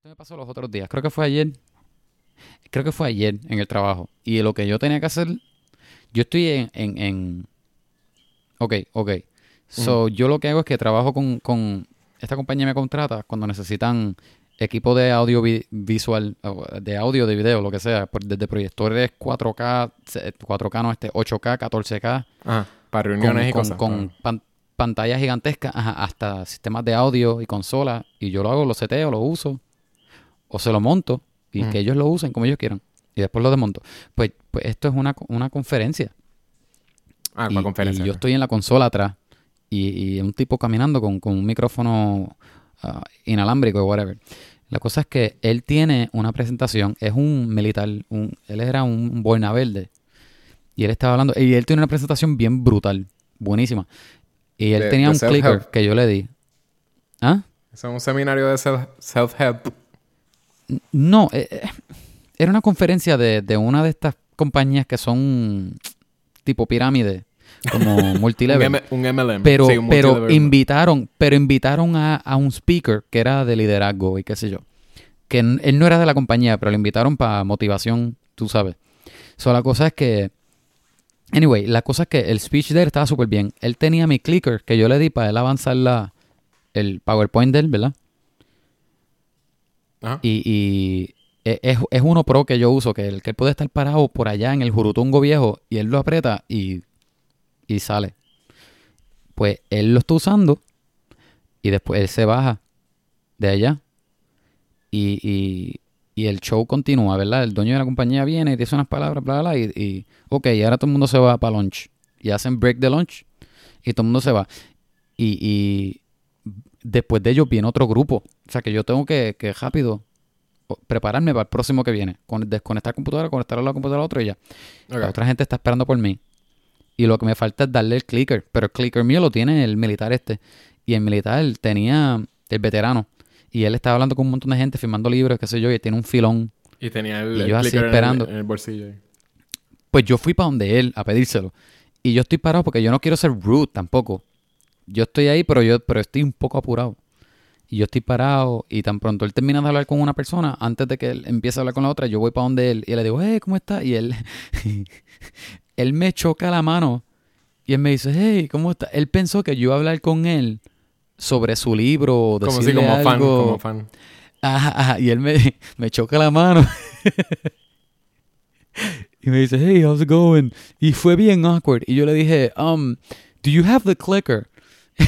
Esto me pasó los otros días. Creo que fue ayer. Creo que fue ayer en el trabajo. Y lo que yo tenía que hacer. Yo estoy en. en, en- ok, ok. So, yo lo que hago es que trabajo con, con. Esta compañía me contrata cuando necesitan equipo de audio vi- visual, de audio, de video, lo que sea. Desde proyectores 4K, se- 4K no, este 8K, 14K Ajá. Para con, reuniones y con- cosas. con pan- pantallas gigantescas ajá, hasta sistemas de audio y consolas. Y yo lo hago, lo seteo, lo uso. O se lo monto y que ellos lo usen como ellos quieran. Y después lo desmonto. Pues, pues esto es una, una conferencia. Ah, y, para conferencia. y yo estoy en la consola atrás. Y, y un tipo caminando con, con un micrófono ah, inalámbrico o whatever. La cosa es que él tiene una presentación. Es un militar. Un, él era un boina verde. Y él estaba hablando. Y él tiene una presentación bien brutal. Buenísima. Y él De- tenía de un clicker que yo le di. ¿Ah? Es un seminario de self- self-help. No, eh, eh, era una conferencia de, de una de estas compañías que son tipo pirámide, como un, multilevel. M- un MLM. pero Sí, un pero invitaron, pero invitaron a, a un speaker que era de liderazgo y qué sé yo. Que él no era de la compañía, pero lo invitaron para motivación, tú sabes. So, la cosa es que Anyway, la cosa es que el speech de él estaba súper bien. Él tenía mi clicker que yo le di para él avanzar la, el PowerPoint de él, ¿verdad? Y, y e- es, es uno pro que yo uso, que el que él puede estar parado por allá en el jurutungo viejo y él lo aprieta y, y sale. Pues él lo está usando y después él se baja de allá y, y, y el show continúa, ¿verdad? El dueño de la compañía viene y dice unas palabras, bla, bla, y, y ok, ahora todo el mundo se va para lunch. Y hacen break de lunch y todo el mundo se va. Y después de ellos viene otro grupo. O sea que yo tengo que, que rápido prepararme para el próximo que viene. Con, desconectar computadora, conectar a la computadora a otro y ya. La otra gente está esperando por mí. Y lo que me falta es darle el clicker. Pero el clicker mío lo tiene el militar este. Y el militar tenía el veterano. Y él estaba hablando con un montón de gente, firmando libros, qué sé yo, y tiene un filón. Y tenía el, Y el yo así clicker en el- esperando. En el, bolsillo. ahí. Pues yo fui para donde él a pedírselo. Y yo estoy parado porque yo no quiero ser rude tampoco. Yo estoy ahí, pero yo pero estoy un poco apurado. Y yo estoy parado y tan pronto él termina de hablar con una persona, antes de que él empiece a hablar con la otra, yo voy para donde él y le digo, hey, ¿cómo estás? Y él, él me choca la mano y él me dice, hey, ¿cómo estás? Él pensó que yo iba a hablar con él sobre su libro Como si como fan, algo. como fan. Ajá, ajá, y él me, me choca la mano. y me dice, hey, how's it going? Y fue bien awkward. Y yo le dije, um, do you have the clicker?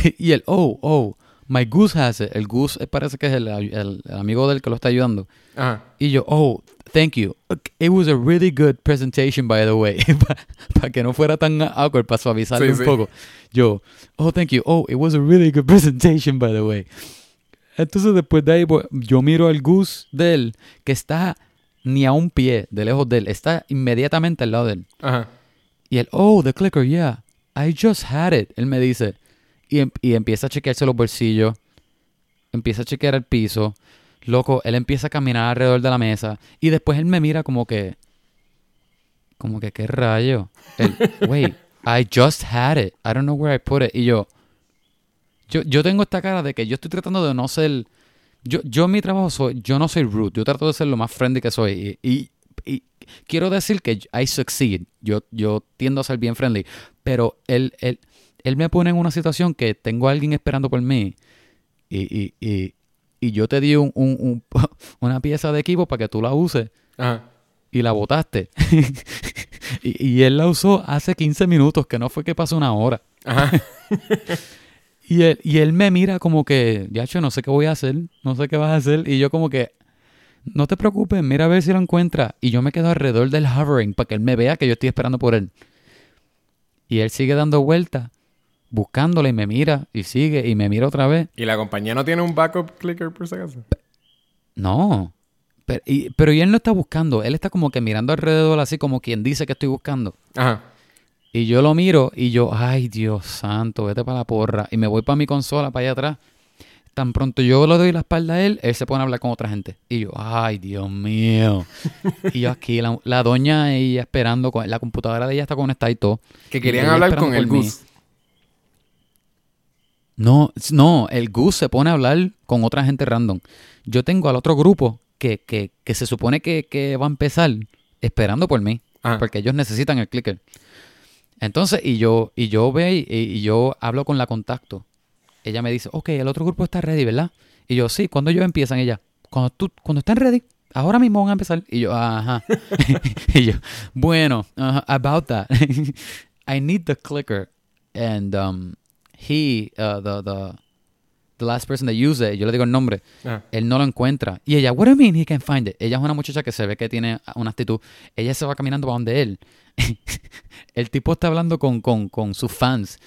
y él, oh, oh, my goose has it. El goose eh, parece que es el, el- el amigo del que lo está ayudando. Ajá. Y yo, oh, thank you. It was a really good presentation, by the way. Para que no fuera tan awkward, para suavizarlo Sí, un sí. poco. Yo, oh, thank you. Oh, it was a really good presentation, by the way. Entonces, después de ahí, pues, yo miro al Goose de él, que está ni a un pie de lejos de él. Está inmediatamente al lado de él. Ajá. Y él, oh, the clicker, yeah. I just had it. Él me dice. Y, em- y empieza a chequearse los bolsillos. Empieza a chequear el piso. Loco, él empieza a caminar alrededor de la mesa. Y después él me mira como que. Como que, ¿qué rayo? Él, wait, I just had it. I don't know where I put it. Y yo. Yo, yo tengo esta cara de que yo estoy tratando de no ser. Yo, yo en mi trabajo soy. Yo no soy rude. Yo trato de ser lo más friendly que soy. Y, y- y quiero decir que I succeed. Yo, yo tiendo a ser bien friendly. Pero él, él, él me pone en una situación que tengo a alguien esperando por mí. Y, y, y, y yo te di un, un- un- una pieza de equipo para que tú la uses. Ajá. Y la botaste. y, y él la usó hace 15 minutos, que no fue que pasó una hora. Ajá. Y él, y él me mira como que, ya no sé qué voy a hacer, no sé qué vas a hacer. Y yo como que, no te preocupes, mira a ver si lo encuentra. Y yo me quedo alrededor del hovering para que él me vea que yo estoy esperando por él. Y él sigue dando vueltas, buscándole y me mira y sigue y me mira otra vez. ¿Y la compañía no tiene un backup clicker por si acaso? No. Pero y, pero y él no está buscando, él está como que mirando alrededor así como quien dice que estoy buscando. Ajá. Y yo lo miro y yo, ay Dios santo, vete para la porra. Y me voy para mi consola, para allá atrás. Tan pronto yo le doy la espalda a él, él se pone a hablar con otra gente. Y yo, ay Dios mío. y yo aquí, la, la doña ella esperando, con, la computadora de ella está conectada y todo. Que querían hablar con el. Gus. No, no, el Gus se pone a hablar con otra gente random. Yo tengo al otro grupo que, que, que se supone que, que va a empezar esperando por mí, Ajá. porque ellos necesitan el clicker. Entonces, y yo, y yo ve y, y yo hablo con la contacto. Ella me dice, ok, el otro grupo está ready, ¿verdad? Y yo, sí, ¿cuándo ellos empiezan? Ella, cuando tú, cuando estén ready, ahora mismo van a empezar. Y yo, ajá. y yo, bueno, ajá, about that. I need the clicker. And um, he, uh, the, the, the last person that used it, yo le digo el nombre, Ah. él no lo encuentra. Y ella, what do you mean he can find it? Ella es una muchacha que se ve que tiene una actitud. Ella se va caminando para donde él. el tipo está hablando con, con, con sus fans.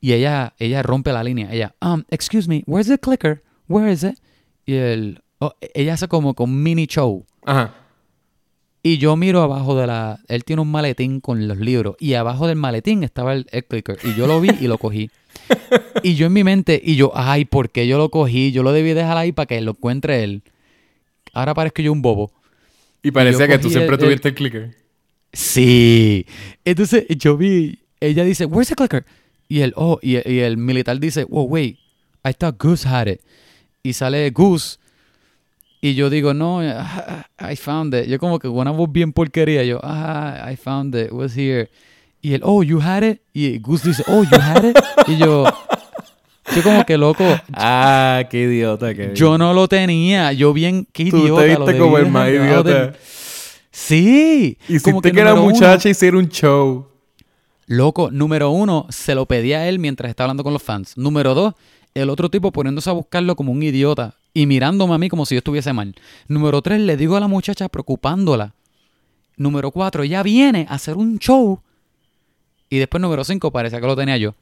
Y ella, ella rompe la línea. Ella, um, excuse me, where's the clicker? Where is it? Y él, oh, ella hace como con un mini show. Ajá. Y yo miro abajo de la... Él tiene un maletín con los libros. Y abajo del maletín estaba el, el clicker. Y yo lo vi y lo cogí. Y yo en mi mente... Y yo, ay, ¿por qué yo lo cogí? Yo lo debí dejar ahí para que lo encuentre él. Ahora parezco yo un bobo. Y parecía que tú siempre el- tuviste el clicker. Sí. Entonces yo vi... Ella dice, where's the clicker? Y el, oh, y, y el militar dice, oh, wait. I thought Goose had it. Y sale Goose... Y yo digo, no, I found it. Yo como que con una voz bien porquería. Yo, ah, I found it. It was here. Y él, oh, you had it. Y Gus dice, oh, you had it. Y yo, yo como que loco. Ah, qué idiota que Yo no lo tenía. Yo bien, qué Tú idiota. te lo viste como el más idiota. Sí. Hiciste como que, era número uno- muchacha y hiciera un show. Loco, número uno, se lo pedí a él mientras estaba hablando con los fans. Número dos, el otro tipo poniéndose a buscarlo como un idiota y mirándome a mí como si yo estuviese mal. Número tres, le digo a la muchacha preocupándola. Número cuatro, ella viene a hacer un show. Y después número cinco, parece que lo tenía yo.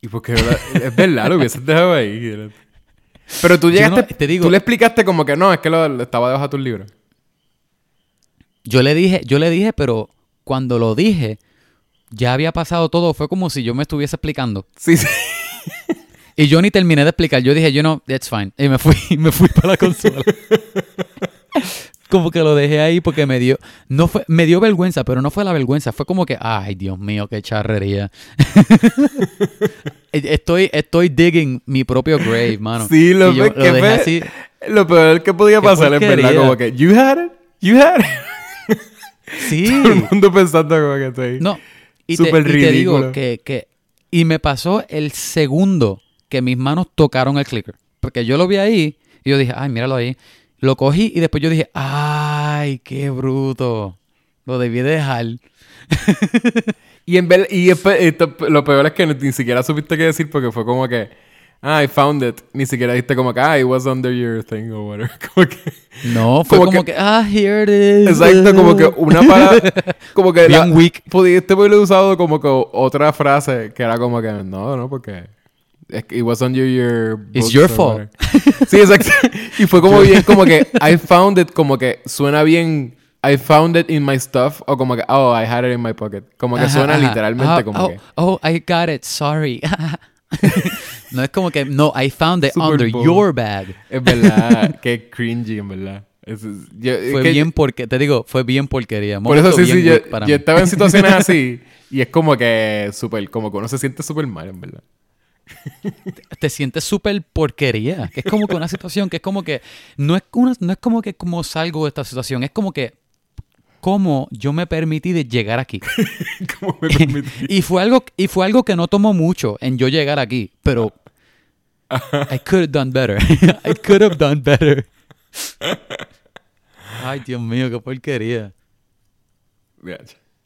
Y porque es verdad, lo hubieses dejado ahí. Pero tú Yo llegaste, no- te digo- tú le explicaste como que no, es que lo, estaba debajo de tus libros. Yo le dije, yo le dije, pero cuando lo dije, ya había pasado todo. Fue como si yo me estuviese explicando. Sí, sí. Y yo ni terminé de explicar. Yo dije, you know, that's fine. Y me fui, me fui para la consola. como que lo dejé ahí porque me dio, no fue, me dio vergüenza, pero no fue la vergüenza. Fue como que, ay, Dios mío, qué charrería. estoy, estoy digging mi propio grave, mano. Sí, lo yo que dejé fue- así. Lo peor que podía pasar es verdad, como que, you had it, you had it. Sí. Todo el mundo pensando como que estoy. No. Y te, Súper y te digo ridículo. que, que... Y me pasó el segundo que mis manos tocaron el clicker. Porque yo lo vi ahí y yo dije, ay, míralo ahí. Lo cogí y después yo dije, ay, qué bruto. Lo debí dejar. Y en ver, y esto- lo peor es que ni siquiera supiste qué decir porque fue como que, ah, I found it. Ni siquiera dijiste como que, ah, it was under your thing or whatever. Como que, No, fue Como como, que- que, ah, here it is. exacto, como que una palabra, como que la, Bien weak. pudiste haberle usado como que otra frase que era como que, no, no, porque it was under your It's your fault. Sí, exacto. Y fue como bien, como que I found it, como que suena bien. I found it in my stuff o como que oh I had it in my pocket como que Ajá, suena ajá. literalmente Ah, como oh, que Oh, I got it, sorry. no es como que, no, I found it Super under your bag. Es verdad, que cringy, en verdad. Es- yo- Fue que- bien porque, te digo, fue bien porquería. Por eso sí, sí, yo, yo estaba en situaciones así y es como que súper, como que uno se siente súper mal, en verdad. Te sientes súper porquería. Es como que una situación que es como que no es una, no es como que como salgo de esta situación, es como que cómo yo me permití de llegar aquí. Como me permití. y fue algo y fue algo que no tomó mucho en yo llegar aquí, pero I could have done better. I could have done better. Ay, Dios mío, qué porquería.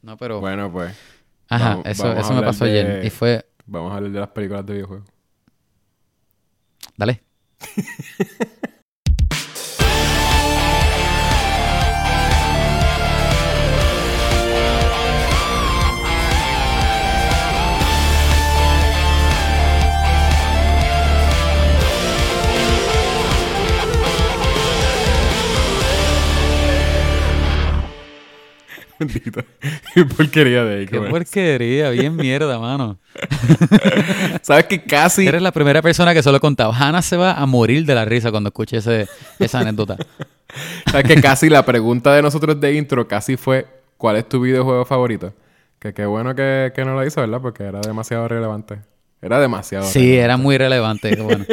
No, pero Bueno, pues ajá, vamos- eso vamos eso me pasó de- ayer y fue vamos a hablar de las películas de videojuegos. dale. Bendito. Qué porquería de ahí. Qué porquería, bien mierda, mano. ¿Sabes que casi Eres la primera persona que se lo he contado. Hannah se va a morir de la risa cuando escuche ese, esa anécdota. ¿Sabes que casi la pregunta de nosotros de intro casi fue ¿cuál es tu videojuego favorito? Que qué bueno que, que no lo hizo, ¿verdad? Porque era demasiado relevante. Era demasiado. Sí, relevante. era muy relevante. Bueno,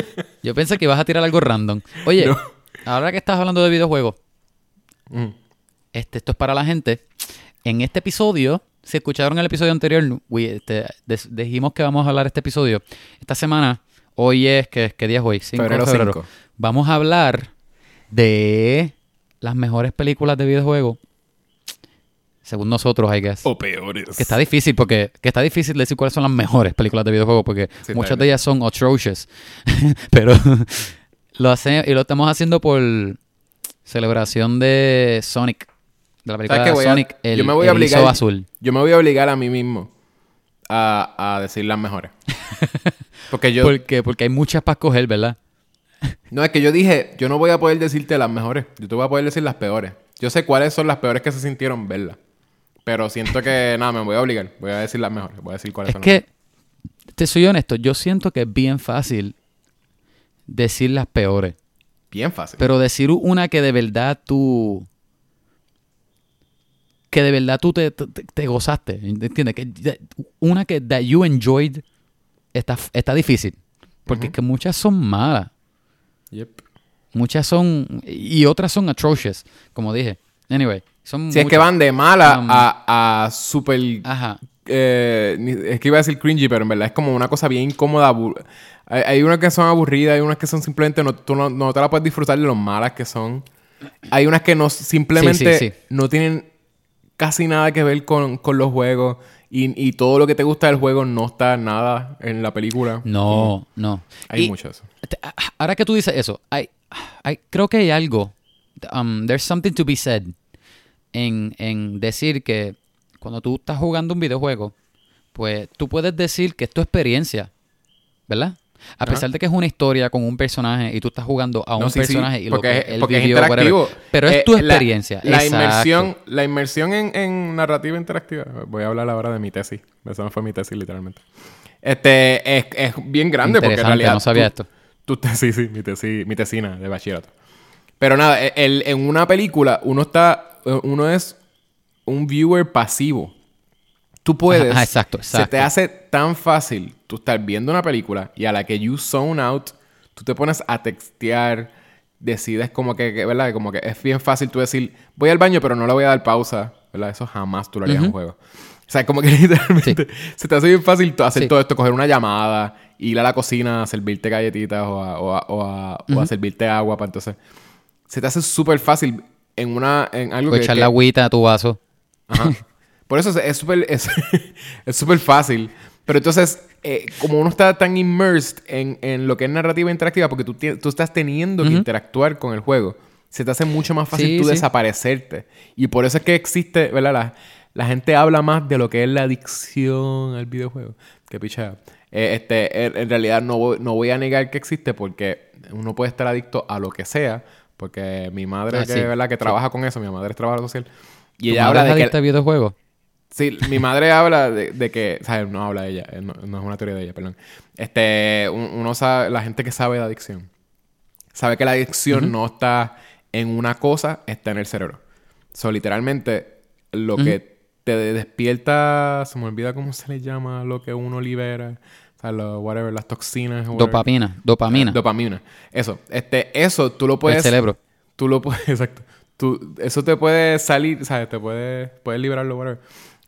yo pensé que ibas a tirar algo random. Oye, No. ahora que estás hablando de videojuegos, Mm. este, esto es para la gente. En este episodio, si escucharon el episodio anterior, we- este, des- dijimos que vamos a hablar este episodio. Esta semana, hoy es, ¿qué, qué día es hoy? 5 Febrero de febrero. 5. Vamos a hablar de las mejores películas de videojuegos. Según nosotros, I guess. O peores. Que está difícil porque que está difícil decir cuáles son las mejores películas de videojuegos porque Sí, muchas de ellas son atrocious. Pero lo hace y lo estamos haciendo por celebración de Sonic, de la película de Voy a- Sonic, el, yo me voy a obligar- azul. Yo me voy a obligar a mí mismo a, a decir las mejores. Porque yo... Porque porque hay muchas para escoger, ¿verdad? No, es que yo dije, yo no voy a poder decirte las mejores. Yo te voy a poder decir las peores. Yo sé cuáles son las peores que se sintieron verlas. Pero siento que, nada, me voy a obligar. Voy a decir las mejores. Voy a decir cuáles Es son que te soy honesto, yo siento que es bien fácil decir las peores. las Bien fácil. Pero decir una que de verdad tú. Que de verdad tú te, te- te gozaste. ¿Entiendes? Que una que that you enjoyed está, está difícil. Porque es que muchas son malas. Yep. Muchas son. Y otras son atrocious. Como dije. Anyway. Son Si es que van de mala Um, a, a super... Ajá. eh, es que iba a decir cringy, pero en verdad es como una cosa bien incómoda. Hay, hay unas que son aburridas, hay unas que son simplemente... No, tú no, no te las puedes disfrutar de lo malas que son. Hay unas que no simplemente Sí, sí, sí. no tienen casi nada que ver con, con los juegos. Y, y todo lo que te gusta del juego no está nada en la película. No, no. Hay mucho de eso. Te- a- Ahora que tú dices eso, hay, hay- creo que hay algo. um, there's something to be said en, en decir que cuando tú estás jugando un videojuego, pues tú puedes decir que es tu experiencia, ¿verdad? A pesar de que es una historia con un personaje y tú estás jugando a un No, sí, sí, personaje y lo que es- él porque es vivió, whatever. interactivo. Pero es Eh, tu la- experiencia. La, exacto. inmersión, la inmersión en, en narrativa interactiva. Voy a hablar ahora de mi tesis. Esa no fue mi tesis, literalmente. Este es, es bien grande porque en realidad. no sabía tú- esto. tú te- sí, sí, mi, tesis, mi tesina de bachillerato. Pero nada, el- en una película uno está. Uno es un viewer pasivo. Tú puedes. Ajá, exacto, Se te exacto. hace tan fácil tú estar viendo una película y a la que you zone out, tú te pones a textear, decides como que, que, ¿verdad? Como que es bien fácil tú decir, voy al baño, pero no le voy a dar pausa, ¿verdad? Eso jamás tú lo harías en un juego. O sea, como que literalmente se te hace bien fácil hacer Sí. todo esto, coger una llamada, ir a la cocina a servirte galletitas o a, o a- o a- o a servirte agua para entonces... Se te hace súper fácil en una... En algo O que... echar que- la agüita a tu vaso. Ajá. Por eso es- es súper es, es súper fácil. Pero entonces, eh, como uno está tan immersed en, en lo que es narrativa interactiva, porque tú, tú estás teniendo que interactuar con el juego, se te hace mucho más fácil Sí, tú sí. desaparecerte. Y por eso es que existe, ¿verdad? La, la gente habla más de lo que es la adicción al videojuego. Que picha. Eh, este, en, realidad no voy, no voy a negar que existe porque uno puede estar adicto a lo que sea. Porque mi madre, Ah, que, sí, ¿verdad? que trabaja con eso, mi madre es trabajadora social. Y ¿Tu ella madre habla es de que... adicta a videojuegos? Sí, mi madre habla de, de que, o sea, no habla de ella, eh, no, no es una teoría de ella, perdón. Este, un- uno sabe, la gente que sabe de adicción, sabe que la adicción no está en una cosa, está en el cerebro. So, literalmente, lo que te despierta, se me olvida cómo se le llama lo que uno libera, o sea, lo, whatever, las toxinas. whatever. Dopamina. Dopamina. Dopamina. Eso, este, eso tú lo puedes el cerebro. tú lo puedes, exacto. Tú, eso te puede salir, ¿sabes? Te puede, puedes liberarlo, whatever.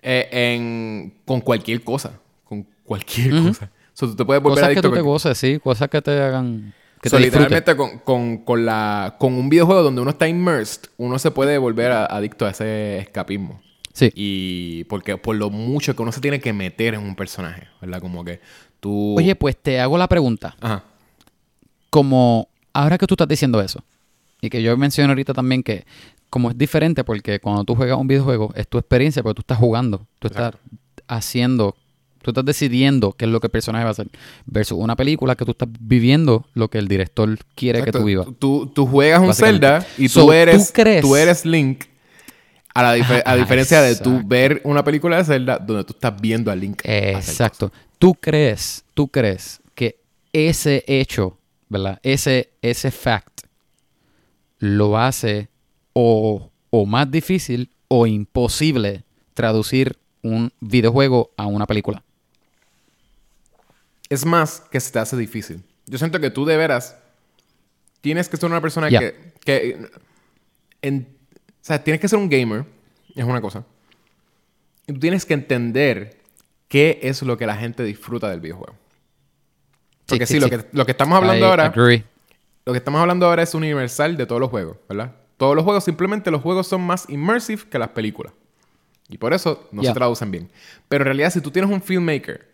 Eh, en, con cualquier cosa. Con cualquier cosa. O sea, tú te puedes volver Cosas que adicto tú te a cualquier- goces, sí. Cosas que te hagan... Que So, te literalmente con, con, con, la, con un videojuego donde uno está immersed, uno se puede volver a- adicto a ese escapismo. Sí. Y porque por lo mucho que uno se tiene que meter en un personaje, ¿verdad? Como que tú... Oye, pues te hago la pregunta. Ajá. Como ahora que tú estás diciendo eso, y que yo menciono ahorita también que como es diferente porque cuando tú juegas un videojuego es tu experiencia, pero tú estás jugando, tú estás haciendo, tú estás decidiendo qué es lo que el personaje va a hacer, versus una película que tú estás viviendo lo que el director quiere que tú vivas. Tú, tú juegas un. Zelda y So, tú ¿tú eres, crees? tú eres Link. A, la a Ajá, diferencia de tú ver una película de Zelda donde tú estás viendo a Link. Exacto. ¿Tú crees, tú crees que ese hecho, ¿verdad? Ese, ese fact lo hace o, o más difícil o imposible traducir un videojuego a una película? es más que se te hace difícil. Yo siento que tú de veras tienes que ser una persona que... que en- o sea, tienes que ser un gamer, es una cosa. Y tú tienes que entender qué es lo que la gente disfruta del videojuego. Porque sí, sí, lo, sí. Que, lo que estamos hablando I ahora... agree. Lo que estamos hablando ahora es universal de todos los juegos, ¿verdad? Todos los juegos, simplemente los juegos son más immersive que las películas. Y por eso no se traducen bien. Pero en realidad, si tú tienes un filmmaker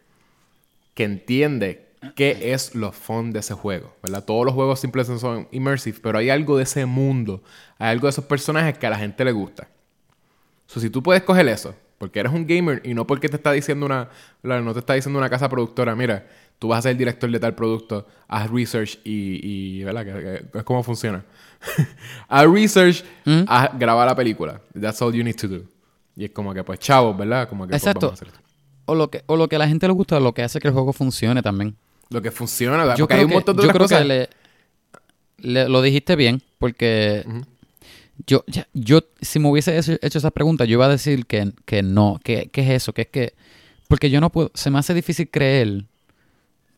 que entiende qué es lo fun de ese juego, ¿verdad? Todos los juegos simplemente son immersive, pero hay algo de ese mundo, hay algo de esos personajes que a la gente le gusta. So, si tú puedes coger eso, porque eres un gamer y no porque te está diciendo una, no te está diciendo una casa productora, mira, tú vas a ser el director de tal producto, haz research y, y ¿verdad? Que, que- es como funciona. Haz research, haz- graba la película. That's all you need to do. Y es como que, pues, chavos, ¿verdad? Como que, pues, Exacto. vamos a hacer esto. O lo, que, o lo que a la gente le gusta, lo que hace que el juego funcione también. Lo que funciona, ¿verdad? Yo Porque creo, hay un que, montón de yo otras creo que le, le- lo dijiste bien, porque yo, ya- yo, si me hubiese hecho, hecho esa pregunta, yo iba a decir que, que no, que, que es eso, que es que, porque yo no puedo, se me hace difícil creer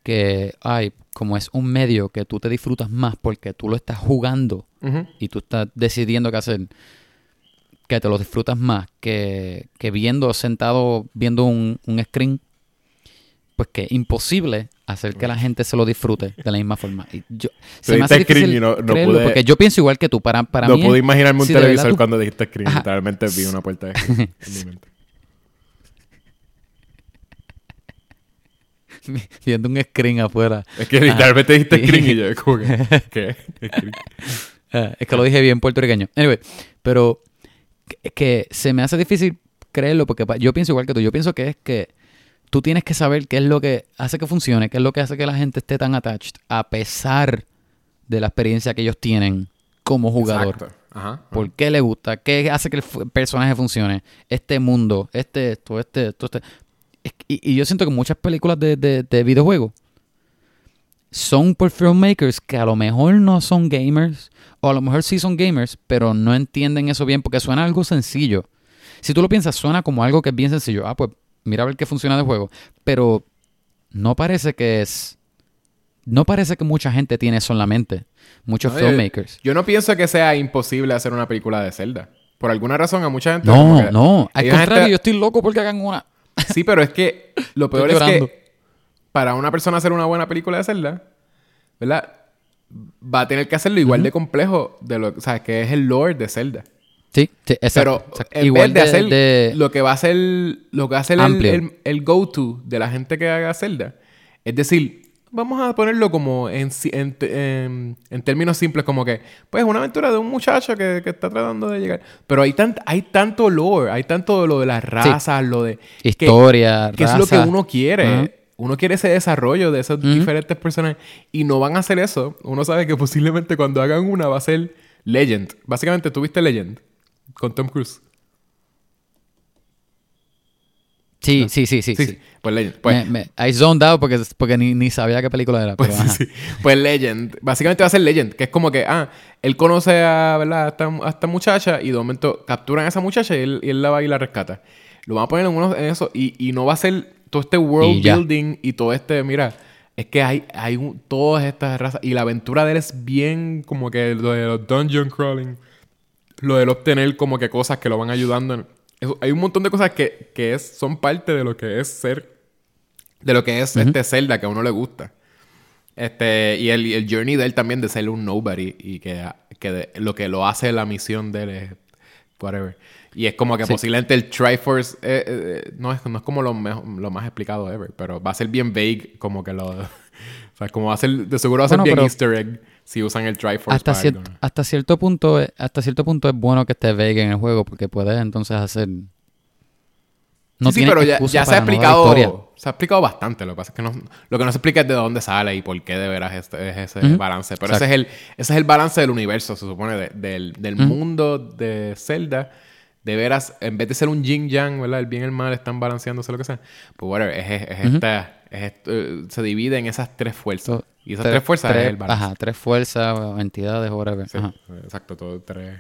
que, ay, como es un medio que tú te disfrutas más porque tú lo estás jugando y tú estás decidiendo qué hacer, que te lo disfrutas más que, que viendo, sentado, viendo un, un screen, pues que imposible hacer que la gente se lo disfrute de la misma forma. Y yo, se me hace difícil y no- no creerlo, pude- porque yo pienso igual que tú. Para, para no mí pude imaginarme un si televisor tú- cuando dijiste screen. Literalmente vi una puerta de screen en mi mente. viendo un screen afuera. Es que literalmente dijiste Sí. screen y yo como que... ¿Qué? Ah, es que lo dije bien puertorriqueño. Anyway, pero que, que se me hace difícil creerlo porque yo pienso igual que tú. Yo pienso que es que tú tienes que saber qué es lo que hace que funcione, qué es lo que hace que la gente esté tan attached, a pesar de la experiencia que ellos tienen como jugador. Exacto. Ajá. ¿Por qué le gusta? ¿Qué hace que el personaje funcione? Este mundo, este esto, este esto, este. Y, y yo siento que muchas películas de, de, de videojuegos son por filmmakers que a lo mejor no son gamers, o a lo mejor sí son gamers, pero no entienden eso bien porque suena algo sencillo. Si tú lo piensas, suena como algo que es bien sencillo. Ah, pues mira a ver qué funciona del juego. Pero no parece que es. No parece que mucha gente tiene eso en la mente. Muchos No, filmmakers. Yo no pienso que sea imposible hacer una película de Zelda. Por alguna razón a mucha gente... No, no. Al contrario, gente- yo estoy loco porque hagan una. Sí, pero es que lo peor es que para una persona hacer una buena película de Zelda, ¿verdad? Va a tener que hacerlo igual de complejo de lo, o sea, que es el lore de Zelda. Sí, sí, exacto. Pero exacto. en Igual vez de, hacer de- lo que va a ser lo que va a el, el, el go-to de la gente que haga Zelda, es decir, vamos a ponerlo como en, si- en, te- en- en términos simples, como que, pues, una aventura de un muchacho que, que está tratando de llegar. Pero hay, tant, hay tanto lore, hay tanto lo de las razas, lo de... que- Historia, que es lo que uno quiere. Uno quiere ese desarrollo de esos diferentes personajes. Y no van a hacer eso. Uno sabe que posiblemente cuando hagan una va a ser Legend. Básicamente, ¿tuviste Legend? Con Tom Cruise. Sí, sí, sí, sí. Sí, sí. sí. Pues Legend. Pues, me, me, I zoned out porque, porque ni, ni sabía qué película era. pues, pero, sí, sí. Pues Legend. Básicamente va a ser Legend. Que es como que, ah, él conoce a, ¿verdad? a, esta, a esta muchacha y de momento capturan a esa muchacha y él, y él la va y la rescata. Lo van a poner en, uno, en eso y, y no va a ser todo este world Y building y todo este, mira, es que hay, hay un- todas estas razas y la aventura de él es bien como que lo de los dungeon crawling, lo del obtener como que cosas que lo van ayudando. en- eso- hay un montón de cosas que, que es, son parte de lo que es ser, de lo que es este Zelda que a uno le gusta. Este, y el, el journey de él también de ser un nobody y que, que de- lo que lo hace la misión de él es whatever. Y es como que Sí. posiblemente el Triforce eh, eh, no, es, no es como lo, lo más explicado ever, pero va a ser bien vague, como que lo. O sea, como va a ser, de seguro va a ser Bueno, bien pero- easter egg si usan el Triforce hasta, para cier- algo, ¿no? hasta cierto punto es- hasta cierto punto es bueno que esté vague en el juego porque puedes entonces hacer no sí, sí, pero ya, ya se ha explicado. se ha explicado bastante. Lo que pasa es que no, lo que no se explica es de dónde sale y por qué de veras este- es ese balance. Pero Exacto. ese es, el, ese es el balance del universo, se supone, de- del, del mundo de Zelda. De veras, en vez de ser un yin yang, ¿verdad? El bien y el mal están balanceándose lo que sea. Pues whatever, es, es- es esta. es eh, se divide en esas tres fuerzas. So, y esas tres, fuerzas tres- es el balance. Ajá, tres fuerzas entidades o whatever. Sí, Ajá. exacto, todo tres.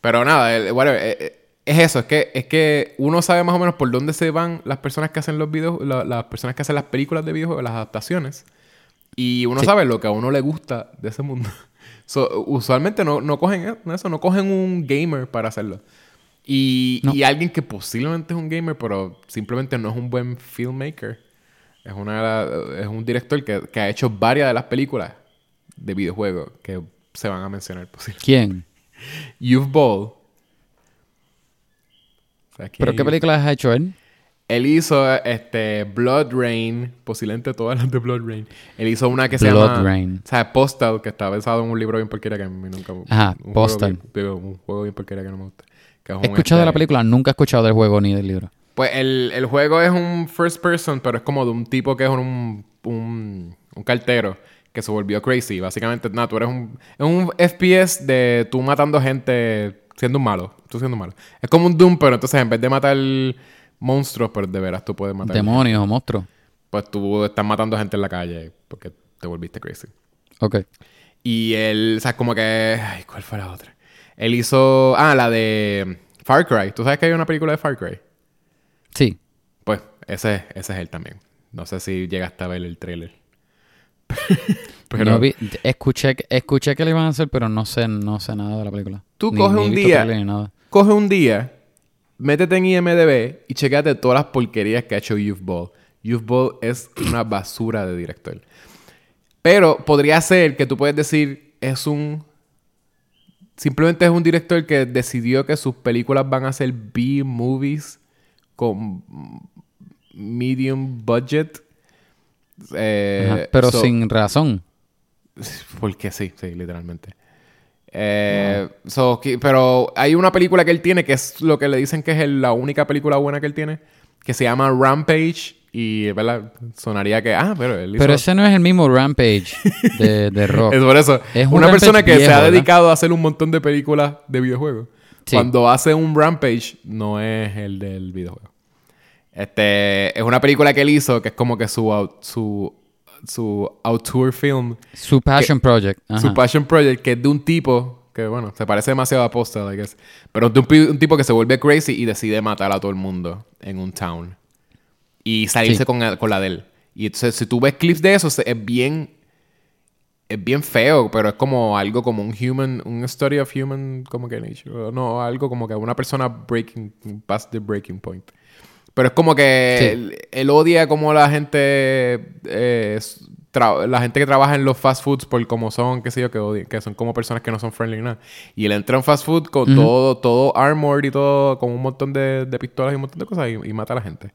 Pero nada, el- whatever, eh, eh, es eso, es que, es que uno sabe más o menos por dónde se van las personas que hacen los videos, la- las personas que hacen las películas de videojuegos, las adaptaciones. Y uno Sí. sabe lo que a uno le gusta de ese mundo. So, usualmente no, no cogen e- eso, no cogen un gamer para hacerlo. Y, No. y alguien que posiblemente es un gamer, pero simplemente no es un buen filmmaker. Es, una, es un director que, que ha hecho varias de las películas de videojuegos que se van a mencionar posiblemente. ¿Quién? Youth Ball. O sea, aquí- ¿Pero qué películas ha hecho él? Él hizo este Blood Rain, posiblemente todas las de Blood Rain. Él hizo una que se Blood llama Rain. O sea, Postal, que está basado en un libro bien porquería que a mí nunca Ajá, un Postal. Juego bien, digo, un juego bien porquería que no me gusta. Que es He escuchado de la este, película, nunca he escuchado del juego ni del libro. Pues el, el juego es un first person, pero es como de un tipo que es un, un, un cartero que se volvió crazy. Básicamente, nada, tú eres un, es un FPS de tú matando gente siendo un malo. Tú siendo un malo. Es como un Doom, pero entonces en vez de matar monstruos, pero de veras tú puedes matar. Demonios o monstruos. Pues tú estás matando gente en la calle porque te volviste crazy. Ok. Y él, o sea, como que. Ay, ¿cuál fue la otra? Él hizo. Ah, la de Far Cry. ¿Tú sabes que hay una película de Far Cry? Sí. Pues ese, ese es él también. No sé si llegaste a ver el trailer. Pero No vi- escuché, que- escuché que le iban a hacer, pero no sé, no sé nada de la película. Tú Ni- he un día- trailer ni nada. coge un día, métete en IMDB y checate todas las porquerías que ha hecho Youth Ball. Youth Ball es una basura de director. Pero podría ser que tú puedes decir, es un. Simplemente es un director que decidió que sus películas van a ser B-movies con medium budget. Eh, Pero so- sin razón. porque sí, sí, literalmente. Eh, so, pero hay una película que él tiene que es lo que le dicen que es la única película buena que él tiene, que se llama Rampage. Y, ¿verdad? Sonaría que, ah, pero él hizo... Pero ese no es el mismo Rampage de, de Rock. Es por eso. Es un una persona que se ha ¿verdad? dedicado a hacer un montón de películas de videojuegos. Sí. Cuando hace un Rampage, no es el del videojuego. Este, es una película que él hizo que es como que su, au- su, su auteur film Su Passion Project. Ajá. su passion project, que es de un tipo que, bueno, se parece demasiado a Postal, I guess. Pero es de un, tipo que se vuelve crazy y decide matar a todo el mundo en un town. Y salirse Sí. con, con la de él. Y entonces, si tú ves clips de eso, es bien. Es bien feo, pero es como algo como un human, un story of human, como que nature. No, algo como que una persona breaking, past the breaking point. Pero es como que Sí. él, él odia como la gente, eh, la gente que trabaja en los fast foods por como son, qué sé yo, que, odian- que son como personas que no son friendly nada. Y él entra en fast food con todo, todo armored y todo, con un montón de, de pistolas y un montón de cosas y, y mata a la gente.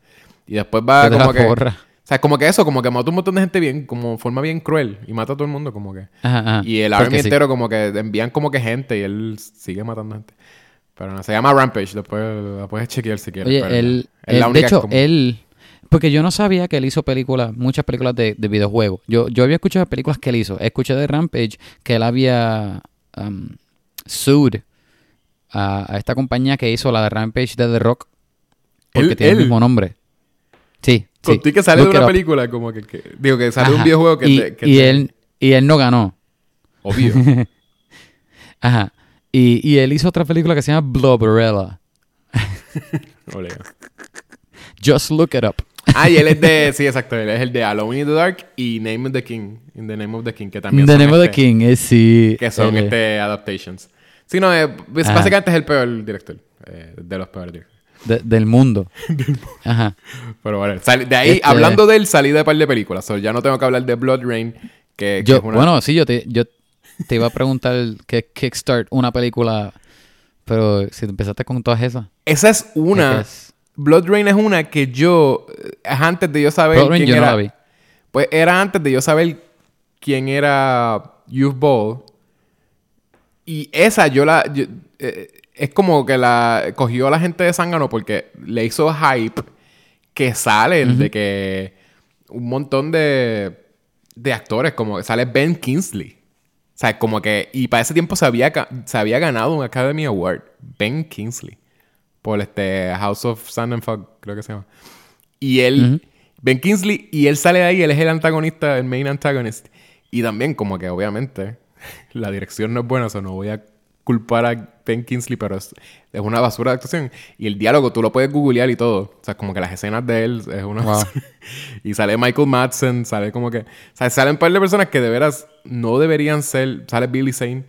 Y después va como que... porra. O sea, como que eso, como que mata un montón de gente bien, como forma bien cruel y mata a todo el mundo como que... Ajá, ajá. Y el army sí. entero como que envían como que gente y él sigue matando gente. Pero no, se llama Rampage, después la puedes chequear si quieres. Oye, pero él, es la él- de única hecho, como- él... Porque yo no sabía que él hizo películas, muchas películas de, de videojuegos. Yo, yo había escuchado películas que él hizo. Escuché de Rampage que él había um, sued a, a esta compañía que hizo la de Rampage de The Rock. Porque tiene él. el mismo nombre. Sí, sí. Contigo que sale de Look una it up. película, como que, que- Digo, que sale de un videojuego que y, te... que y te- él, y él no ganó. Obvio. Ajá. Y, y él hizo otra película que se llama Blobberella. Ole. Just look it up. Ah, y él es de... Sí, exacto. Él es el de Alone in the Dark y Name of the King. In the Name of the King, que también The son Name of the este- King es sí. Que son es- este adaptations. Sí, no, eh, pues, Ajá. básicamente es el peor director. eh, de los peores directores. De- del mundo. Ajá. Pero bueno, sal- de ahí, Este- hablando de él, salí de par de películas. So, ya no tengo que hablar de Blood Rain, que, que Yo, es una... Bueno, sí, yo te, yo te iba a preguntar que Kickstart una película, pero si empezaste con todas esas. Esa es una... es es- Blood Rain es una que yo... eh, Es antes de yo saber Blood Rain quién yo no era... la vi. Pues era antes de yo saber quién era Youth Ball. Y esa yo la... yo- eh, es como que la cogió a la gente de Zángano porque le hizo hype que salen de que un montón de, de actores, como que sale Ben Kingsley. O sea, como que... Y para ese tiempo se había, se había ganado un Academy Award. Ben Kingsley. Por este House of Sand and Fog, creo que se llama. Y él... Ben Kingsley, y él sale de ahí, él es el antagonista, el main antagonist. Y también, como que obviamente, la dirección no es buena, o sea, no voy a culpar a Ben Kingsley, pero es, es una basura de actuación. Y el diálogo tú lo puedes googlear y todo. O sea, como que las escenas de él es una Wow. Y sale Michael Madsen, sale como que... O sea, salen un par de personas que de veras no deberían ser... Sale Billy Zane.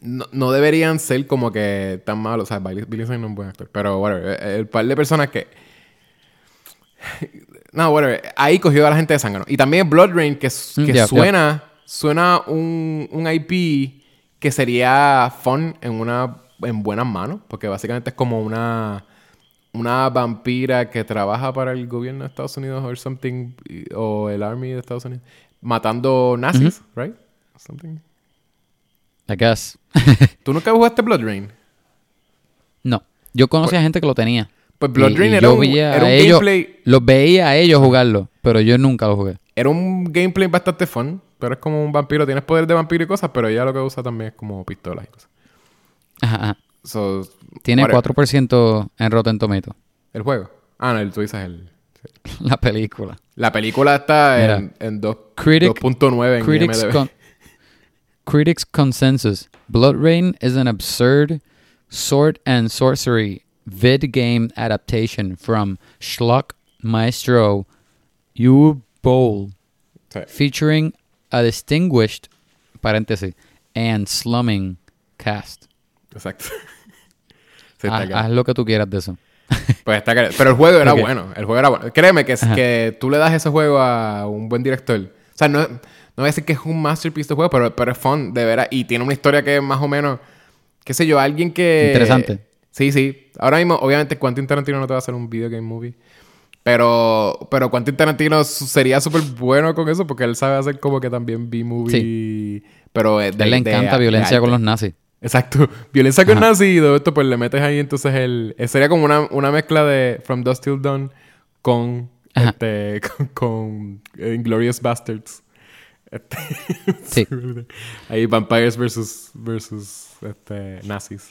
No, no deberían ser como que tan malos. O sea, Billy, Billy Zane no es un buen actor. Pero, whatever. El, el par de personas que... No, whatever. Ahí cogió a la gente de Zángano. Y también Blood Rain, que, s- Mm, que yeah, suena... Suena un, un IP que sería fun en una... En buenas manos. Porque básicamente es como una... Una vampira que trabaja para el gobierno de Estados Unidos or something. O el Army de Estados Unidos. Matando nazis, right? Something. I guess. ¿Tú nunca jugaste Blood Rain? no. Yo conocía gente que lo tenía. Pues Blood Y- Rain y era yo un, veía era a un ellos- gameplay... Los veía a ellos jugarlo, pero yo nunca lo jugué. Era un gameplay bastante fun, pero es como un vampiro. Tienes poder de vampiro y cosas, pero ella lo que usa también es como pistolas y cosas. Ajá. So, Tiene whatever. 4% en Rotten Tomatoes. ¿El juego? Ah, no, el, tú dices el... La película. La película está Mira. en, en dos- Critic- 2.9 en Critics, con- critics consensus. Blood Rain is an absurd sword and sorcery vid game adaptation from Schlock Maestro U Bowl, Sí, featuring a distinguished parenthesis and slumming cast. exacto. Sí, Haz, lo que tú quieras de eso. Pues está claro. Pero el juego era bueno. El juego era bueno. Créeme que, Ajá. que tú le das ese juego a un buen director. O sea, no, no voy a decir que es un masterpiece de juego, pero, pero es fun, de veras. Y tiene una historia que es más o menos, qué sé yo, alguien que... Interesante. Sí, sí. Ahora mismo, obviamente, Quentin Tarantino no te va a hacer un video game movie. Pero, pero Quentin Tarantino sería súper bueno con eso porque él sabe hacer como que también B-movie. Pero eh, de, él le encanta de violencia con los nazis. Exacto. Violencia con Ajá. nazi y todo esto, pues le metes ahí entonces el... eh, Sería como una, una mezcla de From Dust Till Dawn con... Ajá. Este, con, con Inglorious Bastards. Este, Sí. ahí Vampires versus, versus este, nazis.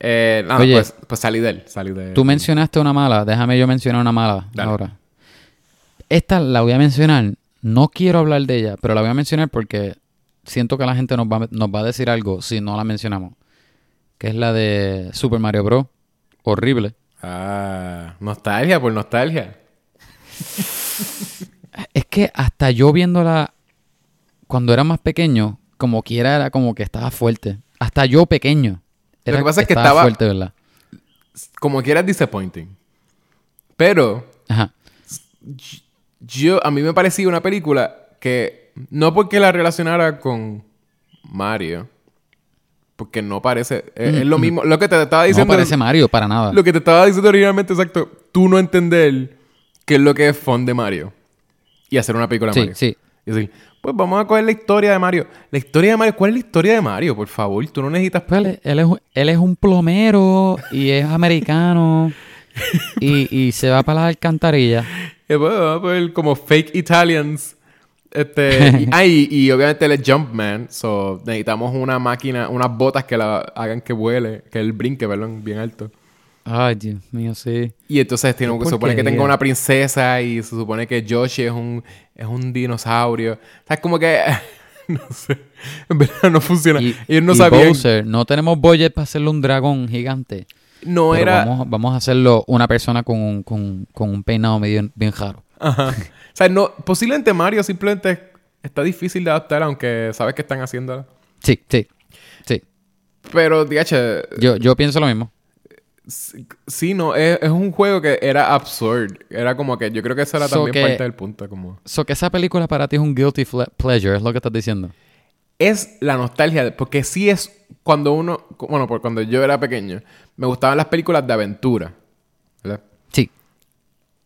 Eh, nada, Oye. pues, pues salí de él. Salí de Tú mencionaste una mala, déjame yo mencionar una mala Dale. ahora. Esta la voy a mencionar, no quiero hablar de ella, pero la voy a mencionar porque siento que la gente nos va, a- nos va a decir algo si no la mencionamos. Que es la de Super Mario Bros. Horrible. Ah, nostalgia por nostalgia. Es que hasta yo viéndola cuando era más pequeño, como quiera era como que estaba fuerte. Hasta yo pequeño. Lo Era, que pasa es que estaba estaba- fuerte, ¿verdad? Como quiera es disappointing. Pero Ajá. yo, a mí me parecía una película que no porque la relacionara con Mario, porque no parece, es, es lo mismo, lo que te estaba No diciendo, parece Mario para nada. lo que te estaba diciendo originalmente, exacto, tú no entender qué es lo que es fun de Mario y hacer una película de Sí, Mario. sí. Y decir, pues vamos a coger la historia de Mario. La historia de Mario, ¿cuál es la historia de Mario? Por favor, tú no necesitas... Pues él, él es, un- él es un plomero y es americano y, y se va para las alcantarillas. Eh, pues, poner como fake Italians. Este, y, ah, y, y obviamente él es Jumpman. So necesitamos una máquina, unas botas que la hagan que vuele, que él brinque, perdón, bien alto. Ay, Dios mío, sí. Y entonces tiene, se supone que tenga una princesa y se supone que Yoshi es un, es un dinosaurio. O sea, es como que. no sé. En verdad no funciona. Y, Ellos no y sabían. Bowser, no tenemos budget para hacerle un dragón gigante. no pero era. Vamos, vamos a hacerlo una persona con un, con, con un peinado medio bien raro. Ajá. O sea, no, posiblemente Mario simplemente está difícil de adaptar, aunque sabes que están haciéndolo. Sí, sí, sí. Pero, DH, Yo, yo pienso lo mismo. Sí, no, es, es un juego que era absurd. Era como que yo creo que eso era So también que- parte del punto. Como... So que esa película para ti es un guilty pleasure, es lo que estás diciendo. Es la nostalgia, porque sí es cuando uno, bueno, por cuando yo era pequeño, me gustaban las películas de aventura. ¿verdad? Sí.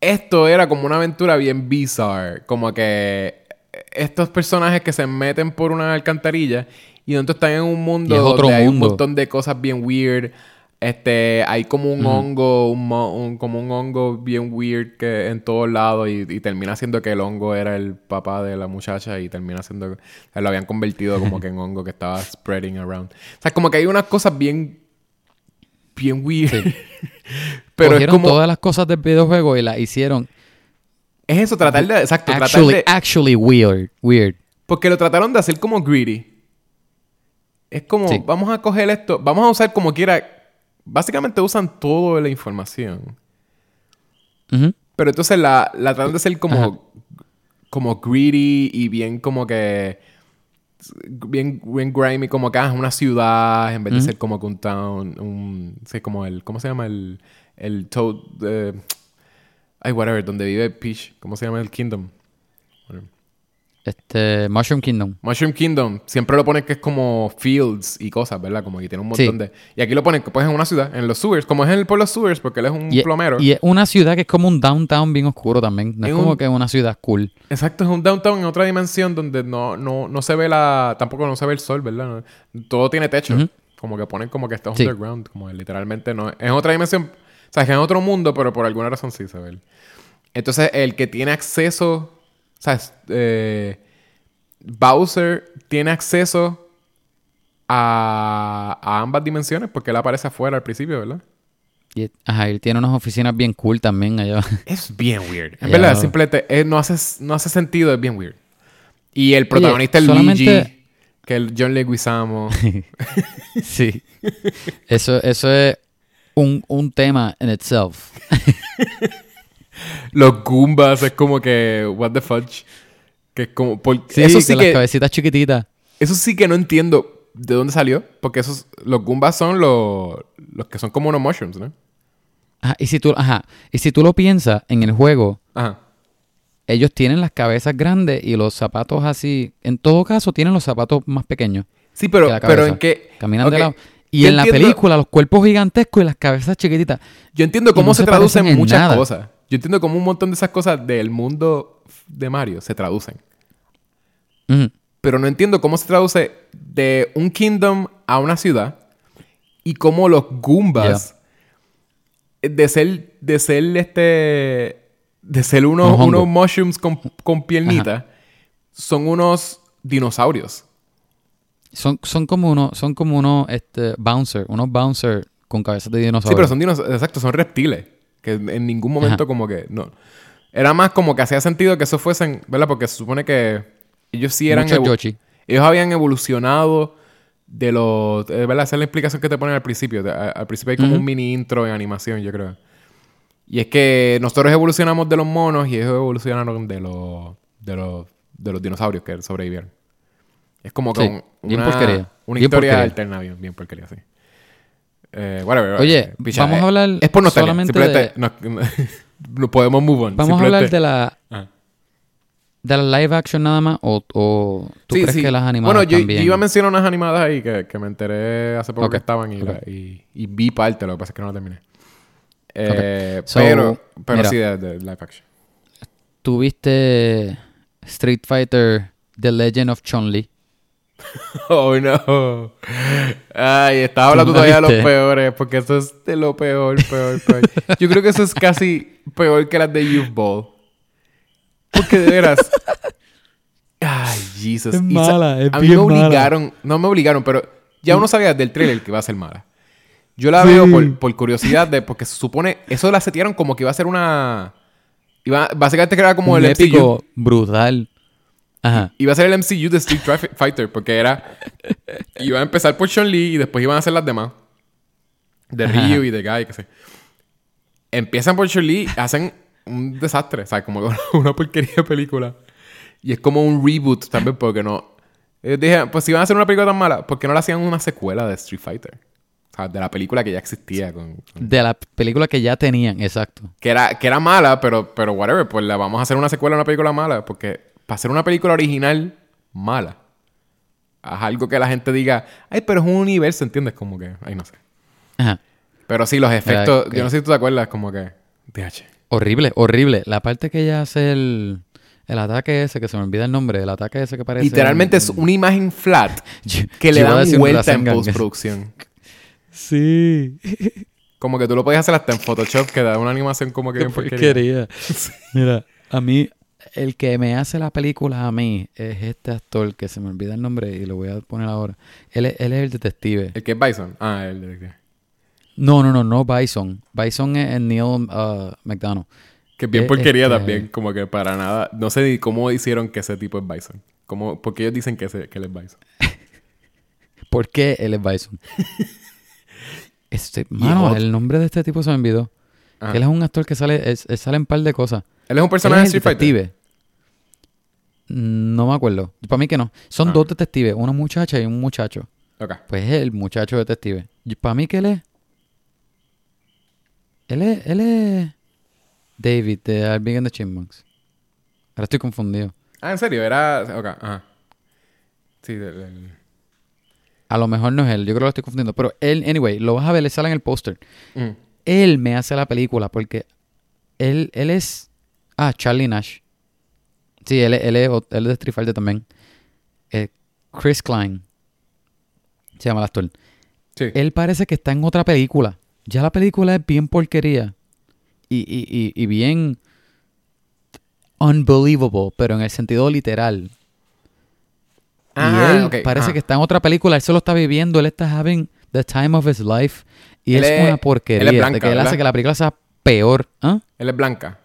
Esto era como una aventura bien bizarre. Como que estos personajes que se meten por una alcantarilla y donde están en un mundo Y es otro donde hay un mundo. montón de cosas bien weird. Este, hay como un hongo, un, mo- un- como un hongo bien weird que en todos lados y, y termina siendo que el hongo era el papá de la muchacha y termina siendo, sea, lo habían convertido como que en hongo que estaba spreading around. O sea, como que hay unas cosas bien, bien weird. Pero es Cogieron como, todas las cosas del videojuego y las hicieron es eso, tratar de, exacto, actually, tratar de, actually weird. Weird. Porque lo trataron de hacer como greedy. Es como, Sí. vamos a coger esto, vamos a usar como quiera. Básicamente usan toda la información. Pero entonces la, la tratan de ser como, Ajá. como greedy y bien como que. Bien, bien grimy, como que ah, es una ciudad en vez de ser como que un town. Un, sí, como el. ¿Cómo se llama? El. El Toad. eh, ay, whatever, donde vive Peach. ¿Cómo se llama el Kingdom? Este, Mushroom Kingdom. Mushroom Kingdom. Siempre lo ponen que es como fields y cosas, ¿verdad? Como que tiene un montón Sí. de. Y aquí lo ponen que pues en una ciudad, en los sewers. Como es en el, los sewers, porque él es un Y, plomero. y es una ciudad que es como un downtown bien oscuro también. No es Es como un- que una ciudad cool. Exacto, es un downtown en otra dimensión donde no, no, no se ve la. Tampoco no se ve el sol, ¿verdad? No- todo tiene techo. Como que ponen como que está Sí. underground. Como que literalmente no. Es otra dimensión. O sea, es en otro mundo, pero por alguna razón sí se ve. Entonces, el que tiene acceso. ¿Sabes? Eh, Bowser tiene acceso a, a ambas dimensiones porque él aparece afuera al principio, ¿verdad? Y, ajá, él tiene unas oficinas bien cool también allá. Es bien weird. En Ya. verdad, simplemente eh, no, hace, no hace sentido, es bien weird. Y el protagonista, solamente- Luigi, que el John Leguizamo. sí. Eso, eso es un, un tema en itself. Los Goombas es como que, what the fudge. Que es como, por- Sí, eso con sí las cabecitas chiquititas. eso sí que no entiendo de dónde salió. Porque esos, los Goombas son los, los que son como unos mushrooms, ¿no? Ajá, y si tú, ajá, y si tú lo piensas en el juego, Ajá. ellos tienen las cabezas grandes y los zapatos así. En todo caso, tienen los zapatos más pequeños. Sí, pero, que pero en qué... Caminan de lado. Y en la película, los cuerpos gigantescos y las cabezas chiquititas. Yo entiendo cómo no se, se traducen en muchas cosas. Yo entiendo cómo un montón de esas cosas del mundo de Mario se traducen. Pero no entiendo cómo se traduce de un kingdom a una ciudad y cómo los Goombas de ser de ser este de ser unos, Un unos mushrooms con, con piernita son unos dinosaurios. Son, son como unos, son como unos este, bouncer, unos bouncer con cabezas de dinosaurio. Sí, pero son dinosaurios, exacto, son reptiles. Que en ningún momento Ajá. como que... No. Era más como que hacía sentido que eso fuesen... ¿Verdad? Porque se supone que ellos sí eran... Yoshi. Ellos habían evolucionado de los... eh, ¿Verdad? Esa es la explicación que te ponen al principio. De- a- al principio hay como Ujú. un mini intro en animación, yo creo. Y es que nosotros evolucionamos de los monos y ellos evolucionaron de los... De los, de los dinosaurios que sobrevivieron. Es como que Sí, un- una, una historia alterna, bien, bien porquería, sí. Eh, whatever, Oye, eh, picha, vamos a eh, hablar Es por nostalgia. solamente Simplemente no, no podemos move on. Vamos a hablar de la, Ajá. de la live action nada más o, o tú Sí, crees sí. que las animadas Bueno, yo, también. yo iba a mencionar unas animadas ahí que, que me enteré hace poco que estaban y, ok. la- y, y vi parte, lo que pasa es que no la terminé. Eh, So, pero pero mira. sí, de, de live action. ¿Tuviste Street Fighter The Legend of Chun-Li? Oh, no. Ay, estaba hablando ¿Tú no todavía de los peores, porque eso es de lo peor, peor, peor. Yo creo que eso es casi peor que las de Youth Ball. Porque de veras. Ay, Jesus. Es mala, es A mí me bien mala. obligaron, no me obligaron, pero ya uno sabía del trailer que iba a ser mala. Yo la Sí. veo por, por curiosidad, de, porque se supone, eso la setearon como que iba a ser una. Iba, básicamente que era como Un el épico brutal. Ajá. Iba a ser el MCU de Street Fighter porque era... Iba a empezar por Chun-Li y después iban a hacer las demás. De. Ryu y de Guy, qué sé. Empiezan por Chun-Li, hacen un desastre. O sea, como una porquería de película. Y es como un reboot también porque no... Ellos dije, pues si iban a hacer una película tan mala, ¿por qué no le hacían una secuela de Street Fighter? O sea, de la película que ya existía con... con- De la película que ya tenían, exacto. que era, que era mala, pero, pero whatever, pues la vamos a hacer una secuela a una película mala, porque para hacer una película original mala, haz algo que la gente diga, ay, pero es un universo, ¿entiendes? Como que, ay, no sé. Ajá. Pero sí, los efectos, yo no sé si tú te acuerdas, como que, DH. Horrible, horrible. La parte que ella hace el, el ataque ese, que se me olvida el nombre, el ataque ese que parece... Literalmente un- es una imagen flat que le dan vuelta en postproducción. Sí. Como que tú lo podías hacer hasta en Photoshop, que da una animación como que Qué bien porquería. porquería. Mira, a mí, el que me hace la película a mí es este actor que se me olvida el nombre y lo voy a poner ahora. Él, es- él es el detective. El que es Bison. Ah, el de... No, no, no, no Bison. Bison es el Neil uh, McDonough. Que bien Eh, porquería este- también, como que para nada. No sé ni cómo hicieron que ese tipo es Bison. Como, porque ellos dicen que, ese, que él es Bison. ¿Por qué él es Bison? Este, mano, el nombre de este tipo se me olvidó. Ajá. Él es un actor que sale, es- él sale en un par de cosas. Él es un Él personaje de Street Fighter. No me acuerdo. Para mí que no. Son Ah. dos detectives, una muchacha y un muchacho. Ok. Pues es el muchacho detective. Para mí que él es. Él es. Él es. David de Alvin and the Chipmunks. Ahora estoy confundido. Ah, ¿en serio? Era... Ok, ajá. Sí, del... del- A lo mejor no es él, yo creo que lo estoy confundiendo. Pero él, anyway, lo vas a ver, le sale en el póster. Mm. Él me hace la película porque él, él es. Ah, Charlie Nash. Sí, él, es- él, es, él es de Street Fighter también. Eh, Chris Klein. Se llama el actor. Sí. Él parece que está en otra película. Ya la película es bien porquería. Y, y, y, y bien unbelievable, pero en el sentido literal. Ah, y él parece ajá. que está en otra película. Él solo está viviendo. Él está having the time of his life. Y Él es, es- una porquería. él es de blanca, que él ¿verdad? hace que la película sea peor. ¿Ah? Él es blanca.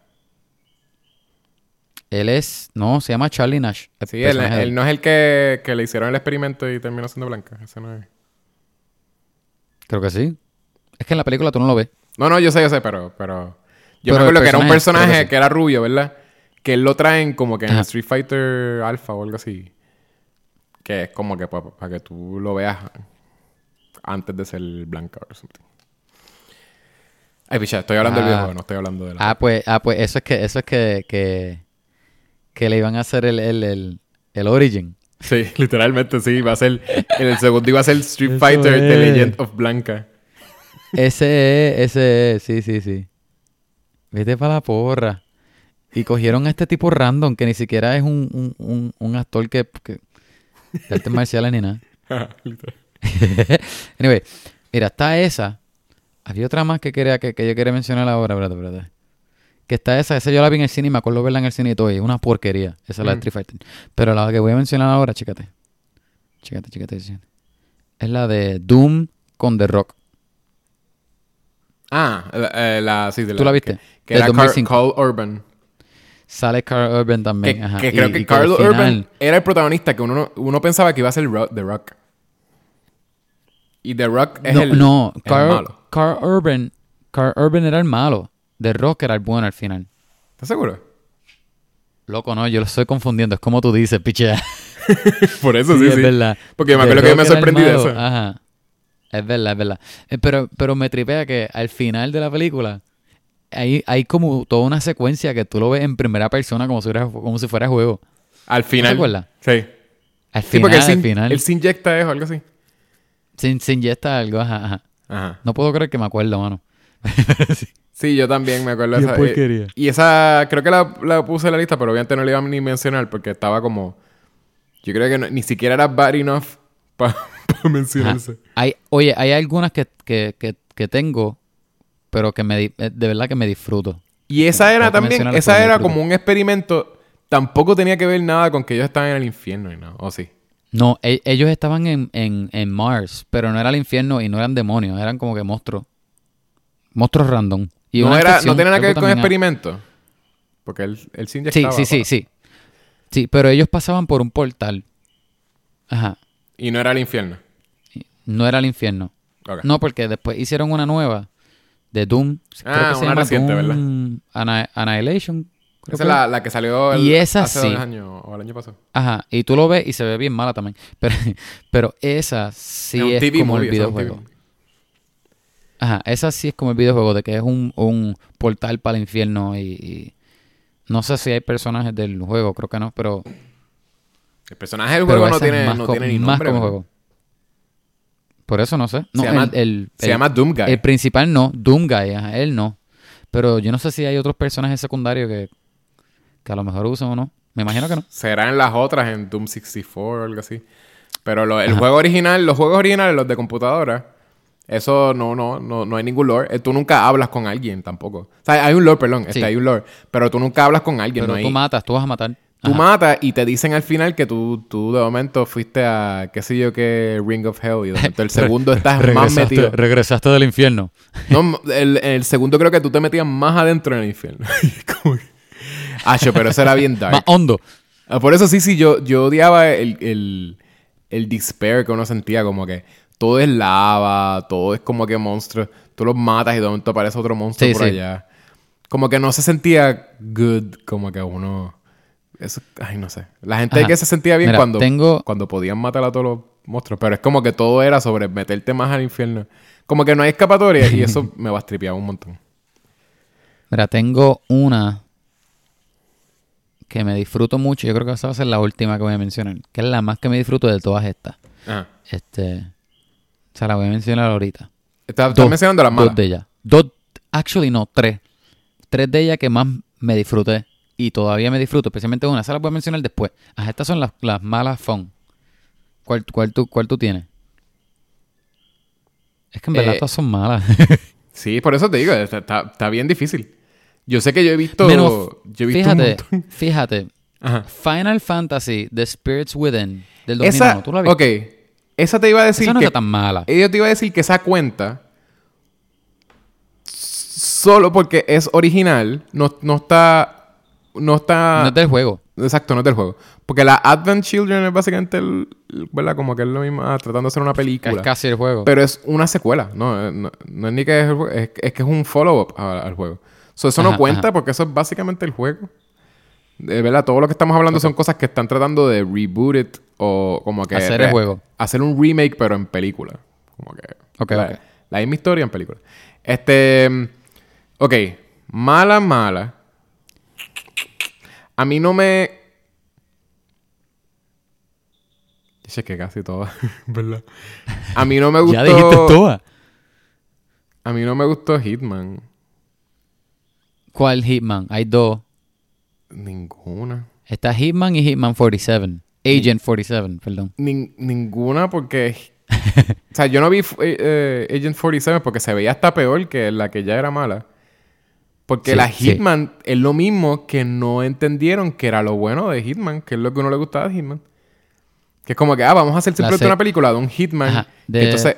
Él es... No, se llama Charlie Nash. Sí, él, no es el que, que le hicieron el experimento y terminó siendo blanca. Ese no es. Creo que sí. Es que en la película tú no lo ves. No, no, yo sé, yo sé, pero... pero... Yo Pero me acuerdo que era un personaje, que era rubio, ¿verdad? Que él lo traen como que en Ajá. Street Fighter Alpha o algo así. Que es como que para que tú lo veas antes de ser blanca o something. Ay, picha, estoy hablando del Ah. videojuego, no estoy hablando de la... Ah, pues, ah, pues eso es que, eso es que, que, que le iban a hacer el, el, el, el Origin. Sí, literalmente sí, va a ser... En el segundo iba a ser Street Eso Fighter The es. Legend of Blanca. Ese es, ese es, sí, sí, sí. Vete para la porra. Y cogieron a este tipo random que ni siquiera es un, un, un, un actor que, que de artes marciales ni nada. Anyway, mira, está esa. Había otra más que quería que, que yo quería mencionar ahora, espérate, espérate. Que está esa, esa yo la vi en el cine y me acuerdo verla en el cine y todo, y es una porquería. Esa es la de Mm. Street Fighter. Pero la que voy a mencionar ahora, chécate. Chécate, chécate. Es la de Doom con The Rock. Ah, la, eh, la- sí, de ¿Tú la viste? Que, que Del era Car- 2005. Carl Urban. Sale Carl Urban también. Que, ajá. que Y- creo y que Carl final- Urban era el protagonista que uno, no- uno pensaba que iba a ser The Rock. Y The Rock es no, el, no, el malo. Carl Urban, Carl Urban era el malo. The Rock era el bueno al final. ¿Estás seguro? Loco, no, yo lo estoy confundiendo. Es como tú dices, pichea. Por eso sí, Sí, sí. es verdad. Porque me acuerdo que yo me sorprendí de eso. Ajá. Es verdad, es verdad. Eh, Pero, pero me tripea que al final de la película hay, hay como toda una secuencia que tú lo ves en primera persona como si fuera, como si fuera juego. Al final. acuerdas? Sí. Al Sí, final, porque él se, al in- final, él se inyecta eso, algo así. se, se inyecta algo, ajá, ajá. Ajá. No puedo creer que me acuerdo, mano. Sí. Sí, yo también me acuerdo de esa. porquería. Y, y esa, creo que la, la puse en la lista, pero obviamente no la iba a ni mencionar porque estaba como. Yo creo que no- ni siquiera era bad enough para mencionarse. Hay, oye, hay algunas que, que, que, que tengo, pero que me di- eh, de verdad que me disfruto. Y esa era también, esa era como un experimento. Tampoco tenía que ver nada con que ellos estaban en el infierno y nada. ¿O sí? No, e- ellos estaban en, en, en Mars, pero no era el infierno y no eran demonios, eran como que monstruos. Monstruos random. Y no, era, no tenía nada que ver con también- experimento. Porque él, él se Sí, inyectaba. sí, sí, para- sí. Sí, pero ellos pasaban por un portal. Ajá. Y no era el infierno. No era el infierno. No, porque después hicieron una nueva de Doom. Creo Ah, que se una llama reciente, ¿verdad? Doom Anni- Annihilation. creo Esa es la, la que salió el- Y esa hace sí. dos años o el año pasado. Ajá, y tú lo ves y se ve bien mala también. Pero, pero esa sí Es como movie, el videojuego. Ajá, esa sí es como el videojuego, de que es un, un portal para el infierno y, y no sé si hay personajes del juego, creo que no, pero, El personaje del juego no tiene, no tiene ni más como juego. Por eso no sé. No, se llama, el, el- se el- llama Doom Guy. el principal no, Doomguy, ajá, él no. Pero yo no sé si hay otros personajes secundarios que, que a lo mejor usan o no. Me imagino que no. Serán las otras en Doom 64 o algo así. Pero lo- el Ajá. juego original, los juegos originales, los de computadora, eso no, no, no, no hay ningún lore. Eh, Tú nunca hablas con alguien tampoco. O sea, hay un lore, perdón, este, Sí. hay un lore. Pero tú nunca hablas con alguien. Pero no hay, tú matas, tú vas a matar. Tú Ajá. matas y te dicen al final que tú, tú de momento fuiste a, qué sé yo, qué Ring of Hell. Y de momento el segundo estás más metido. regresaste del infierno. No, el, el segundo creo que tú te metías más adentro en el infierno. Que- Acho, pero eso era bien dark. Más hondo. Ah, Por eso sí, sí, yo, yo odiaba el, el, el despair que uno sentía, como que todo es lava, todo es como que monstruo. Tú los matas y de momento aparece otro monstruo Sí, por sí. allá. Como que no se sentía good, como que uno. Eso, ay, no sé. La gente Ajá. que se sentía bien Mira, cuando, tengo- cuando podían matar a todos los monstruos. Pero es como que todo era sobre meterte más al infierno. Como que no hay escapatoria y eso me va a tripear un montón. Mira, tengo una que me disfruto mucho. Yo creo que esa va a ser la última que voy a mencionar. Que es la más que me disfruto de todas estas. Ajá. Este. O sea, la voy a mencionar ahorita. Estás Dos. mencionando las Dos malas. de ellas. Dos. Actually, no, tres. Tres de ellas que más me disfruté. Y todavía me disfruto, especialmente una. Esa la voy a mencionar después. Ajá, estas son las, las malas fun. ¿Cuál, cuál, tú, ¿Cuál tú tienes? Es que en verdad Eh, todas son malas. Sí, por eso te digo, está, está- está bien difícil. Yo sé que yo he visto. Menos, yo he visto un fíjate, fíjate. Ajá. Final Fantasy, The Spirits Within, del 2001. Esa, ¿Tú la viste? ok. Esa te iba a decir Esa no que. está tan mala. Yo te iba a decir que esa cuenta. Solo porque es original, no, no está. No está. No es del juego. Exacto, no es del juego. Porque la Advent Children es básicamente. el- ¿Verdad? Como que es lo mismo. ah, tratando de hacer una película. Es casi el juego. Pero es una secuela, no, no, no es ni que es, el es, es que es un follow-up al juego. So, eso no cuenta ajá. porque eso es básicamente el juego. De verdad, todo lo que estamos hablando son cosas que están tratando de reboot it o como que... Hacer el juego. Hacer un remake pero en película. Como que... Ok, la, ok. la misma historia en película. Este... Ok. Mala, mala. A mí no me... Dice que casi todas, ¿verdad? A mí no me gustó... ya dijiste todas. A mí no me gustó Hitman. ¿Cuál Hitman? Hay dos. Ninguna. Está Hitman y Hitman 47. Agent 47, perdón. Nin- ninguna porque... o sea, yo no vi eh, eh, Agent 47 porque se veía hasta peor que la que ya era mala. Porque Sí, la sí. Hitman es lo mismo que no entendieron que era lo bueno de Hitman, que es lo que uno le gustaba de Hitman. Que es como que, ah, vamos a hacer simplemente una película de un Hitman. Ajá, que de- entonces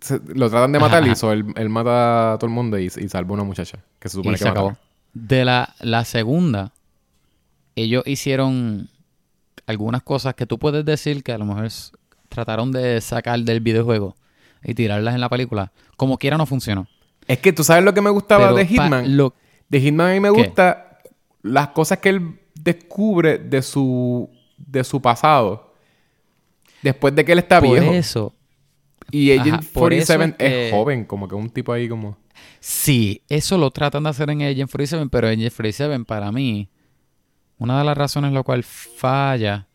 se- lo tratan de Ajá, matar y so él, él mata a todo el mundo y, y salva a una muchacha que se supone Y que se acabó. De la, la segunda, ellos hicieron algunas cosas que tú puedes decir que a lo mejor trataron de sacar del videojuego y tirarlas en la película. Como quiera no funcionó. Es que tú sabes lo que me gustaba Pero de Hitman. lo- De Hitman a mí me ¿Qué? gusta las cosas que él descubre de su, de su pasado. Después de que él está por viejo. eso, Y Agent Ajá, por eso 47 es que- es joven, como que un tipo ahí como... Sí, eso lo tratan de hacer en Agent 47, pero Agent 47 para mí, una de las razones lo cual falla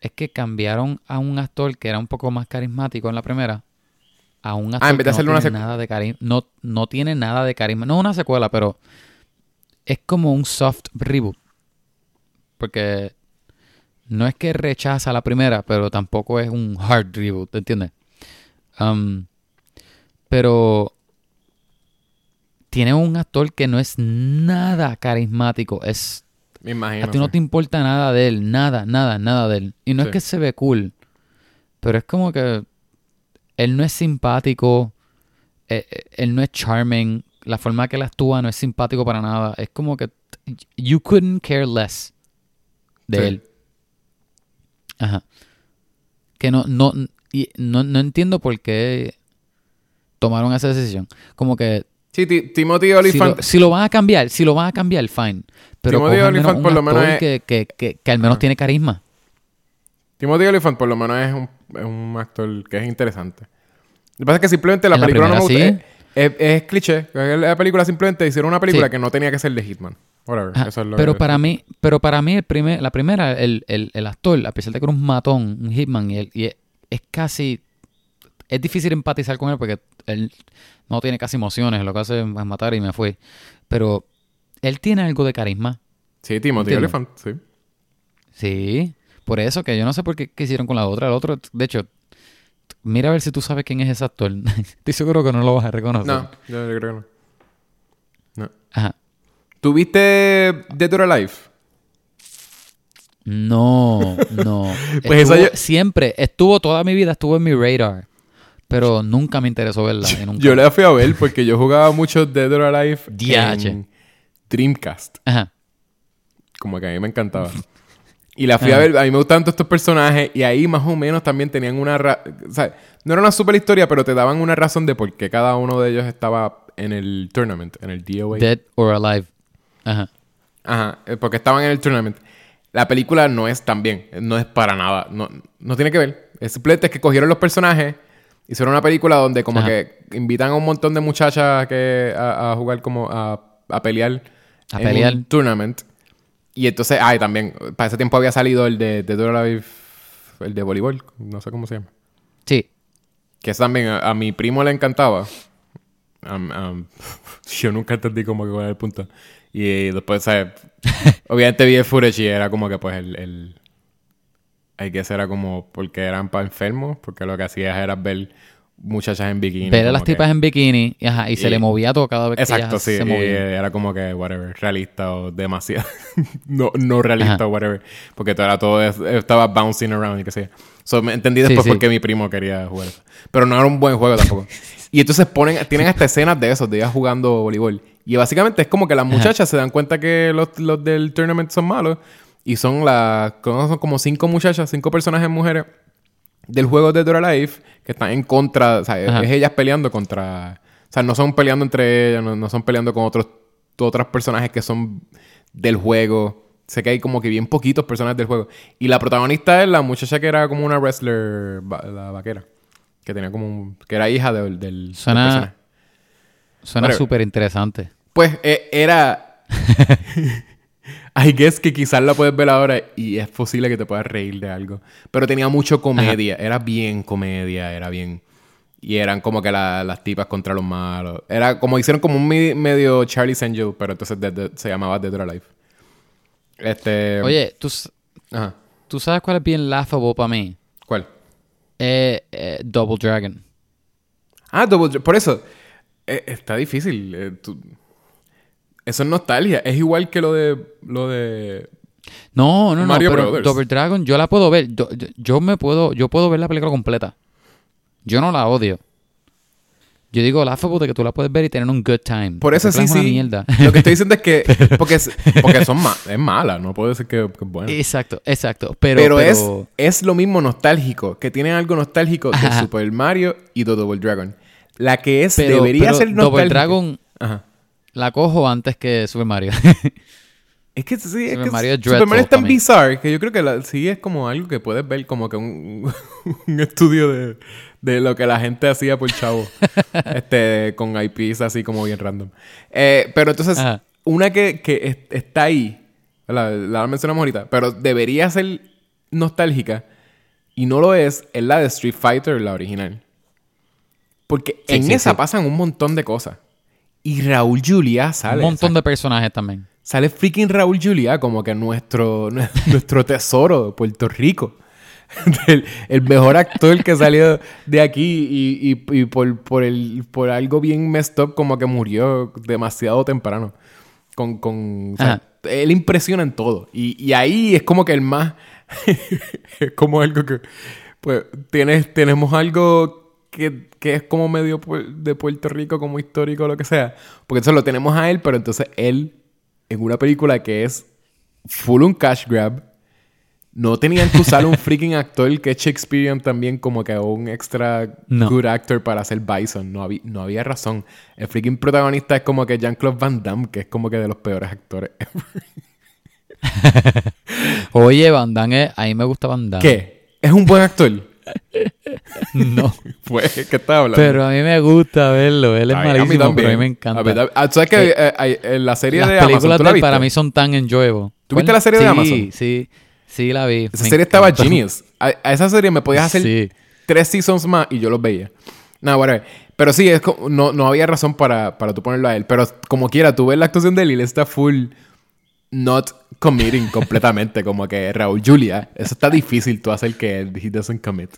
es que cambiaron a un actor que era un poco más carismático en la primera a un actor Ah, en vez de que no una tiene nada de carisma, no, no tiene nada de carisma, no una secuela, pero es como un soft reboot. Porque no es que rechaza la primera, pero tampoco es un hard reboot, ¿entiendes? Um, pero tiene un actor que no es nada carismático. Es Me imagino. a ti no sí. te importa nada de él, nada, nada, nada de él. Y no Sí. es que se ve cool, pero es como que él no es simpático, eh, eh, él no es charming, la forma que él actúa no es simpático para nada. Es como que you couldn't care less de Sí. él. Ajá. Que no, no, y no, no entiendo por qué tomaron esa decisión. Como que Sí, Ti- Timothy si lo, si lo van a cambiar, si lo van a cambiar, fine. Pero Timothy Olyphant por lo menos es- que, que, que, que al menos Ajá. tiene carisma. Timothy Olyphant por lo menos es un, es un actor que es interesante. Lo que pasa es que simplemente la película no me gusta. Es, es- es cliché. La película simplemente hicieron una película Sí. que no tenía que ser de Hitman. Whatever. Ajá, Eso es lo pero que- para mí, pero para mí el primer, la primera, el, el, el actor, a pesar de que era un matón, un hitman, y, y es, casi, es difícil empatizar con él porque él no tiene casi emociones, lo que hace es matar y me fue. Pero él tiene algo de carisma. Sí, Timothy Entiendo. Olyphant, sí. Sí, por eso que yo no sé por qué, qué hicieron con la otra. El otro, de hecho, mira a ver si tú sabes quién es ese actor. Estoy seguro que no lo vas a reconocer. No, yo, yo creo que no. no. Ajá. ¿Tuviste Dead or Alive? No, no. Pues esa Estuvo- yo- Siempre, estuvo toda mi vida, estuvo en mi radar. Pero nunca me interesó verla. nunca- Yo la fui a ver porque yo jugaba mucho Dead or Alive Diache. en Dreamcast. Ajá. Como que a mí me encantaba. Y la fui a ver, a mí me gustaban todos estos personajes y ahí más o menos también tenían una... ra- o sea, no era una super historia, pero te daban una razón de por qué cada uno de ellos estaba en el tournament, en el DOA. Dead or Alive. Ajá. Ajá, eh, porque estaban en el tournament. La película no es tan bien, no es para nada, no, no tiene que ver. Es simplemente que cogieron los personajes, hicieron una película donde como Ajá. que invitan a un montón de muchachas que, a, a jugar como a, a pelear A en pelear. un tournament. Y entonces, ay, también, para ese tiempo había salido el de, de Alive, el de voleibol, no sé cómo se llama. Sí. Que eso también a, a mi primo le encantaba. Yo nunca entendí como que cuál era el punto. Y después, ¿sabes? Obviamente vi el footage y era como que pues el... el hay que era como porque eran para enfermos, porque lo que hacías era ver muchachas en bikini. Ver a las que- tipas en bikini y, ajá, y, se Y- le movía todo cada vez que Exacto, ellas sí. se y movían. era como que, whatever, realista o demasiado. no, no realista Ajá. o whatever. Porque todo era todo, es- estaba bouncing around y que sea. So, me entendí después sí. por qué mi primo quería jugar eso. Pero no era un buen juego tampoco. y entonces ponen, tienen hasta escenas de esos, de ellas jugando voleibol. Y básicamente es como que las muchachas se dan cuenta que los, los del tournament son malos. Y son las, son como cinco muchachas, cinco personajes mujeres del juego de Dora Life que están en contra, o sea, Ajá. es ellas peleando contra, o sea, no son peleando entre ellas, no, no son peleando con otros otros personajes que son del juego. Sé que hay como que bien poquitos personajes del juego. Y la protagonista es la muchacha que era como una wrestler, la vaquera, que tenía como un, que era hija del, del, del Suena- personaje. Suena súper interesante. Pues eh, era. I guess que quizás la puedes ver ahora y es posible que te puedas reír de algo. Pero tenía mucho comedia. Era bien comedia, era bien. Y eran como que la- las tipas contra los malos. Era como hicieron como un medio Charlie's Angel, pero entonces de- de- se llamaba Dead or Alive. Este. Oye, ¿tú, s- Ajá. ¿tú sabes cuál es bien laughable para mí? ¿Cuál? Eh, eh, Double Dragon. Ah, Double Dra- Por eso. eh, está difícil. eh, tú- Eso es nostalgia. Es igual que lo de. Lo de. No, no, no, Mario pero Brothers. Double Dragon yo la puedo ver. Yo me puedo, yo puedo ver la película completa. Yo no la odio. Yo digo laughable de que tú la puedes ver y tener un good time. Por eso sí, sí. mierda. Lo que estoy diciendo es que. Porque, es, porque son ma- es mala, no puedo decir que, que es buena. exacto, exacto. Pero, Pero, pero, es, es lo mismo nostálgico, que tienen algo nostálgico de Ajá. Super Mario y de Double Dragon. La que es, pero- debería ser nostálgica. Double Dragon Ajá. la cojo antes que Super Mario. Es que sí, es Super que Mario es tan bizarre que yo creo que la- sí es como algo que puedes ver como que un, un estudio de, de lo que la gente hacía por chavo. este, con IPs así como bien random. Eh, pero entonces, Ajá. una que, que es- está ahí, la, la mencionamos ahorita, pero debería ser nostálgica y no lo es, es la de Street Fighter, la original. Porque Sí, en sí, esa pasan un montón de cosas. Y Raúl Julia sale. Un montón de personajes también. Sale freaking Raúl Julia como que nuestro, nuestro tesoro de Puerto Rico. el, el mejor actor que salió de aquí y, y- y por, por, el, por algo bien messed up como que murió demasiado temprano. Con, con, o sea, Ajá. él impresiona en todo. Y, y ahí es como que el más... es como algo que... Pues tienes, tenemos algo que, que es como medio de Puerto Rico, como histórico lo que sea. Porque eso lo tenemos a él, pero entonces él, en una película que es full un cash grab, no tenían que usar un freaking actor que es Shakespearean también como que un extra No. good actor para hacer Bison. No, había, no había razón. El freaking protagonista es como que Jean-Claude Van Damme, que es como que de los peores actores. Oye, Van Damme, a mí me gusta Van Damme. ¿Qué? ¿Es un buen actor? No. Pues, ¿qué estás hablando? Pero a mí me gusta verlo. Él es Ay, malísimo, pero a mí me encanta. A mí tam- ah, ¿tú ¿Sabes que Eh, eh, la serie Las de Amazon, películas ¿tú de la él viste? para mí son tan enjoyable. ¿Tú viste la serie de Sí, Amazon? Sí, sí, la vi. Esa Me serie estaba genius. A, a esa serie me podías hacer Sí. tres seasons más y yo los veía. Nada, whatever. Pero sí, es como- no, no había razón para, para tú ponerlo a él. Pero como quiera, tú ves la actuación de él y él está full not committing completamente. Como que Raúl Julia. Eso está difícil tú hacer que he doesn't commit.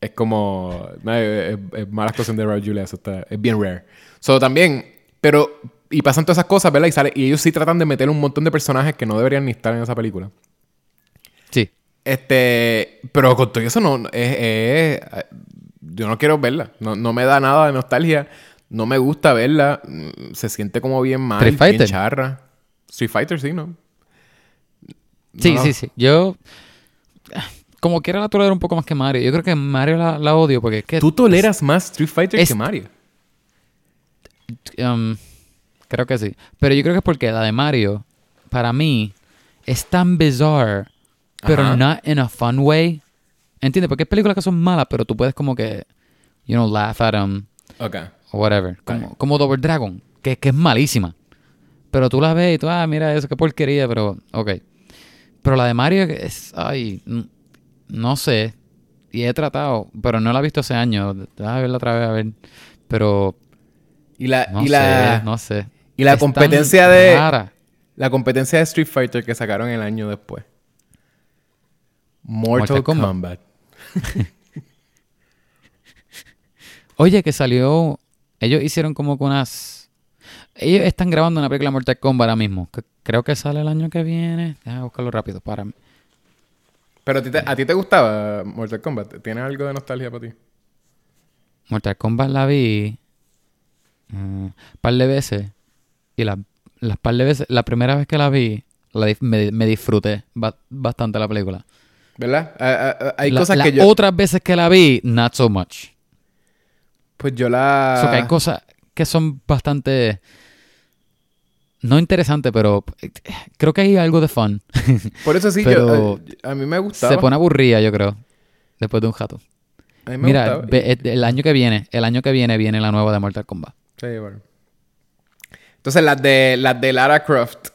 Es como... No, es, es- mala actuación de Raúl Julia. Eso está... Es bien rare. So, también... Pero... Y pasan todas esas cosas, ¿verdad? Y, sale, y ellos sí tratan de meter un montón de personajes que no deberían ni estar en esa película. Sí. Este, pero con todo eso no, es, es- yo no quiero verla, no, no me da nada de nostalgia, no me gusta verla, se siente como bien mal, bien charra. Street Fighter sí, ¿no? Sí, No. sí, sí. Yo, como quiera la tolero un poco más que Mario. Yo creo que Mario la, la odio porque es que... Tú toleras más Street Fighter es- que Mario. Um, creo que sí. Pero yo creo que es porque la de Mario, para mí, es tan bizarre, pero Ajá. not in a fun way. ¿Entiendes? Porque hay películas que son malas, pero tú puedes como que, you know, laugh at them Ok. o whatever. Como, como Double Dragon, que, que es malísima. Pero tú la ves y tú, ah, mira eso, qué porquería, pero, ok. Pero la de Mario es, ay, no sé. Y he tratado, pero no la he visto hace años. Déjame verla otra vez, a ver. Pero, Y la, no y sé, la, no sé. y la Es competencia de- rara. la competencia de Street Fighter que sacaron el año después. Mortal, Mortal Kombat. Kombat. Oye, que salió. Ellos hicieron como que unas. Ellos están grabando una película Mortal Kombat ahora mismo. que creo que sale el año que viene. Déjame buscarlo rápido para mí. Pero a ti, te, a ti te gustaba Mortal Kombat. ¿Tienes algo de nostalgia para ti? Mortal Kombat la vi. un par de veces. Y la- las par de veces. La primera vez que la vi. la me, me disfruté ba- bastante la película. ¿Verdad? Hay La- cosas que yo... otras veces que la vi, not so much. Pues yo la... So que hay cosas que son bastante. No interesantes, pero eh, creo que hay algo de fun. Por eso sí, yo, eh, a mí me gustaba. Se pone aburrida, yo creo. Después de un jato. A mí me Mira, gustaba. eh, el año que viene, el año que viene viene la nueva de Mortal Kombat. Sí, bueno. Entonces, las de, las de Lara Croft,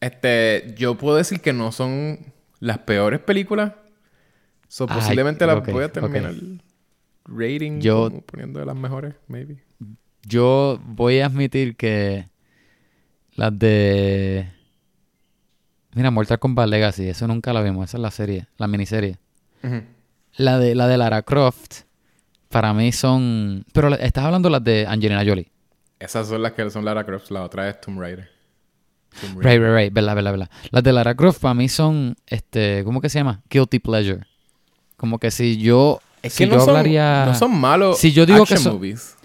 este, yo puedo decir que no son las peores películas. So, Ay, posiblemente las ok, voy a terminar rating Yo- como poniendo de las mejores, maybe. Yo voy a admitir que las de... Mira, Mortal Kombat Legacy, eso nunca la vimos, esa es la serie, la miniserie. La de, la de Lara Croft, para mí son... Pero estás hablando las de Angelina Jolie. Esas son las que son Lara Croft. La otra es Tomb Raider. Tomb Right, right, right, verdad, verdad, verdad. Las de Lara Croft para mí son, este, ¿cómo que se llama? Guilty pleasure. Como que si yo, Es si que yo no, son, hablaría... no son malos Si yo digo que son- movies.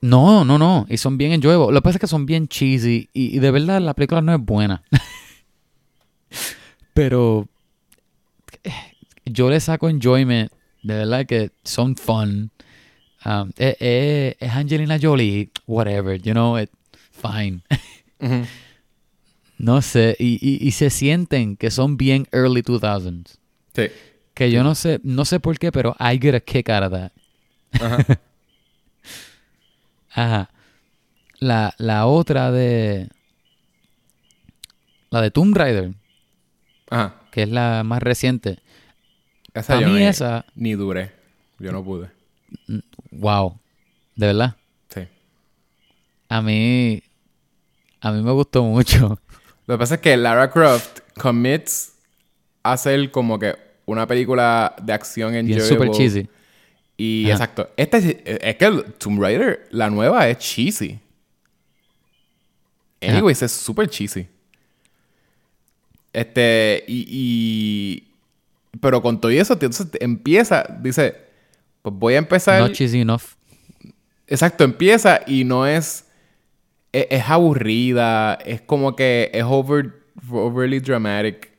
No, no, no. Y son bien enjoyable. Lo que pasa es que son bien cheesy. Y, y de verdad la película no es buena. Pero eh, yo le saco enjoyment. De verdad que son fun. Um, eh, eh, es Angelina Jolie. Whatever. You know, it, fine. No sé. Y, y, y se sienten que son bien early 2000s. Sí. Que yo no sé, no sé por qué, pero I get a kick out of that. Ajá. Ajá. La, la otra de. La de Tomb Raider, Ajá. que es la más reciente. Esa yo mí ni, esa- ni duré. Yo no pude. Wow. De verdad. Sí. A mí. A mí me gustó mucho. Lo que pasa es que Lara Croft commits a hacer como que una película de acción en Bien super cheesy. Y Ajá. exacto. Esta es, es que el Tomb Raider, la nueva, es cheesy. Ajá. Anyways, es super cheesy. Este, y, y- Pero con todo eso, entonces empieza, dice, pues voy a empezar... Not cheesy enough. Exacto, empieza y no es, es. es aburrida, es como que es over, overly dramatic.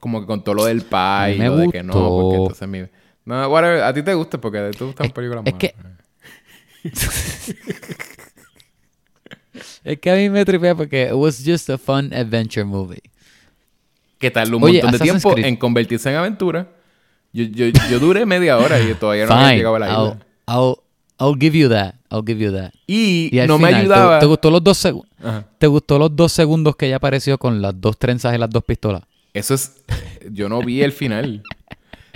Como que con todo lo del y lo de que no, porque entonces mi. No, whatever, a ti te gusta porque te gustan Es- películas es malas. que- Es que a mí me tripea porque it was just a fun adventure movie. Que tarda un Oye, montón de tiempo Creed. en convertirse en aventura. Yo, yo, yo duré media hora y todavía no había llegado a la I'll, isla. I'll, I'll give you that. I'll give you that. Y, Y no me final, ¿te- ayudaba. ¿te, gustó los dos segundos? ¿Te gustó los dos segundos que ella apareció con las dos trenzas y las dos pistolas? Eso es. Yo no vi el final.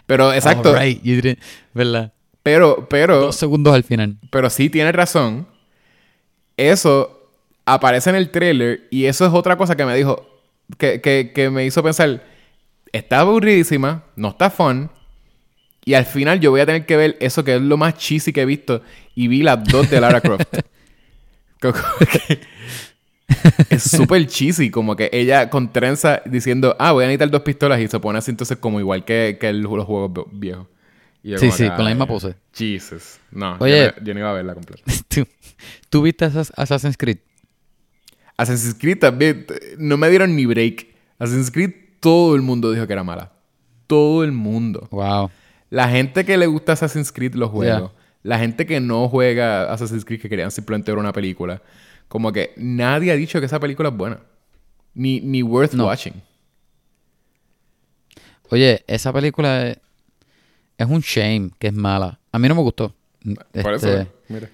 Pero exacto. Alright, you didn't- ¿Verdad? Pero, pero. Dos segundos al final. Pero sí tienes razón. Eso aparece en el trailer y eso es otra cosa que me dijo, que, que, que me hizo pensar, está aburridísima, no está fun. Y al final yo voy a tener que ver eso que es lo más cheesy que he visto. Y vi las dos de Lara Croft. Es súper cheesy. Como que ella con trenza diciendo, ah, voy a necesitar dos pistolas. Y se pone así entonces como igual que, que el- los juegos vi- viejos. Y yo Sí, sí, que, con la misma "Ay, pose". Jesus. No, Oye. yo, no, yo no iba a verla completa. ¿Tú, tú viste Assas- Assassin's Creed? Assassin's Creed también. No me dieron ni break. Assassin's Creed, todo el mundo dijo que era mala. Todo el mundo. Wow. La gente que le gusta Assassin's Creed los juegos. La gente que no juega Assassin's Creed, que querían simplemente ver una película. Como que nadie ha dicho que esa película es buena. Ni, ni worth watching. Oye, esa película es, es, un shame que es mala. A mí no me gustó. Por eso, este, mira.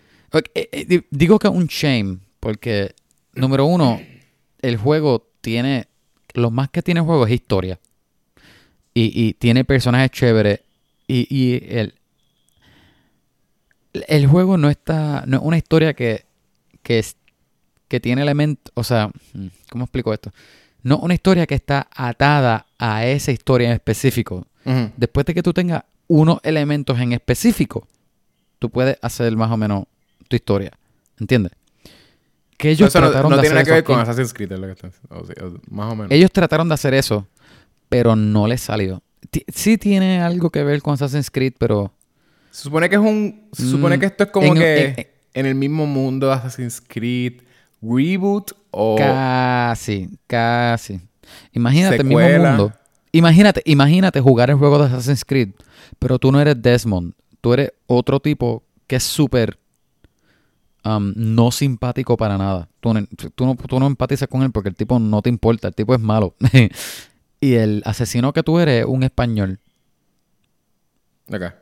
Eh, eh, digo que es un shame porque, número uno, el juego tiene... Lo más que tiene el juego es historia. Y, y tiene personajes chéveres. Y, y el, el juego no está... No es una historia que, que, es, que tiene elementos... O sea, mm, ¿cómo explico esto? No una historia que está atada a esa historia en específico. Después de que tú tengas unos elementos en específico, tú puedes hacer más o menos tu historia. ¿Entiendes? Que ellos trataron no, no de tiene hacer nada que ver con Assassin's Creed, lo que está, más o menos. Ellos trataron de hacer eso, pero no les salió. sí tiene algo que ver con Assassin's Creed, pero... Se supone que es un... Se supone mm, que esto es como que en, el mismo mundo de Assassin's Creed, reboot o... Casi, casi. Imagínate el mismo mundo. Imagínate, imagínate jugar el juego de Assassin's Creed, pero tú no eres Desmond. Tú eres otro tipo que es súper um, no simpático para nada. Tú, no, tú no empatizas con él porque el tipo no te importa, el tipo es malo. y el asesino que tú eres es un español. Acá.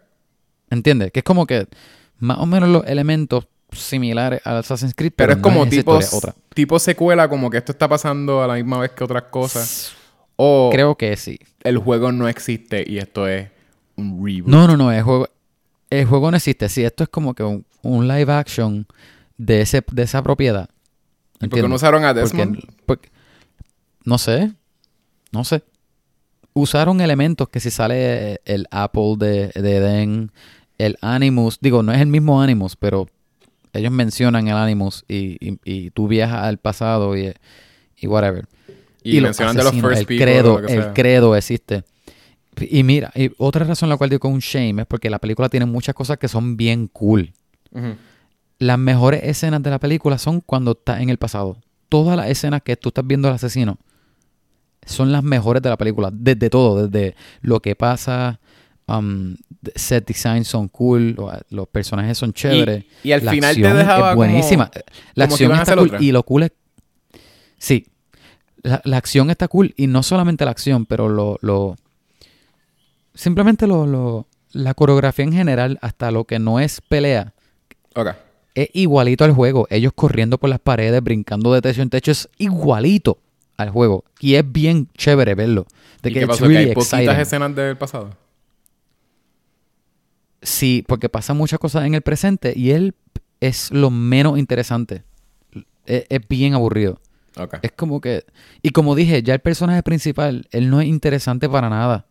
¿Entiendes? Que es como que más o menos los elementos similares al Assassin's Creed. Pero, es como tipo, tipo secuela, como que esto está pasando a la misma vez que otras cosas. O Creo que sí. El juego no existe y esto es un reboot. No, no, no. El juego, el juego no existe. Sí, esto es como que un, un live action de, ese, de esa propiedad. ¿Y por qué no usaron a Desmond? no sé. No sé. Usaron elementos que si sale el Apple de, de Eden, el Animus. Digo, no es el mismo Animus, pero ellos mencionan el Animus y, y, tú viajas al pasado y, y whatever. Y, mencionan de los first el credo, el credo existe. Y mira, y otra razón la cual digo un shame es porque la película tiene muchas cosas que son bien cool las mejores escenas de la película son cuando está en el pasado. Todas las escenas que tú estás viendo al asesino son las mejores de la película. Desde todo, desde lo que pasa, um, set design son cool, los personajes son chéveres. Y, al final te dejaba es buenísima. la acción está cool y lo cool es... Sí, la, acción está cool y no solamente la acción, pero lo... lo simplemente lo, lo, la coreografía en general, hasta lo que no es pelea. Okay es igualito al juego. Ellos corriendo por las paredes, brincando de techo en techo, es igualito al juego. Y es bien chévere verlo. De ¿Y que qué pasó? ¿Que hay poquitas escenas del pasado? Sí, porque pasa muchas cosas en el presente y él es lo menos interesante. Es, bien aburrido. Es como que... Y como dije, ya el personaje principal, él no es interesante para nada.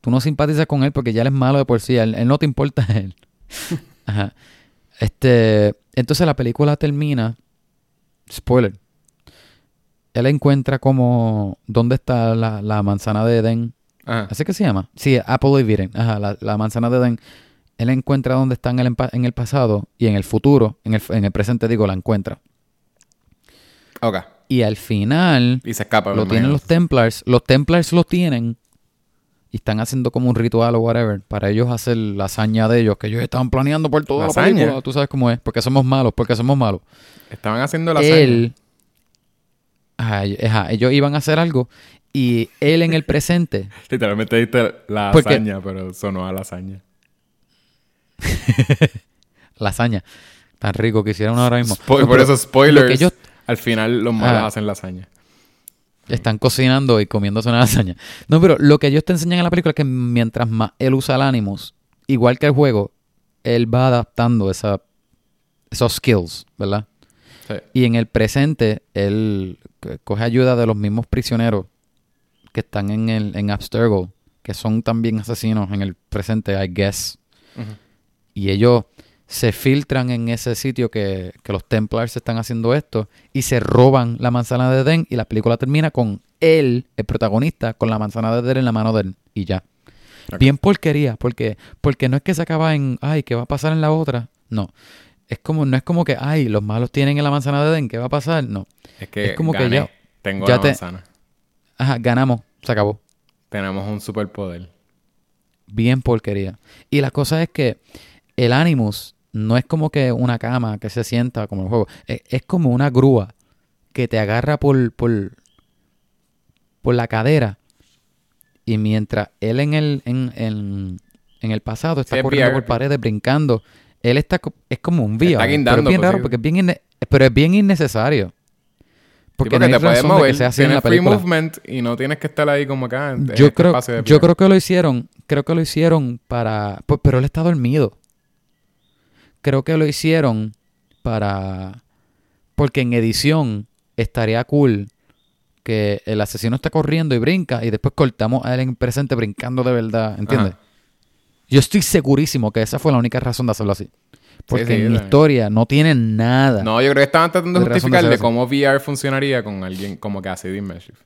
Tú no simpatizas con él porque ya él es malo de por sí. Él, él no te importa él. Ajá. Este, entonces la película termina, spoiler, él encuentra como dónde está la, manzana de Edén. ¿Así que se llama? Sí, Apple of Eden. Ajá, la, manzana de Edén. Él encuentra dónde está en el, en el pasado y en el futuro, en el, en el presente digo, la encuentra. Ok. Y al final... Y se escapa. Lo tienen los Templars. Los Templars lo tienen y están haciendo como un ritual o whatever para ellos hacer la hazaña de ellos que ellos estaban planeando por toda la, película. Tú sabes cómo es, porque somos malos, porque somos malos. Estaban haciendo la él, ajá, ellos iban a hacer algo y él en el presente. Literalmente diste la hazaña, pero sonó a lasaña. lasaña. Tan rico que hicieron ahora mismo. por eso, spoilers. al final los malos hacen lasaña. Están cocinando y comiéndose una lasaña. No, pero lo que ellos te enseñan en la película es que mientras más él usa el Animus, igual que el juego, él va adaptando esa, esos skills, ¿verdad? Sí. Y en el presente, él coge ayuda de los mismos prisioneros que están en, el, en Abstergo, que son también asesinos en el presente, I guess. Y ellos se filtran en ese sitio que, los Templars están haciendo esto y se roban la manzana de Edén y la película termina con él, el protagonista, con la manzana de Edén en la mano de él y ya. Bien porquería, porque, porque no es que se acaba en, ay, ¿qué va a pasar en la otra? No. Es como, no es como que, ay, los malos tienen en la manzana de Edén, ¿qué va a pasar? No. Es que como que ya, tengo la manzana. Ajá, ganamos. Se acabó. Tenemos un superpoder. Bien porquería. Y la cosa es que el Animus no es como que una cama que se sienta como el juego. Es, es como una grúa que te agarra por, por, por la cadera. Y mientras él en el, en, en, en el pasado está Sí, corriendo VR. por paredes, brincando, él está es como un VR. Está pero guindando, es bien raro porque es bien, pero es bien innecesario. Porque, Porque, no te puedes mover. así en tienes la free movement y no tienes que estar ahí como acá. en- Yo este creo, de yo creo que lo hicieron, creo que lo hicieron para, pues, pero él está dormido. Creo que lo hicieron para, porque en edición estaría cool que el asesino está corriendo y brinca y después cortamos a él en presente brincando de verdad, ¿entiendes? Ajá. Yo estoy segurísimo que esa fue la única razón de hacerlo así. Porque sí, en mi historia no tiene nada. No, yo creo que estaban tratando de de de justificarle eso. cómo VR funcionaría con alguien como que hace de Immersive.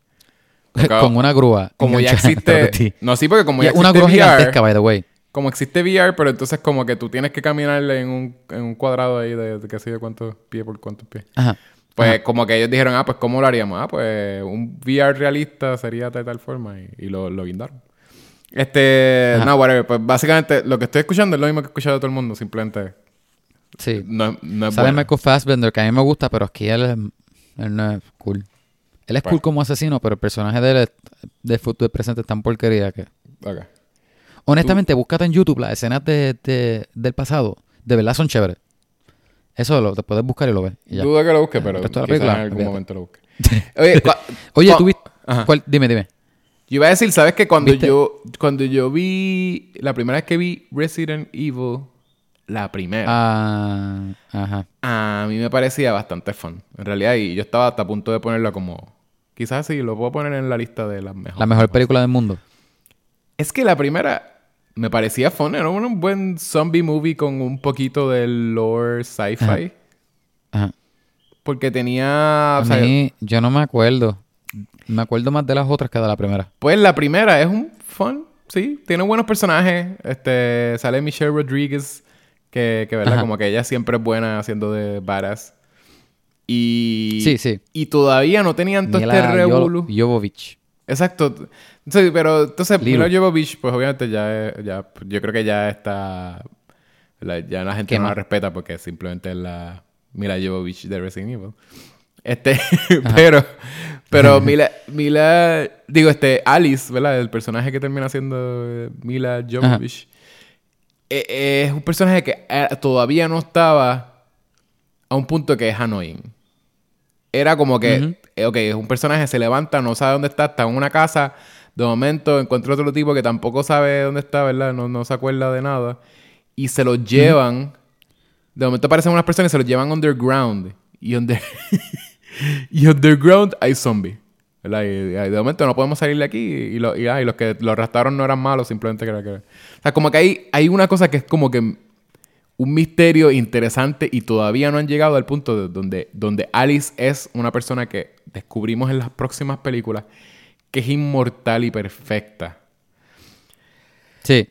con una grúa. Como ya de existe... No, sí, porque como ya una existe grúa VR... gigantesca, by the way. Como existe VR, pero entonces como que tú tienes que caminar en un, en un cuadrado ahí de, de qué sé yo cuántos pies por cuántos pies. Ajá. Pues Ajá. como que ellos dijeron, ah, pues ¿cómo lo haríamos? Ah, pues un VR realista sería de tal forma y, y lo, lo guindaron. Este, Ajá. no, whatever. Pues básicamente lo que estoy escuchando es lo mismo que he escuchado de todo el mundo, simplemente Sí. no, es- no es Sale bueno. Michael Fassbender, que a mí me gusta, pero aquí él, es- él no es cool. Él es Pues. cool como asesino, pero el personaje de él es- de futuro presente es tan porquería que... Ok. Honestamente, búscate en YouTube las escenas de, de- del pasado. De verdad son chéveres. Eso lo te puedes buscar y lo ves. y ya. Dudo que lo busque, pero quizás película, en algún momento lo busque. Oye, Oye, ¿tú viste? Cuál? Dime, dime. Yo iba a decir, ¿sabes que cuando ¿Viste? yo cuando yo vi la primera vez que vi Resident Evil, la primera, Ah, ajá. a mí me parecía bastante fun. En realidad, y yo estaba hasta a punto de ponerla como quizás sí lo puedo poner en la lista de las mejores. La mejor película del mundo. Es que la primera me parecía fun, era un buen zombie movie con un poquito de lore sci-fi, Ajá. Ajá. porque tenía, A o sea, mí, yo no me acuerdo. Me acuerdo más de las otras que de la primera. Pues la primera es un fun, sí. Tiene buenos personajes. Este, sale Michelle Rodriguez, que, que verdad, Ajá. como que ella siempre es buena haciendo de badass. Y... Sí, sí. Y todavía no tenían todo este revolú. Jo- Jovovich. Exacto. Sí, pero entonces. Mila Jovovich, pues obviamente ya, ya yo creo que ya está... la- ya la gente ¿Qué no la respeta porque simplemente es la Mila Jovovich de Resident Evil. Este, pero, pero Mila, Mila, digo, este, Alice, ¿verdad? El personaje que termina siendo eh, Mila Jovovich, es un personaje que eh, todavía no estaba a un punto que es annoying. Era como que, eh, ok, es un personaje, se levanta, no sabe dónde está, está en una casa, de momento encuentra otro tipo que tampoco sabe dónde está, ¿verdad? No, no se acuerda de nada. Y se los llevan, de momento aparecen unas personas y se los llevan underground. Y, under... y underground hay zombies. ¿verdad? Y, y de momento no podemos salir de aquí y, lo- y, ah, y los que los arrastraron no eran malos, simplemente que era que... O sea, como que hay, hay una cosa que es como que un misterio interesante y todavía no han llegado al punto de donde, donde Alice es una persona que descubrimos en las próximas películas que es inmortal y perfecta. Sí.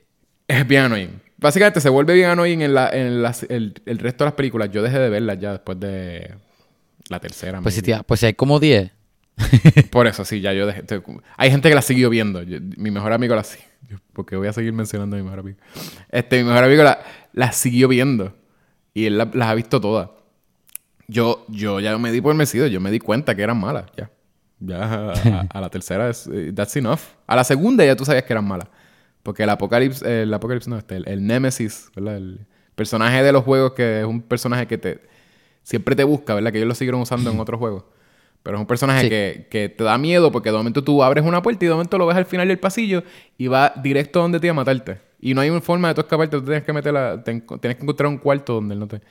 Es bien annoying. Básicamente se vuelve bien annoying en, la, en las- el, el resto de las películas. Yo dejé de verlas ya después de la tercera. Pues si, tía- pues si hay como 10. Por eso, sí, ya yo dejé. Hay gente que la siguió viendo. Yo- mi mejor amigo la siguió. Porque voy a seguir mencionando a mi mejor amigo. Este, mi mejor amigo la, la siguió viendo. Y él la- las ha visto todas. Yo, yo ya me di por vencido. Yo me di cuenta que eran malas. Ya. Ya a, a- la tercera es. eh, That's enough. A la segunda ya tú sabías que eran malas. Porque el Apocalipsis. El Apocalipsis no, este, el, el Nemesis. El personaje de los juegos que es un personaje que te. Siempre te busca, ¿verdad? Que ellos lo siguieron usando en otros juegos. Pero es un personaje Sí. que, que te da miedo porque de momento tú abres una puerta y de momento lo ves al final del pasillo y va directo donde te iba a matarte. Y no hay una forma de tú escaparte, tú tienes que meterla, te enco- tienes que encontrar un cuarto donde él no te.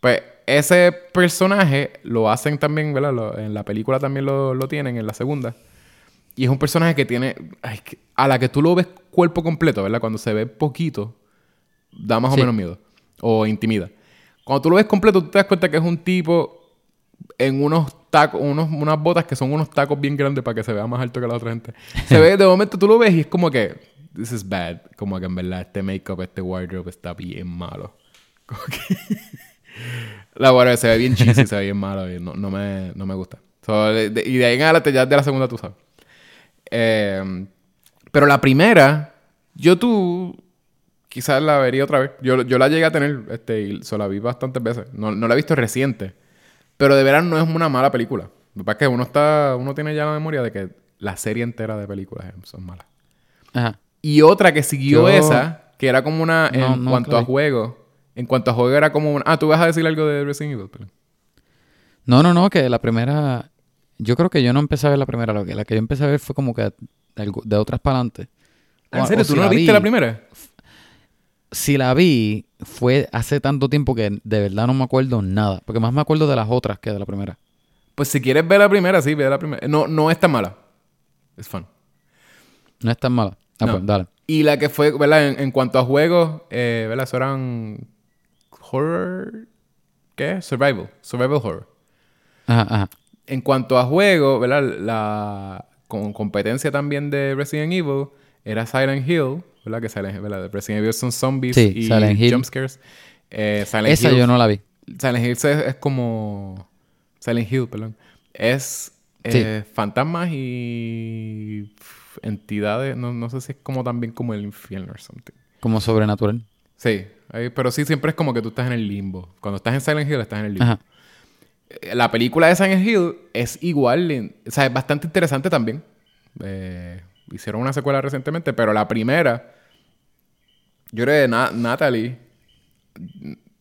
Pues ese personaje lo hacen también, ¿verdad? Lo- en la película también lo, lo tienen, en la segunda. Y es un personaje que tiene. ay, a la que tú lo ves cuerpo completo, ¿verdad? Cuando se ve poquito, da más o Sí. menos miedo. O intimida. Cuando tú lo ves completo, tú te das cuenta que es un tipo en unos unos, unas botas que son unos tacos bien grandes para que se vea más alto que la otra gente. Se ve, de momento tú lo ves y es como que, this is bad. Como que en verdad este make-up, este wardrobe está bien malo. La wardrobe se ve bien cheesy, se ve bien malo y no, no, me, no me gusta. So, y de ahí en adelante ya de la segunda tú sabes. Eh, pero la primera, yo tú quizás la vería otra vez. Yo, yo la llegué a tener este, y se la vi bastantes veces. No, no la he visto reciente. Pero de verano no es una mala película. Lo que pasa es que uno, está, uno tiene ya la memoria de que la serie entera de películas son malas. Ajá. Y otra que siguió Yo- esa, que era como una. En No, no, cuanto claro. a juego. En cuanto a juego era como una. Ah, tú vas a decir algo de Resident Evil. Pero... No, no, no, que la primera. Yo creo que yo no empecé a ver la primera. Que, la que yo empecé a ver fue como que de, otras para adelante. Ah, ¿En serio? o ¿Tú si no la viste vi- la primera? Si la vi, fue hace tanto tiempo que de verdad no me acuerdo nada. Porque más me acuerdo de las otras que de la primera. Pues si quieres ver la primera, sí, ve la primera. No, no es tan mala. Es fun. No es tan mala. Ah, No. pues dale. Y la que fue, ¿verdad? En, en cuanto a juegos, eh, ¿verdad? Eso eran. Horror. ¿Qué? Survival. Survival horror. Ajá, ajá. En cuanto a juego, ¿verdad? La con competencia también de Resident Evil era Silent Hill, ¿verdad? Que Silent Hill, ¿verdad? Resident Evil son zombies Sí, y Silent Hill. jumpscares. Eh, Silent Esa Hill, yo no la vi. Silent Hill es, es como... Silent Hill, perdón. Es eh, fantasmas y entidades. No, no sé si es como también como el infierno o something. Como sobrenatural. Sí, pero sí siempre es como que tú estás en el limbo. Cuando estás en Silent Hill, estás en el limbo. Ajá. Eh, La película de Silent Hill es igual, o sea, es bastante interesante también. Eh, hicieron una secuela recientemente, pero la primera, yo creo que Na- Natalie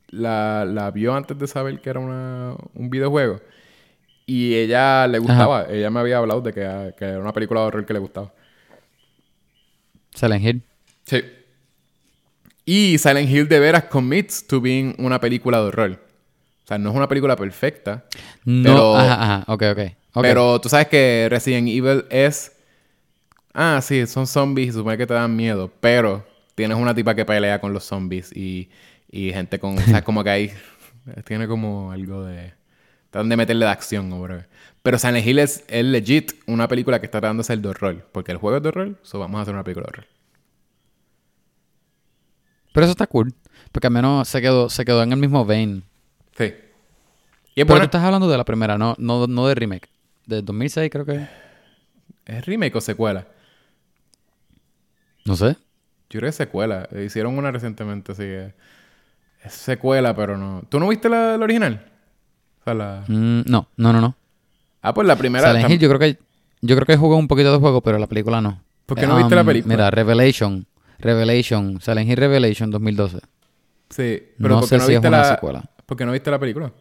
la, la vio antes de saber que era una- un videojuego. Y ella le gustaba, ella me había hablado de que, que era una película de horror que le gustaba. Silent Hill. Sí. Y Silent Hill de veras commits to being una película de horror. O sea, no es una película perfecta. No, Pero- ajá, ajá. Ok, ok. ok. Pero tú sabes que Resident Evil es. Ah, sí, son zombies y supone que te dan miedo. Pero tienes una tipa que pelea con los zombies y, y gente con. O sea, como que ahí. Tiene como algo de. Tratan de meterle de acción, o whatever. Pero Silent Hill es, es legit una película que está tratando de ser de horror. Porque el juego es de horror, so vamos a hacer una película de horror. Pero eso está cool. Porque al menos se quedó, se quedó en el mismo vein. Sí. Y es Pero tú estás hablando de la primera, no, no, no de remake. De 2006 creo que. ¿Es remake o secuela? No sé. Yo creo que es secuela. Hicieron una recientemente, así que. Es secuela, pero no. ¿Tú no viste la, la original? O sea, la. Mm, no, no, no, no. Ah, pues la primera. Silent Hill, yo creo que yo creo que jugué un poquito de juego, pero la película no. ¿Por qué no viste la Um, película? Mira, Revelation. Revelation. Silent Hill Revelation 2012. Sí, pero no ¿por qué sé no si es viste la. secuela. ¿Por qué no viste la película?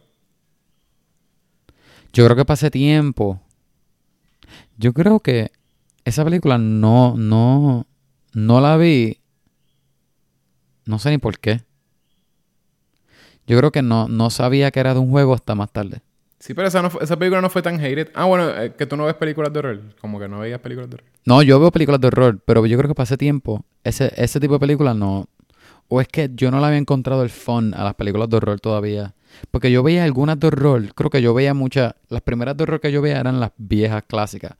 Yo creo que pasé tiempo. Yo creo que esa película no, no, no la vi. No sé ni por qué. Yo creo que no, no sabía que era de un juego hasta más tarde. Sí, pero esa, no fue- esa película no fue tan hated. Ah, bueno, eh, que tú no ves películas de horror. Como que no veías películas de horror. No, yo veo películas de horror, pero yo creo que pasé tiempo. Ese, ese tipo de películas no. O es que yo no le había encontrado el fun a las películas de horror todavía. Porque yo veía algunas de horror. Creo que yo veía muchas. Las primeras de horror que yo veía eran las viejas clásicas.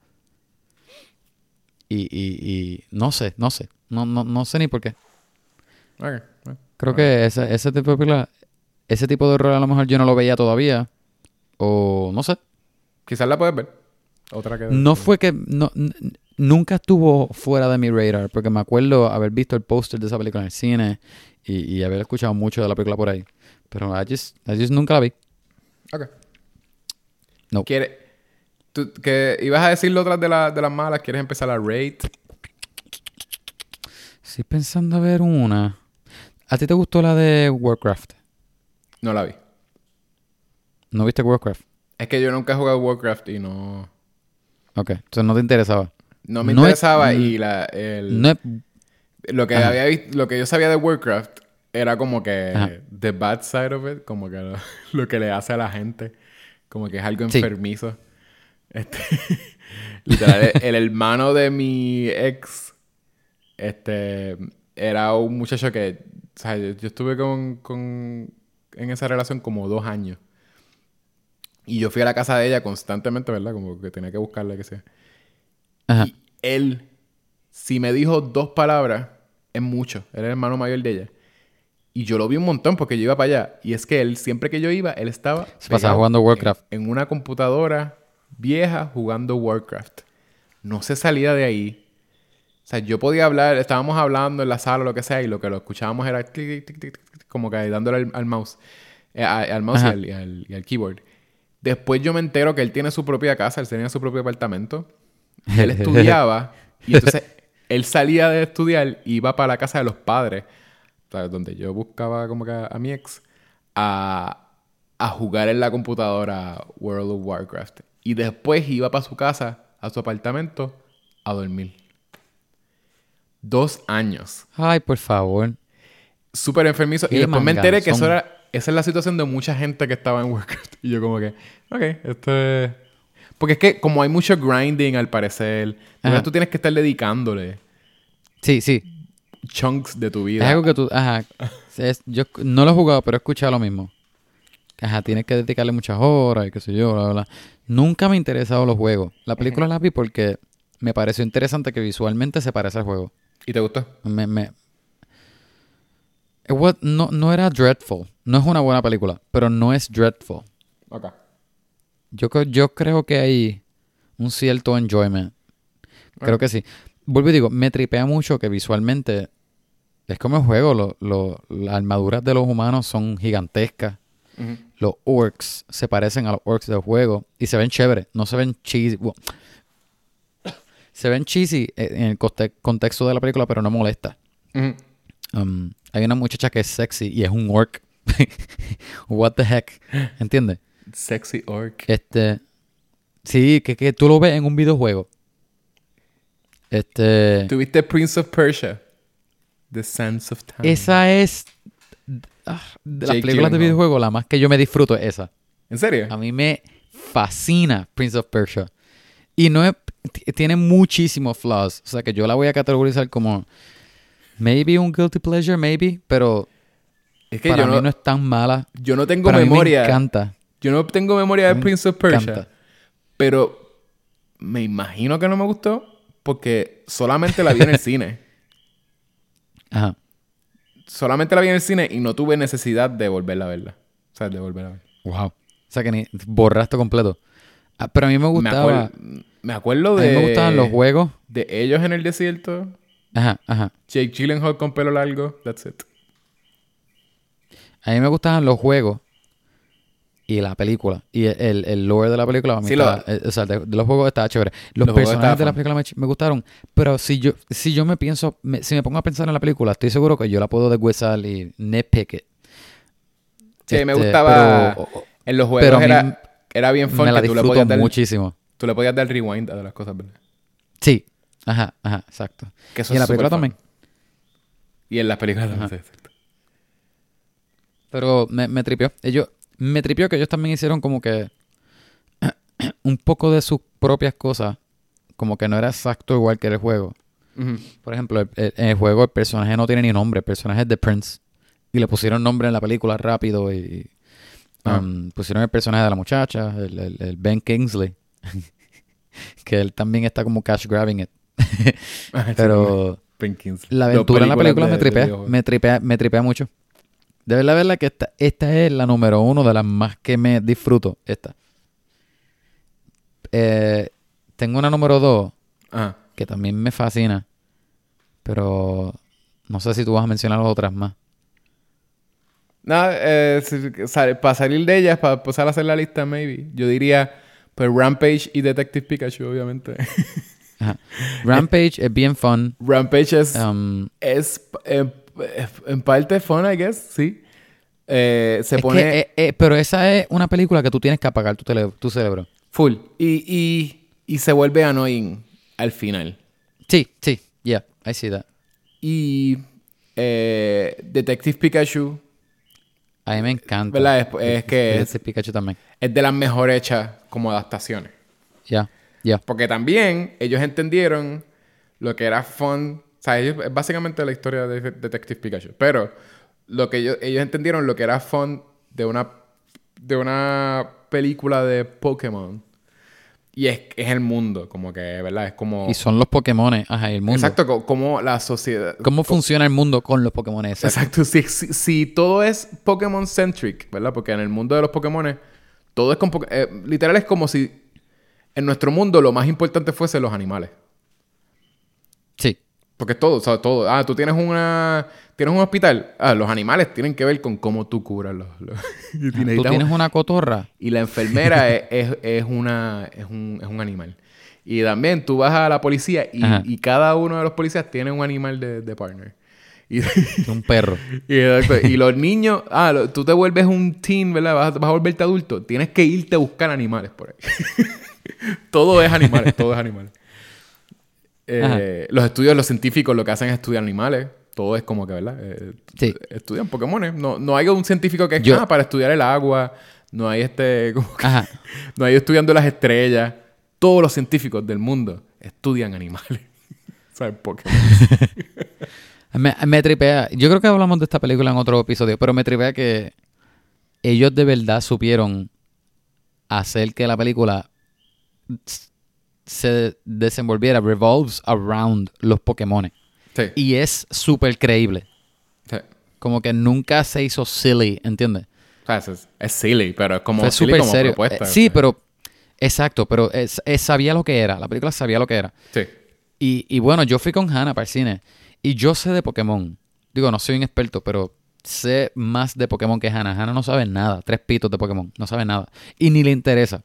Y, y, y no sé, no sé. No, no, no sé ni por qué. Creo que ese, ese tipo de película, ese tipo de horror a lo mejor yo no lo veía todavía. O no sé. Quizás la puedes ver. Otra que. No fue que no, nunca estuvo fuera de mi radar, porque me acuerdo haber visto el póster de esa película en el cine y, y haber escuchado mucho de la película por ahí. Pero I just, I just nunca la vi. Ok. No. ¿Quiere... Tú, que ibas a decirlo otras de, la- de las malas. ¿Quieres empezar a rate? Estoy pensando a ver una. ¿A ti te gustó la de Warcraft? No la vi. ¿No viste Warcraft? Es que yo nunca he jugado Warcraft y no... Ok, entonces no te interesaba. No me No es- interesaba y la... el- No es... Lo que Ajá. había visto, lo que yo sabía de Warcraft era como que Ajá. the bad side of it, como que lo, lo que le hace a la gente, como que es algo Sí. enfermizo. Este, literal, el hermano de mi ex, este, era un muchacho que, o sea, yo, yo estuve con, con, en esa relación como dos años. Y yo fui a la casa de ella constantemente, ¿verdad? Como que tenía que buscarla, que sea. Ajá. Y él, si me dijo dos palabras, es mucho. Era el hermano mayor de ella. Y yo lo vi un montón porque yo iba para allá. Y es que él, siempre que yo iba, él estaba. Se pasaba jugando Warcraft. En, en una computadora vieja jugando Warcraft. no se salía de ahí. Sea, yo podía hablar, estábamos hablando en la sala o lo que sea, y lo que lo escuchábamos era clic, clic, clic, clic, como que dándole al, al mouse, eh, al mouse y al, y al- y al keyboard. Después yo me entero que él tiene su propia casa, él tenía su propio apartamento. Él estudiaba y entonces él salía de estudiar y iba para la casa de los padres, donde yo buscaba como que a, a mi ex, a, a jugar en la computadora World of Warcraft. Y después iba para su casa, a su apartamento, a dormir. Dos años. Ay, por favor. Súper enfermizo. Y después me enteré que eso era... Esa es la situación de mucha gente que estaba en Warcraft. Y yo como que... Ok, esto es... Porque es que como hay mucho grinding al parecer... tú tienes que estar dedicándole Sí, sí. chunks de tu Es vida. algo que tú... Ajá. Es- yo no lo he jugado, pero he escuchado lo mismo. Ajá, tienes que dedicarle muchas horas y qué sé yo, bla, bla, bla. Nunca me han interesado los juegos. La película la vi porque me pareció interesante que visualmente se parece al juego. ¿Y te gustó? Me, me... Was- no, no era dreadful. No es una buena película, pero no es dreadful. Ok. Yo, yo creo que hay un cierto enjoyment. Creo que sí. Vuelvo y digo, me tripea mucho que visualmente es como el juego. lo- lo- las armaduras de los humanos son gigantescas. Los orcs se parecen a los orcs del juego y se ven chévere. No se ven cheesy. Bueno, se ven cheesy en el conte- contexto de la película, pero no molesta. Um, hay una muchacha que es sexy y es un orc. What the heck? ¿Entiendes? Sexy orc. Este. Sí, que, que tú lo ves en un videojuego. Este. ¿Tuviste Prince of Persia? The Sands of Time. Esa es. ah, de las Jake películas de videojuego, la más que yo me disfruto es esa. ¿En serio? A mí me fascina Prince of Persia. Y no es. Tiene muchísimos flaws. O sea que yo la voy a categorizar como. Maybe un guilty pleasure, maybe. Pero es que para yo mí no, no es tan mala. yo no tengo Para mí me memoria. encanta. Yo no tengo memoria de Me Prince of Persia. encanta. Pero me imagino que no me gustó porque solamente la vi en el cine. Ajá. Solamente la vi en el cine y no tuve necesidad de volverla a verla. O sea, de volverla a ver. Wow. O sea que ni borraste completo. Ah, pero a mí me Me, gustaba. acuer- me acuerdo A de... mí me gustaban los juegos. De ellos en el desierto. Ajá, ajá. Jake Gyllenhaal con pelo largo. That's it. A mí me gustaban los juegos y la película. Y el, el, el lore de la película, a Sí, lo- estaba- eh, o sea, de, de los juegos estaba chévere. Los, personajes de la película me, me gustaron. Pero si yo, si yo me pienso, me- si me pongo a pensar en la película, estoy seguro que yo la puedo deshuesar y nitpick it. Sí, me Este, gustaba... pero- o- en los juegos a mí era, era bien fun me la tú disfruto muchísimo. Tú le podías dar rewind a las cosas, ¿verdad? Sí. Ajá, ajá, exacto. Que eso y en es la película también. Y en las películas también. Sí, exacto. Pero me, me tripió. Ellos, me tripió que ellos también hicieron como que un poco de sus propias cosas. Como que no era exacto igual que el juego. Por ejemplo, el- el- en el juego el personaje no tiene ni nombre. El personaje es The Prince. Y le pusieron nombre en la película rápido y... Ah. um, pusieron el personaje de la muchacha, el Ben Kingsley. que él también está como cash grabbing it. Ah, Pero la aventura en la película me tripea, me tripea, me tripea mucho. De verdad, verdad que esta, esta es la número uno de las más que me disfruto. Esta. Eh, tengo una número dos Ajá. que también me fascina. Pero no sé si tú vas a mencionar las otras más. Nada, eh, para salir de ellas, para empezar a hacer la lista, maybe. Yo diría, pues Rampage y Detective Pikachu, obviamente. Ajá. Rampage es bien fun. Rampage es, Um, es eh, en parte fun, I guess, sí. Eh, se es pone que, eh, eh, pero esa es una película que tú tienes que apagar tu, tele- tu cerebro. full. Y, y, y se vuelve annoying al final. Sí, sí. Yeah, I see that. Y Detective Pikachu, A mí me encanta. ¿verdad? Es, es que es, Pikachu también. es de las mejor hechas como adaptaciones. Ya, ya. Porque también ellos entendieron lo que era fun. O sea, ellos, es básicamente la historia de Detective Pikachu. Pero lo que ellos, ellos entendieron lo que era fun de una, de una película de Pokémon. Y es, es el mundo, como que, ¿verdad? Es como... Y son los Pokémon, ajá, el mundo. Exacto, co- como la sociedad... ¿Cómo funciona el mundo con los Pokémon? Exacto. Exacto, si, si, si todo es Pokémon-centric, ¿verdad? Porque en el mundo de los Pokémon, todo es con... Eh, literal es como si en nuestro mundo lo más importante fuese los animales. Sí. Porque todo, o sea, todo. Ah, tú tienes una... Tienes un hospital. Ah, los animales tienen que ver con cómo tú curas los... los- y Tú tienes una cotorra. Y la enfermera es, es, es una, es, un, es un animal. Y también tú vas a la policía y, y cada uno de los policías tiene un animal de, de partner. Y, Un perro. y, los niños, ah, lo- tú te vuelves un teen, ¿verdad? Vas, vas a volverte adulto. Tienes que irte a buscar animales por ahí. todo es animales, todo es animales. Eh, los estudios, los científicos lo que hacen es estudiar animales. Todo es como que, ¿verdad? Eh, Sí. Estudian Pokémon. No, no hay un científico que es Yo- "Ah, para estudiar el agua. No hay este. como que- Ajá. no hay estudiando las estrellas. Todos los científicos del mundo estudian animales. ¿Sabes? Pokémon. Me, me tripea. Yo creo que hablamos de esta película en otro episodio, pero me tripea que ellos de verdad supieron hacer que la película se desenvolviera, revolves around los Pokémon. Sí. Y es súper creíble. sí. Como que nunca se hizo silly, ¿entiendes? Es, es silly, pero es como Fue silly como serio. propuesta. Eh, sí, pero... Exacto, pero es- es- sabía lo que era. La película sabía lo que era. Sí. Y, y bueno, yo fui con Hannah para el cine. Y yo sé de Pokémon. Digo, no soy un experto, pero sé más de Pokémon que Hannah. Hannah no sabe nada. Tres pitos de Pokémon. No sabe nada. Y ni le interesa.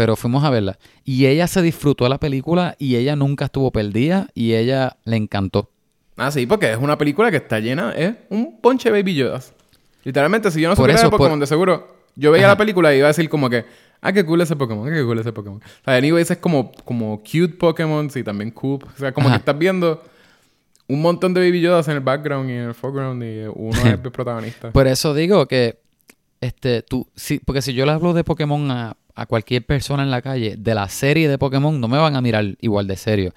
Pero fuimos a verla. Y ella se disfrutó de la película y ella nunca estuvo perdida y ella le encantó. Ah, sí, porque es una película que está llena, es un ponche Baby Yodas. Literalmente, si yo no Por supiera eso, de Pokémon, por- de seguro, yo veía Ajá. la película y iba a decir como que, ah, qué cool ese Pokémon, ah, qué cool ese Pokémon. O sea, anyways, es como, como cute Pokémon y también cool. O sea, como Ajá. que estás viendo un montón de Baby Yodas en el background y en el foreground y uno es el protagonista. Por eso digo que, este, tú, sí, porque si yo le hablo de Pokémon a, a cualquier persona en la calle, de la serie de Pokémon, no me van a mirar igual de serio.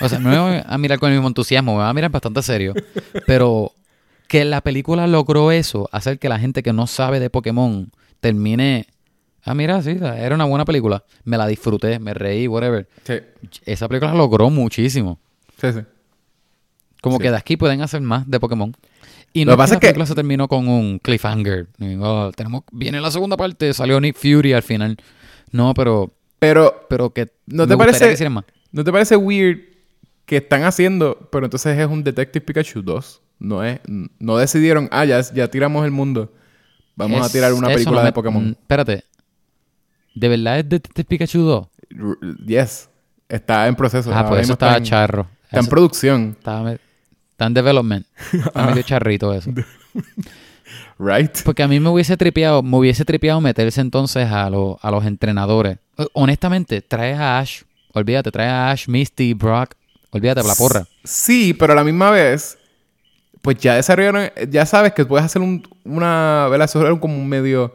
O sea, no me van a mirar con el mismo entusiasmo, me van a mirar bastante serio. Pero que la película logró eso, hacer que la gente que no sabe de Pokémon termine. Ah, mira, sí, era una buena película. Me la disfruté, me reí, whatever. Sí, Esa película logró muchísimo. sí, sí. Como Sí. que de aquí pueden hacer más de Pokémon. Y Lo no que pasa la es que- película se terminó con un cliffhanger. Oh, tenemos, viene la segunda parte, salió Nick Fury al final. No, pero, Pero, pero que ¿No te parece- que hicieran más. ¿no te parece weird que están haciendo, pero entonces es un Detective Pikachu 2? No es, no decidieron, ah, ya, ya tiramos el mundo. Vamos a tirar una película no de Pokémon. mm, Espérate. ¿De verdad es Detective Pikachu 2? R- Yes. Está en proceso. Ah, Ahora pues eso estaba en- charro. Está en producción, estaba está en development. Está medio charrito eso. right? Porque a mí me hubiese tripeado, me hubiese tripeado meterse entonces a, lo- a los entrenadores. Honestamente, traes a Ash, olvídate, traes a Ash, Misty, Brock, olvídate la porra. Sí, pero a la misma vez, pues ya desarrollaron, ya sabes que puedes hacer un, una, ¿verdad? Eso era como un medio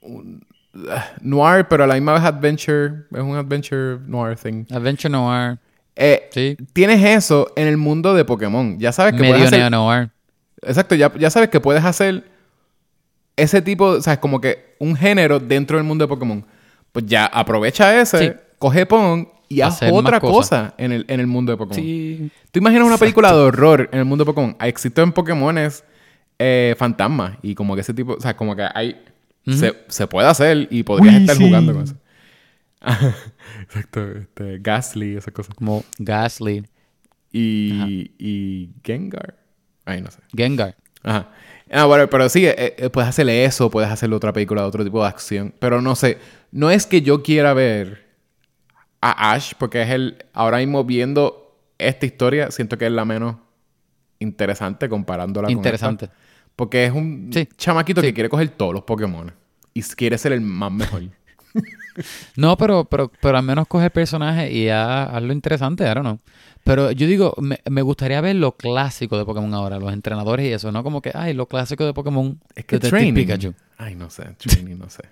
un, ah, noir, pero a la misma vez adventure, es un adventure noir thing. Adventure Noir, Eh, sí. Tienes eso en el mundo de Pokémon. Ya sabes que Medio puedes hacer... Exacto, ya, ya sabes que puedes hacer ese tipo, o sea, como que un género dentro del mundo de Pokémon. Pues ya aprovecha ese, Sí. coge Pong y haz otra cosa en el, en el mundo de Pokémon. Sí. ¿Tú imaginas una película de horror en el mundo de Pokémon? Existen Pokémones eh, fantasmas y como que ese tipo, o sea, como que hay... se, se puede hacer y podrías Uy, estar sí. jugando con eso. Exacto, este, Ghastly, esas cosas. Como Gasly, Y, y Gengar. Ay, no sé. Gengar. Ajá. Ah, bueno, pero sí, eh, eh, puedes hacerle eso, puedes hacerle otra película, otro tipo de acción. Pero no sé, no es que yo quiera ver a Ash, porque es el, ahora mismo viendo esta historia, siento que es la menos interesante comparándola Interesante. con esta. Porque es un Sí. chamaquito Sí. que quiere coger todos los Pokémon. Y quiere ser el más mejor. No, pero, pero, pero al menos coge el personaje y ha- hazlo interesante, don't know. Pero yo digo, me, me gustaría ver lo clásico de Pokémon ahora, los entrenadores y eso, no como que, ay, lo clásico de Pokémon. Es que training. Pikachu. Ay, no sé, training, no sé.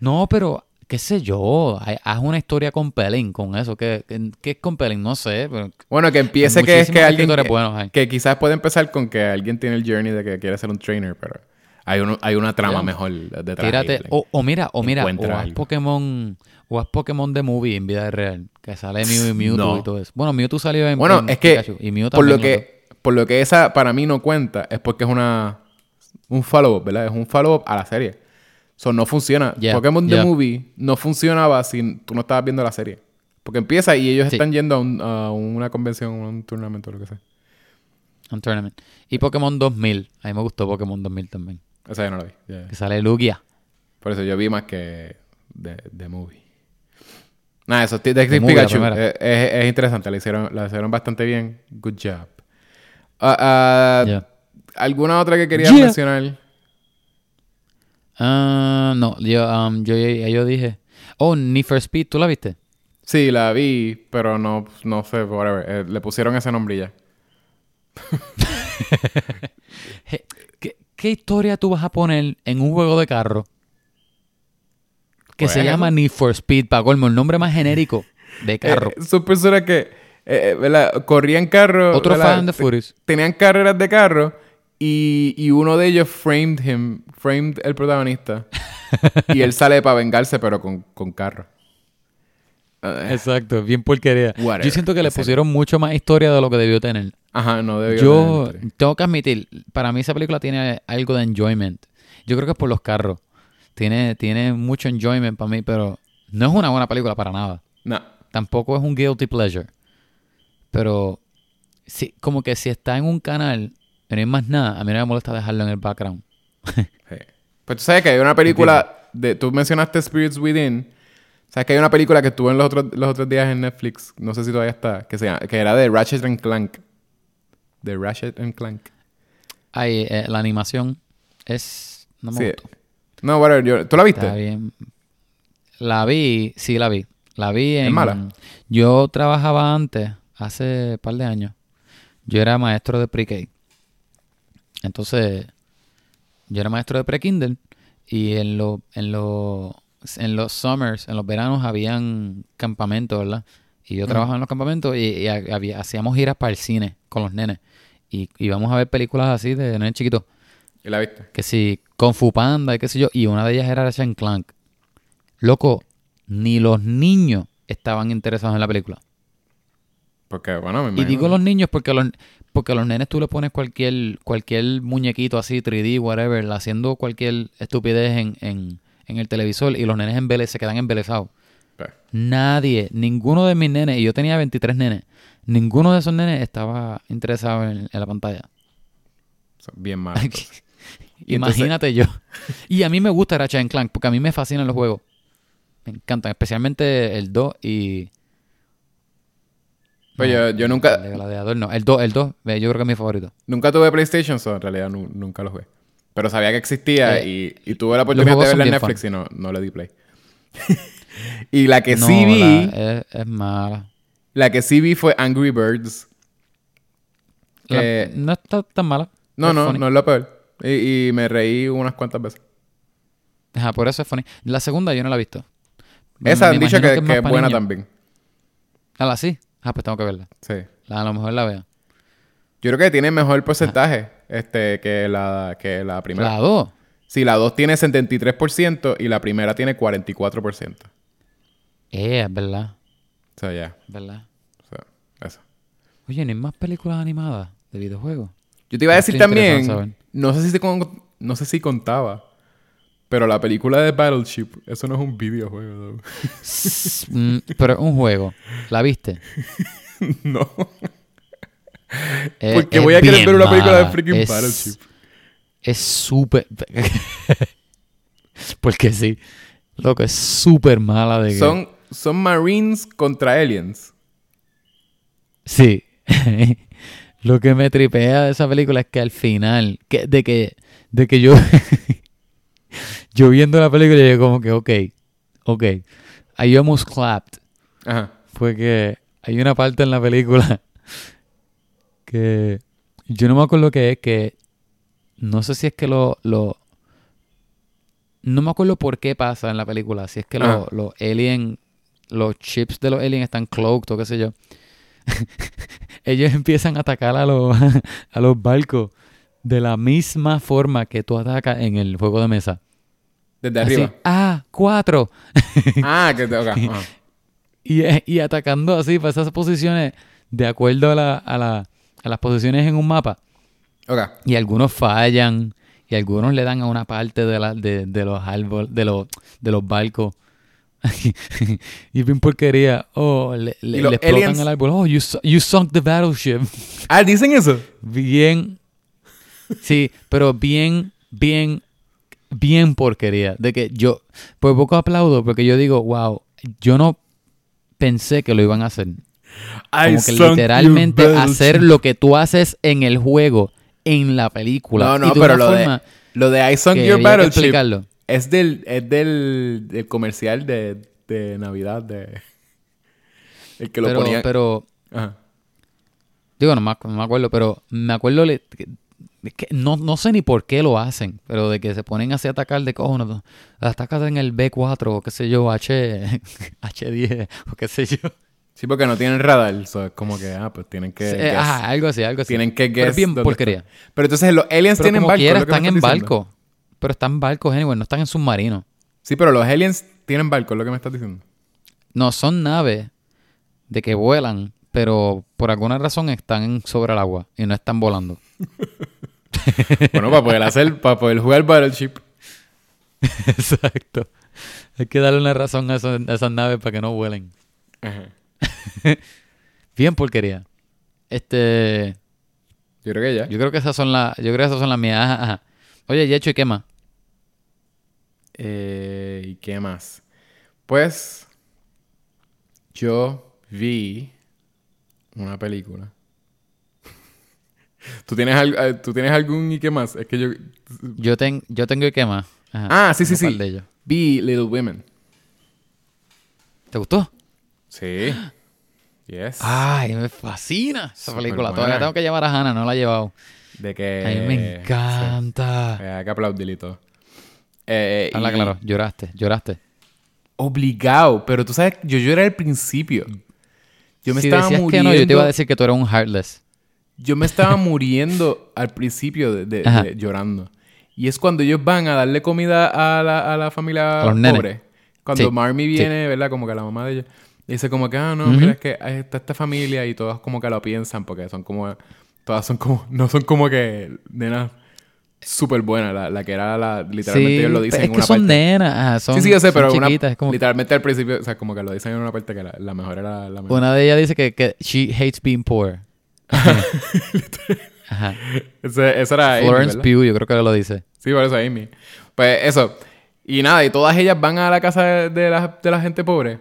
No, pero, qué sé yo, haz una historia compelling con eso. ¿Qué, qué, es compelling? No sé, pero Bueno, que empiece que es que alguien. Que, que quizás puede empezar con que alguien tiene el journey de que quiere ser un trainer, pero hay, uno, hay una trama mejor detrás. tírate, o, o mira, o mira, o haz algo. Pokémon, o haz Pokémon de movie en vida real, que sale Mew y Mewtwo No. y todo eso. Bueno, Mewtwo salió en, Bueno, en es que y Mew por lo que por lo que esa para mí no cuenta es porque es una un follow-up, ¿verdad? Es un follow-up a la serie. So, no funciona. Yeah, Pokémon yeah. The Movie no funcionaba si tú no estabas viendo la serie. Porque empieza y ellos Sí. están yendo a, un- a una convención, a un torneo o lo que sea. Un tournament. Y Pokémon 2000. A mí me gustó Pokémon 2000 también. O sea, yo no la vi. Ya. Que sale Lugia. Por eso yo vi más que The, The Movie. Nada, eso, Detective Pikachu. primera. Es, es- es interesante. La hicieron, la hicieron bastante bien. Good job. Ya. ¿Alguna otra que querías Yeah. mencionar? Ah, no, yo, um, yo, yo dije. Oh, Need for Speed, ¿tú la viste? Sí, la vi, pero no, no sé, whatever. Eh, le pusieron ese nombre y ya. ¿Qué, historia tú vas a poner en un juego de carro que Pues se eso. llama Need for Speed, para colmo, el nombre más genérico de carro? Eh, son personas que eh, eh, ¿verdad? corrían carro. Otro fan de Furious. Tenían carreras de carro y, y uno de ellos framed him, framed el protagonista. y él sale para vengarse, pero con, con carro. Eh, Exacto, bien porquería. Whatever, Yo siento que le pusieron mucho más historia de lo que debió tener. Ajá, no debió Yo tener tengo que admitir, para mí esa película tiene algo de enjoyment. Yo creo que es por los carros. Tiene, tiene mucho enjoyment para mí, pero no es una buena película para nada. No. Tampoco es un guilty pleasure. Pero sí, como que si está en un canal y no hay más nada, a mí no me molesta dejarlo en el background. Sí. Pues tú sabes que hay una película de... Tú mencionaste Spirits Within. Sabes que hay una película que estuvo en los otros, los otros días en Netflix. No sé si todavía está. Que, se llama- que era de Ratchet and Clank. De Ratchet and Clank. Ay, eh, la animación es... No me Sí. gustó. No, whatever. yo- ¿Tú la viste? Está bien. La vi, sí la vi. La vi en... mala? Yo trabajaba antes, hace un par de años. Yo era maestro de pre-K. Entonces, yo era maestro de pre-Kindle y en, lo- en, lo- en los summers, en los veranos, habían campamentos, ¿verdad? Y yo trabajaba en los campamentos y, y ha- había- hacíamos giras para el cine con los nenes. Y íbamos a ver películas así de nenes chiquitos. ¿Y la viste? Que si Kung Fu Panda y qué sé yo. Y una de ellas era Ratchet Clank. Loco, ni los niños estaban interesados en la película. Porque, bueno, me Y digo los niños porque los, porque a los nenes tú le pones cualquier, cualquier muñequito así, 3D, whatever, haciendo cualquier estupidez en, en, en el televisor y los nenes embele- se quedan embelesados. Pues, Nadie, ninguno de mis nenes, y yo tenía 23 nenes, ninguno de esos nenes estaba interesado en, en la pantalla. son bien entonces- Imagínate yo. Y a mí me gusta Ratchet Clank porque a mí me fascinan los juegos. Me encantan, especialmente el 2 y... Pues yo, yo nunca, El Gladiador no, el 2, el 2, eh, yo creo que es mi favorito. nunca tuve PlayStation, so en realidad nu- nunca lo jugué. Pero sabía que existía Eh, y, y tuve la oportunidad de verla en Netflix y no, no le di play. y la que No, sí vi, la- es, es mala. La que sí vi fue Angry Birds. La- Que- no está tan mala. no, no, funny. no es lo peor. Y, y me reí unas cuantas veces. Ajá, por eso es funny. La segunda yo no la he visto. Esa Me han dicho que, es que más es buena niños. también. Ah, la sí. Ah, pues tengo que verla. Sí. La- a lo mejor la veo. Yo creo que tiene mejor porcentaje este, que, la, que la primera. La 2. Sí, la 2 tiene 73% y la primera tiene 44%. Eh, es verdad. O sea, ya. ¿Verdad? O sea, eso. Oye, ¿no hay más películas animadas de videojuegos? Yo te iba a decir también, no sé si te con- no sé si contaba, pero la película de Battleship, eso no es un videojuego. Mm, pero es un juego. ¿La viste? no. Eh, Porque voy a querer ver una película de freaking Es- Battleship. Es súper... Porque sí. Loco, es súper mala de que... Son, Marines contra aliens. Sí. Lo que me tripea de esa película es que al final, que, de que, de que yo, yo viendo la película, yo como que, ok, ok, I almost clapped. Ajá. Fue que hay una parte en la película que yo no me acuerdo qué es, que no sé si es que lo, lo, no me acuerdo por qué pasa en la película, si es que los los alien, los chips de los aliens están cloaked o qué sé yo. Ellos empiezan a atacar a los, a los barcos de la misma forma que tú atacas en el juego de mesa. Desde Así, arriba. ah, cuatro. ah, que te ok, ajá. Y, y atacando así para esas posiciones de acuerdo a, la, a, la, a las posiciones en un mapa. Y algunos fallan y algunos le dan a una parte de, la, de, de los árboles, de los, de los barcos. y bien porquería. Oh, le, le, le explotan aliens- el árbol. Oh, you, you sunk the battleship. Ah, dicen eso. bien. Sí, pero bien, bien, bien porquería. De que yo, por poco aplaudo, porque yo digo, wow, yo no pensé que lo iban a hacer. I Como que literalmente hacer lo que tú haces en el juego, en la película. No, y no, de pero lo de, lo de I sunk your battleship explicarlo. Es del, es del, del comercial de, de Navidad de el que lo Pero, ponía. pero, Ajá. digo, no me, no me acuerdo, pero me acuerdo le- que- no, no sé ni por qué lo hacen, pero de que se ponen así a atacar de cojones, no, atacas en el B4 o qué sé yo, H, H10 o qué sé yo. Sí, porque no tienen radar. so es como que, ah, pues tienen que. Sí, guess. ajá, algo así, algo así. Tienen que Pero es guess bien porquería. Pero entonces los aliens Pero tienen como barcos. quiera, es lo que me están en diciendo. barco. Pero están barcos, anyway, no están en submarinos. Sí, pero los aliens tienen barcos, es lo que me estás diciendo. No, son naves de que vuelan, pero por alguna razón están sobre el agua y no están volando. Bueno, para poder hacer, para poder jugar Battleship. Exacto. Hay que darle una razón a, a esas naves para que no vuelen. Ajá. Bien porquería. Este, Yo creo que ya. yo creo que esas son las, yo creo que esas son las mías. Ajá, ajá. Oye, Yecho, ¿y qué más? Eh, ¿Y qué más? Pues yo vi una película. ¿Tú tienes, al- eh, ¿Tú tienes algún y qué más? Es que yo... Yo, ten, yo tengo y qué más. Ajá. Ah, sí, sí, sí. Vi Little Women. ¿Te gustó? Sí. Yes. Ay, me fascina esa película. buena. Todavía tengo que llevar a Hannah, no la he llevado. De que... A mí me encanta. Sí. Hay que aplaudirle y todo. Eh, Habla y- claro, lloraste, lloraste. Obligado. Pero tú sabes, yo lloré al principio. Yo me si estaba decías muriendo... que no, yo te iba a decir que tú eras un heartless. Yo me estaba muriendo al principio de, de- de- llorando. Y es cuando ellos van a darle comida a la, a la familia A pobre. Cuando Sí, Marmy sí. viene, ¿verdad? Como que la mamá de ella. y Dice como que, ah, no, Ujú. mira, es que está esta familia y todas como que lo piensan porque son como... Todas son como... No son como que nenas súper buenas. La, la que era la... Literalmente sí, ellos lo dicen es en que una son parte. nenas, son, sí, sí, yo sé, pero una- es como- literalmente al principio, o sea, como que lo dicen en una parte que la, la mejor era la mejor. una de ellas dice que, que she hates being poor. Ajá. Ese- esa era Amy, Florence ¿verdad? Pugh, yo creo que lo dice. Sí, por eso Amy. Pues eso. Y nada, y todas ellas van a la casa de, de la, de la gente pobre.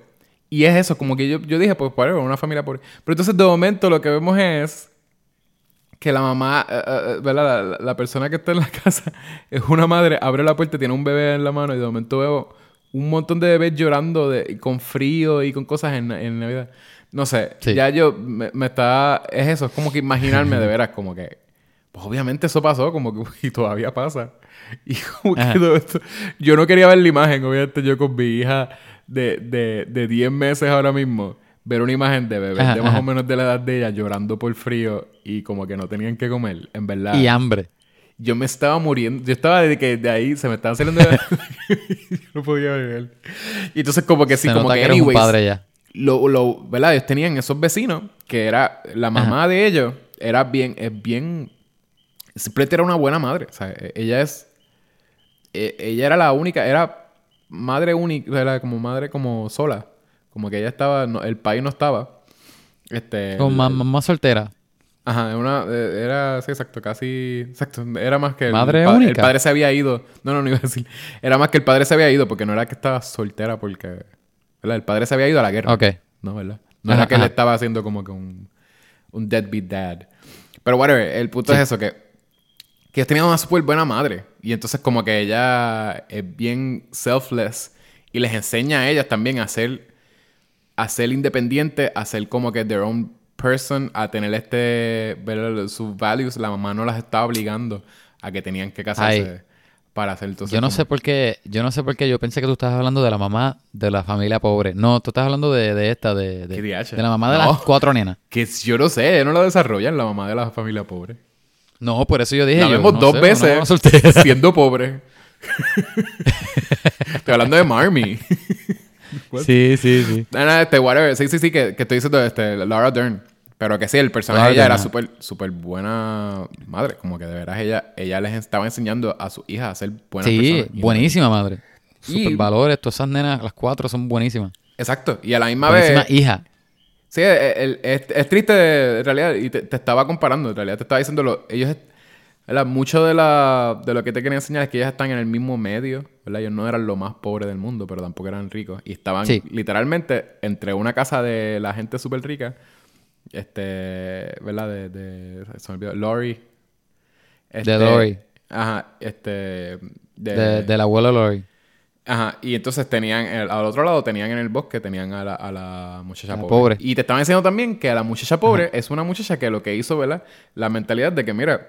Y es eso, como que yo, yo dije, pues, bueno, una familia pobre. Pero entonces, de momento, lo que vemos es que la mamá, ¿verdad? La, la persona que está en la casa es una madre, abre la puerta, tiene un bebé en la mano y de momento veo un montón de bebés llorando de, con frío y con cosas en, en Navidad. No sé, Sí. ya yo me, me está... Es eso, es como que imaginarme de veras, como que... Pues obviamente eso pasó, como que y todavía pasa. Y como que todo esto... Yo no quería ver la imagen, obviamente yo con mi hija de, de, de 10 meses ahora mismo, ver una imagen de bebés Ajá, de más ajá. o menos de la edad de ella llorando por frío y como que no tenían que comer, en verdad. Y hambre. Yo me estaba muriendo. Yo estaba de que de ahí se me estaban saliendo... de- yo no podía beber. Y entonces como que sí, Se como que que anyways, padre ya. lo, lo, ¿verdad? Ellos tenían esos vecinos que era la mamá de ellos era bien, es bien, simplemente era una buena madre. O sea, e- ella es, e- ella era la única, era madre única, era como madre como sola, como que ella estaba, no- el país no estaba. Este, el- ma- mamá soltera. Ajá, una, eh, era, sí, exacto, casi, exacto, era más que el, Madre el única. padre se había ido, no, no, no iba a decir, era más que el padre se había ido, porque no era que estaba soltera, porque, ¿verdad? El padre se había ido a la guerra. Ok. No, ¿verdad? No Ajá, era que él ajá. estaba haciendo como que un, un deadbeat dad. Pero whatever, el punto es eso, que, que tenían una súper buena madre. Y entonces como que ella es bien selfless y les enseña a ellas también a ser, a ser independientes, a ser como que their own person, a tener este, ver sus values. La mamá no las estaba obligando a que tenían que casarse Ay. para hacer entonces Yo no como- sé por qué, yo no sé por qué yo pensé que tú estabas hablando de la mamá de la familia pobre. No, tú estás hablando de, de esta, de, de, la mamá de No. las cuatro nenas. Que yo no sé, no lo desarrollan la mamá de la familia pobre. No, por eso yo dije. La yo, vemos no dos sé, veces siendo pobre. estoy hablando de Marmy. Sí, sí, sí. no, no, este, whatever. Sí, sí, sí, que, que estoy diciendo este, Laura Dern. Pero que sí, el personaje de ella era súper súper buena madre. Como que de veras ella, ella les estaba enseñando a sus hijas a ser buenas Sí, personas. Buenísima madre. Y- Super valores, todas esas nenas, las cuatro son buenísimas. Exacto. Y a la misma Buenísima vez... hija. Sí, el- el- es, es triste en realidad. Y te, te estaba comparando. En realidad te estaba diciendo... Lo, ellos... ¿verdad? Mucho de, la, de lo que te quería enseñar es que ellos están en el mismo medio. ¿verdad? Ellos no eran lo más pobre del mundo, pero tampoco eran ricos. Y estaban Sí. literalmente entre una casa de la gente súper rica. Este... ¿Verdad? De... de se me olvidó. Lori. Este, Lori. Ajá. Este... De, De, del abuelo Lori. Ajá, y entonces tenían, el- al otro lado tenían en el bosque, tenían a la, a la muchacha la pobre. pobre. Y te estaban enseñando también que a la muchacha pobre es una muchacha que lo que hizo, ¿verdad? La mentalidad de que, mira,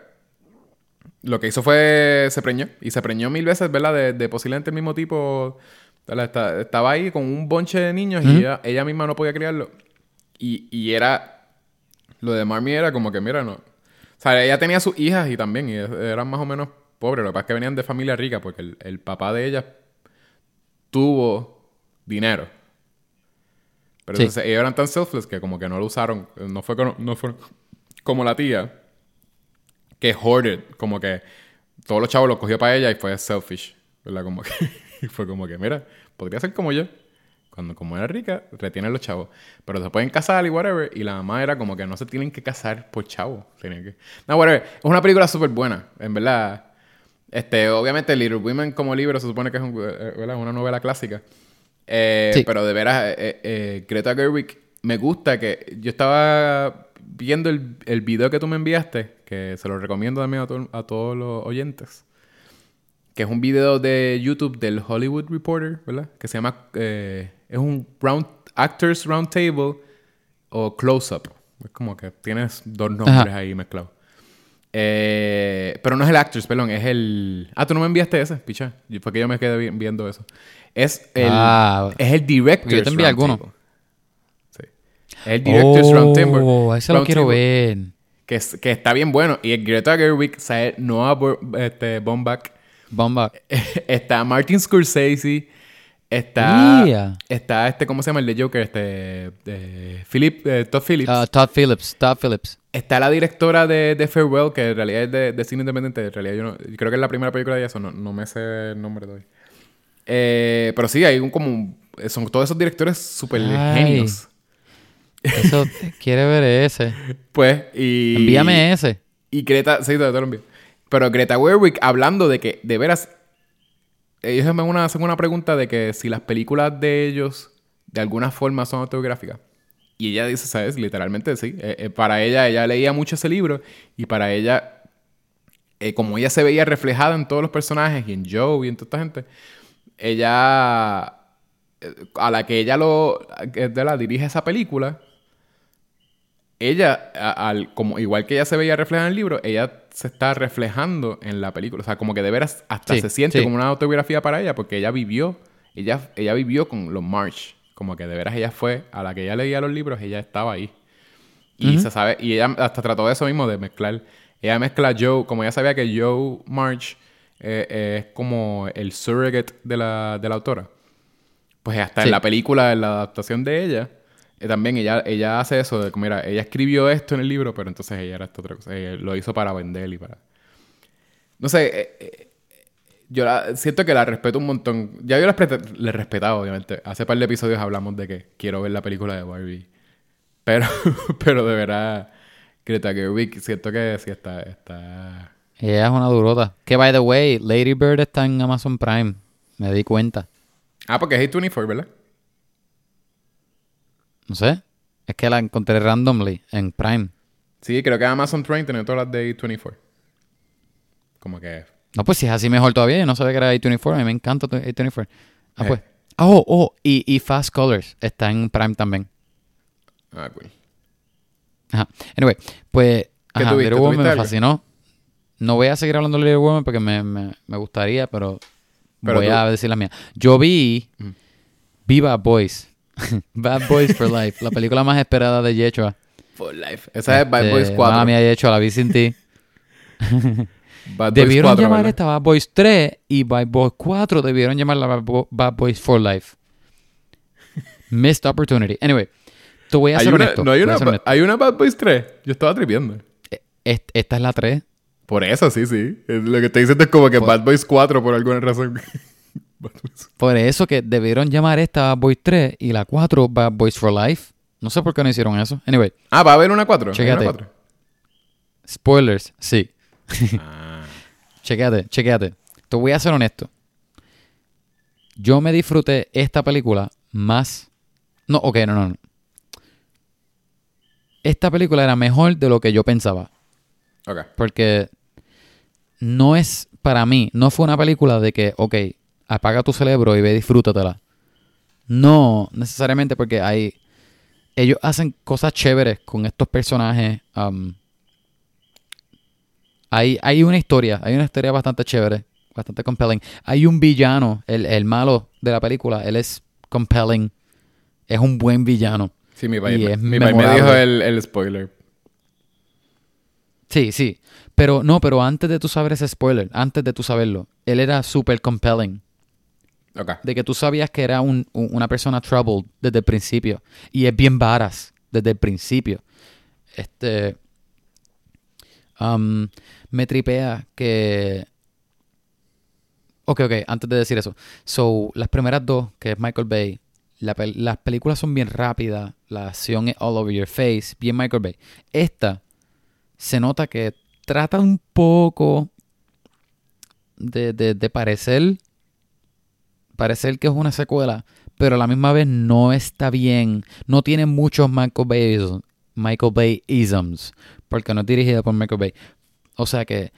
lo que hizo fue, se preñó, y se preñó mil veces, ¿verdad? De, de posiblemente el mismo tipo, estaba ahí con un bonche de niños y ella, ella misma no podía criarlo. Y, y era, lo de Marmy era como que, mira, no. O sea, ella tenía sus hijas y también, y eran más o menos pobres. Lo que pasa es que venían de familia rica, porque el, el papá de ellas tuvo dinero. Pero Sí. entonces ellos eran tan selfless que como que no lo usaron. No fue, no fue como la tía que hoarded. Como que todos los chavos los cogió para ella y fue selfish. ¿Verdad? Como que y fue como que, mira, podría ser como yo. Cuando como era rica, retienen los chavos. Pero se pueden casar y whatever. Y la mamá era como que no se tienen que casar por chavos. Tienen que... No, whatever. Es una película súper buena. En verdad. Este, obviamente, Little Women como libro se supone que es un- eh, ¿verdad? una novela clásica. Eh, Sí. Pero de veras, eh, eh, Greta Gerwig, me gusta que yo estaba viendo el, el video que tú me enviaste, que se lo recomiendo también a, to- a todos los oyentes, que es un video de YouTube del Hollywood Reporter, ¿verdad? Que se llama, eh, es un round, Actors Round Table o Close Up. Es como que tienes dos nombres Ajá. ahí mezclados. Eh, pero no es el Actors, perdón, es el... Ah, tú no me enviaste ese, picha. Fue que yo me quedé vi- viendo eso. Es el, Ah. es el Directors Yo te envié alguno. Sí. Es el Directors Round Table. Oh, ese lo Round quiero Table, ver. Que, es- que está bien bueno. Y el Greta Gerwig, sale Noah Bo- este, Baumbach, Bomba. está Martin Scorsese, está, Yeah. está este, ¿cómo se llama el de Joker? Este, de Philip, eh, Todd Phillips. Ah, Todd Phillips. Todd Phillips. Está la directora de, de Farewell, que en realidad es de, de cine independiente. En realidad yo no, yo creo que es la primera película de eso, no, no me sé el nombre todavía. Eh, pero sí, hay un como... son todos esos directores súper genios. Eso, quiere ver ese. Pues, y... Envíame ese. Y Greta, sí, te, lo envío. Pero Greta Gerwig hablando de que, de veras, ellos hacen una, hacen una pregunta de que si las películas de ellos de alguna forma son autobiográficas. Y ella dice, ¿sabes? Literalmente sí. Eh, eh, para ella, ella leía mucho ese libro y para ella, eh, como ella se veía reflejada en todos los personajes y en Joe y en toda esta gente, ella, a la que ella lo, de la dirige esa película, ella, al, como igual que ella se veía reflejada en el libro, ella se está reflejando en la película. O sea, como que de veras hasta Sí, se siente sí. como una autobiografía para ella, porque ella vivió, ella, ella vivió con los March. Como que de veras ella fue, a la que ella leía los libros, ella estaba ahí. Y se sabe, y ella hasta trató de eso mismo, de mezclar. Ella mezcla Joe, como ella sabía que Joe March eh, eh, es como el surrogate de la, de la autora. Pues hasta Sí. en la película, en la adaptación de ella, eh, también ella, ella hace eso de mira, ella escribió esto en el libro, pero entonces ella era esta otra cosa. Ella lo hizo para vender y para... No sé, eh, eh, yo la- siento que la respeto un montón. Ya yo la le he respetado, obviamente. Hace par de episodios hablamos de que quiero ver la película de Barbie. Pero, pero de verdad, Greta Gerwig, siento que sí está... está... Ella es una durota. Que, by the way, Lady Bird está en Amazon Prime. Me di cuenta. Ah, porque es A24, ¿verdad? No sé. Es que la encontré randomly en Prime. Sí, creo que Amazon Prime tiene todas las de A24. Como que... No, pues si es así mejor todavía. Yo no sabía que era A24. A mí me encanta A24. Ah, Eh. pues. Oh, oh. Y, y Fast Colors está en Prime también. Ah, cool. Ajá. Anyway, pues. ¿Qué Ajá, tuviste? Little Woman ¿Tuviste me algo? fascinó. No voy a seguir hablando de Little Woman porque me, me, me gustaría, pero, Pero voy tú- a decir la mía. Yo vi. Vi Bad Boys. Bad Boys for Life. La película más esperada de Yechua. For life. Esa es Bad Boys Este, 4. Mala mía, Yechua, la vi sin ti. Bad Boys Debieron 4, llamar ¿verdad? esta Bad Boys 3 y Bad Boys 4 debieron llamarla Bad, Bo- Bad Boys for Life. Missed opportunity. Anyway, te voy a una, honesto. no hay una, hay una Bad Boys 3. Yo estaba tripiendo. E- est- Esta es la 3. Por eso, sí, sí. Lo que te diciendo es como que Por- Bad Boys 4 por alguna razón. Por eso que debieron llamar esta Bad Boys 3 y la 4 Bad Boys for Life. No sé por qué no hicieron eso. Anyway, Ah, ¿va a haber una 4? Chécate. Una 4? spoilers, sí. Ah. Chequéate, chequéate. Te voy a ser honesto. Yo me disfruté esta película más. No, ok, no, no, no. Esta película era mejor de lo que yo pensaba. Ok. Porque no es, para mí, no fue una película de que, ok, apaga tu cerebro y ve, disfrútatela. No, necesariamente porque hay. Ellos hacen cosas chéveres con estos personajes. um, hay, hay una historia, hay una historia bastante chévere, bastante compelling. Hay un villano, el, el malo de la película, él es compelling. Es un buen villano. Sí, mi país, me, es mi país me dijo el, el spoiler. Sí, sí. Pero no, pero antes de tú saber ese spoiler, antes de tú saberlo, él era súper compelling. Ok. De que tú sabías que era un- un- una persona troubled desde el principio. Y es bien varas desde el principio. Este. um, me tripea que. Ok, ok, antes de decir eso. So, las primeras dos, que es Michael Bay, la las películas son bien rápidas, la acción es all over your face, bien Michael Bay. Esta se nota que trata un poco de, de parecer parecer que es una secuela, pero a la misma vez no está bien. No tiene muchos Michael Bay Michael Bay isms, porque no es dirigida por Michael Bay. O sea que,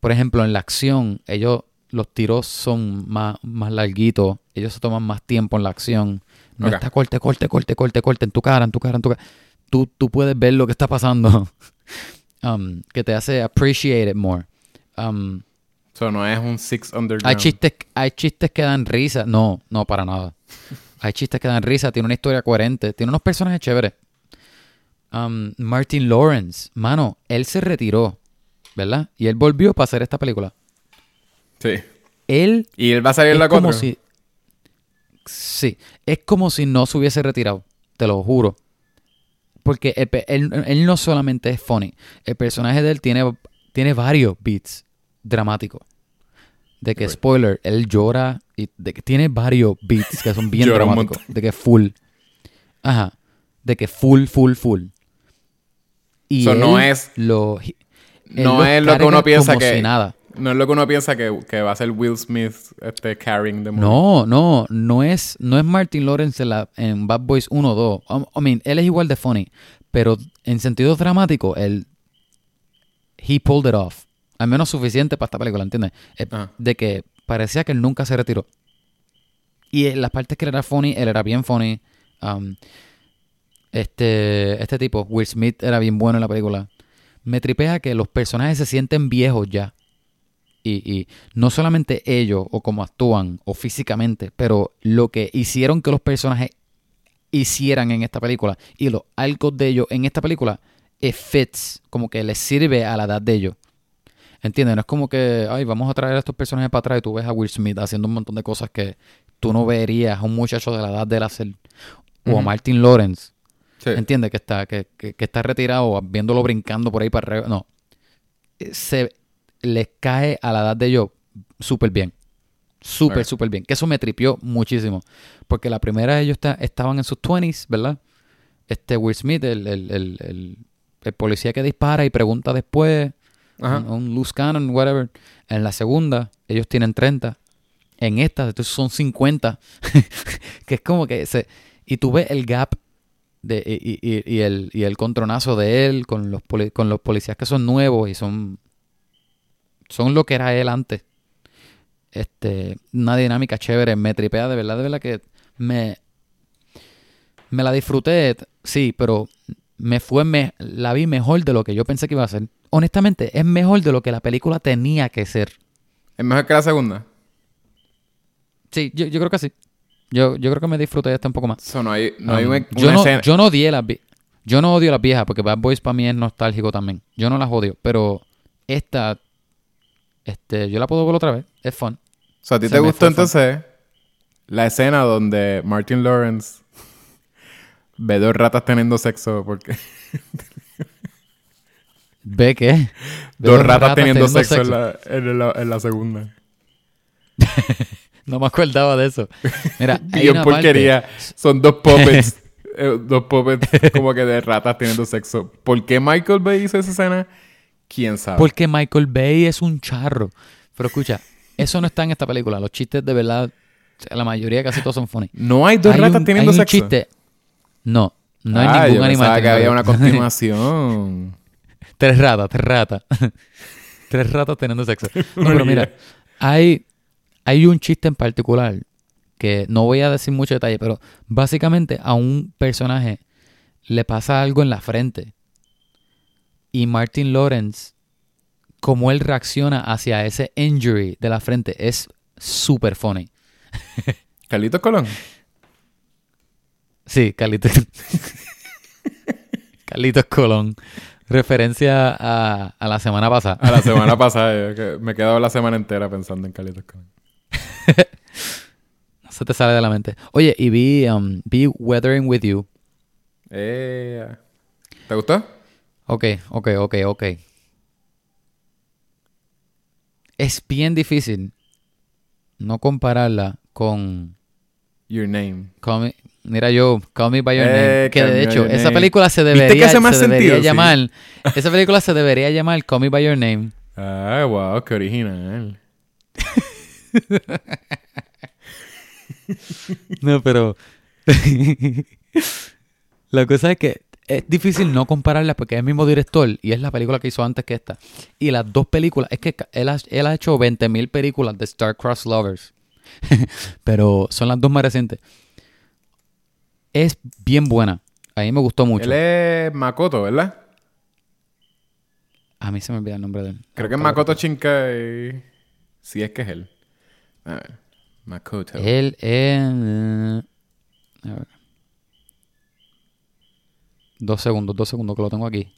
por ejemplo, en la acción, ellos los tiros son más, más larguitos, ellos se toman más tiempo en la acción. No Ok. está corte, corte, corte, corte, corte en tu cara, en tu cara, en tu cara. Tú, tú puedes ver lo que está pasando. Um, que te hace appreciate it more. Um, So, no es un Six Underground. hay chistes, hay chistes que dan risa. No, no, para nada. Hay chistes que dan risa. Tiene una historia coherente. Tiene unos personajes chéveres. Um, Martin Lawrence, mano, él se retiró, ¿verdad? Y él volvió para hacer esta película. Sí. Él ¿Y él va a salir en es la como 4? si, sí, es como si no se hubiese retirado. Te lo juro. Porque pe- él, él no solamente es funny. El personaje de él tiene, tiene varios beats dramáticos. De que, spoiler, él llora y de que tiene varios beats que son bien dramáticos. De que full. Ajá. De que full, full, full. Y So, él no es- Lo, No es lo que uno piensa que... si nada. No es lo que uno piensa que, que va a ser Will Smith este, carrying the movie. No, no, no es, no es Martin Lawrence en, la- en Bad Boys 1 o 2. Um, I mean, él es igual de funny, pero en sentido dramático, él, he pulled it off. Al menos suficiente para esta película, ¿entiendes? Eh, Ajá. De que parecía que él nunca se retiró. Y en las partes que él era funny, él era bien funny. Um, este, este tipo, Will Smith, era bien bueno en la película. Me tripea que los personajes se sienten viejos ya. Y, y no solamente ellos o cómo actúan o físicamente, pero lo que hicieron que los personajes hicieran en esta película y los algo de ellos en esta película es fits, como que les sirve a la edad de ellos. ¿Entiendes? No es como que, ay, vamos a traer a estos personajes para atrás y tú ves a Will Smith haciendo un montón de cosas que tú no verías a un muchacho de la edad de él hacer. O a. Martin Lawrence, Sí. ¿Entiendes? Que está, que, que- que está retirado, viéndolo brincando por ahí para arriba. No. Eh, Se les cae a la edad de ellos súper bien. Súper, súper bien. Que eso me tripió muchísimo. Porque la primera ellos está- estaban en sus 20s, ¿verdad? Este Will Smith, el, el, el, el- el policía que dispara y pregunta después. Un, un loose cannon, whatever. En la segunda, ellos tienen 30. En esta, entonces son 50. que es como que. Y tú ves el gap de, y, y- y el, y el contronazo de él con los, poli- con los policías que son nuevos y son... Son lo que era él antes. Este, una dinámica chévere, me tripea de verdad, de verdad que me... Me la disfruté, sí, pero me fue me, la vi mejor de lo que yo pensé que iba a ser. Honestamente, es mejor de lo que la película tenía que ser. ¿Es mejor que la segunda? Sí, yo, yo creo que sí. Yo, yo creo que me disfruté de esta un poco más. So, no hay, no Um, hay una, yo, una no, escena... yo no odié las Yo no odio las viejas porque Bad Boys para mí es nostálgico también. Yo no las odio, pero esta, este, yo la puedo ver otra vez. Es fun. O sea, ¿a ti se te gustó entonces la escena donde Martin Lawrence Ve dos ratas teniendo sexo porque... ¿Ve qué? Ve dos ratas, teniendo, sexo, En, la, en, la, en la segunda. no me acordaba de eso. Mira, hay una porquería. parte- Son dos puppets. eh, dos puppets como que de ratas teniendo sexo. ¿Por qué Michael Bay hizo esa escena? ¿Quién sabe? Porque Michael Bay es un charro. Pero escucha, eso no está en esta película. Los chistes de verdad, la mayoría casi todos son funny. No hay dos Hay ratas un- teniendo hay un sexo. chiste. No, no hay Ah, ningún yo animal. que había una continuación. tres ratas, tres ratas. tres ratas teniendo sexo. No, pero mira, hay, hay un chiste en particular que no voy a decir mucho detalle, pero básicamente a un personaje le pasa algo en la frente. Y Martin Lawrence, como él reacciona hacia ese injury de la frente, es súper funny. Carlitos Colón. Sí, Carlitos. Carlitos Colón. Referencia a, a la semana pasada. A la semana pasada. que me he quedado la semana entera pensando en Carlitos Colón. No se te sale de la mente. Oye, y vi, um, vi Weathering With You. Eh, ¿Te gustó? Ok, ok, ok, ok. Es bien difícil no compararla con Your Name. Mira yo, Call Me By Your Eh, Name. Que de hecho, esa película se ¿Viste que debería, se debería sentido? Sí. llamar. Esa película se debería llamar Call Me By Your Name. Ah, wow, qué original. No, pero. la cosa es que es difícil no compararlas porque es el mismo director y es la película que hizo antes que esta. Y las dos películas, es que él ha, él ha hecho 20.000 películas de Star-Crossed Lovers. pero son las dos más recientes. Es bien buena. A mí me gustó mucho. Él es Makoto, ¿verdad? A mí se me olvida el nombre de él. Creo que es Makoto Shinkai. Si es que es él. A ver. Makoto. Él es. a ver. Dos segundos, dos segundos que lo tengo aquí.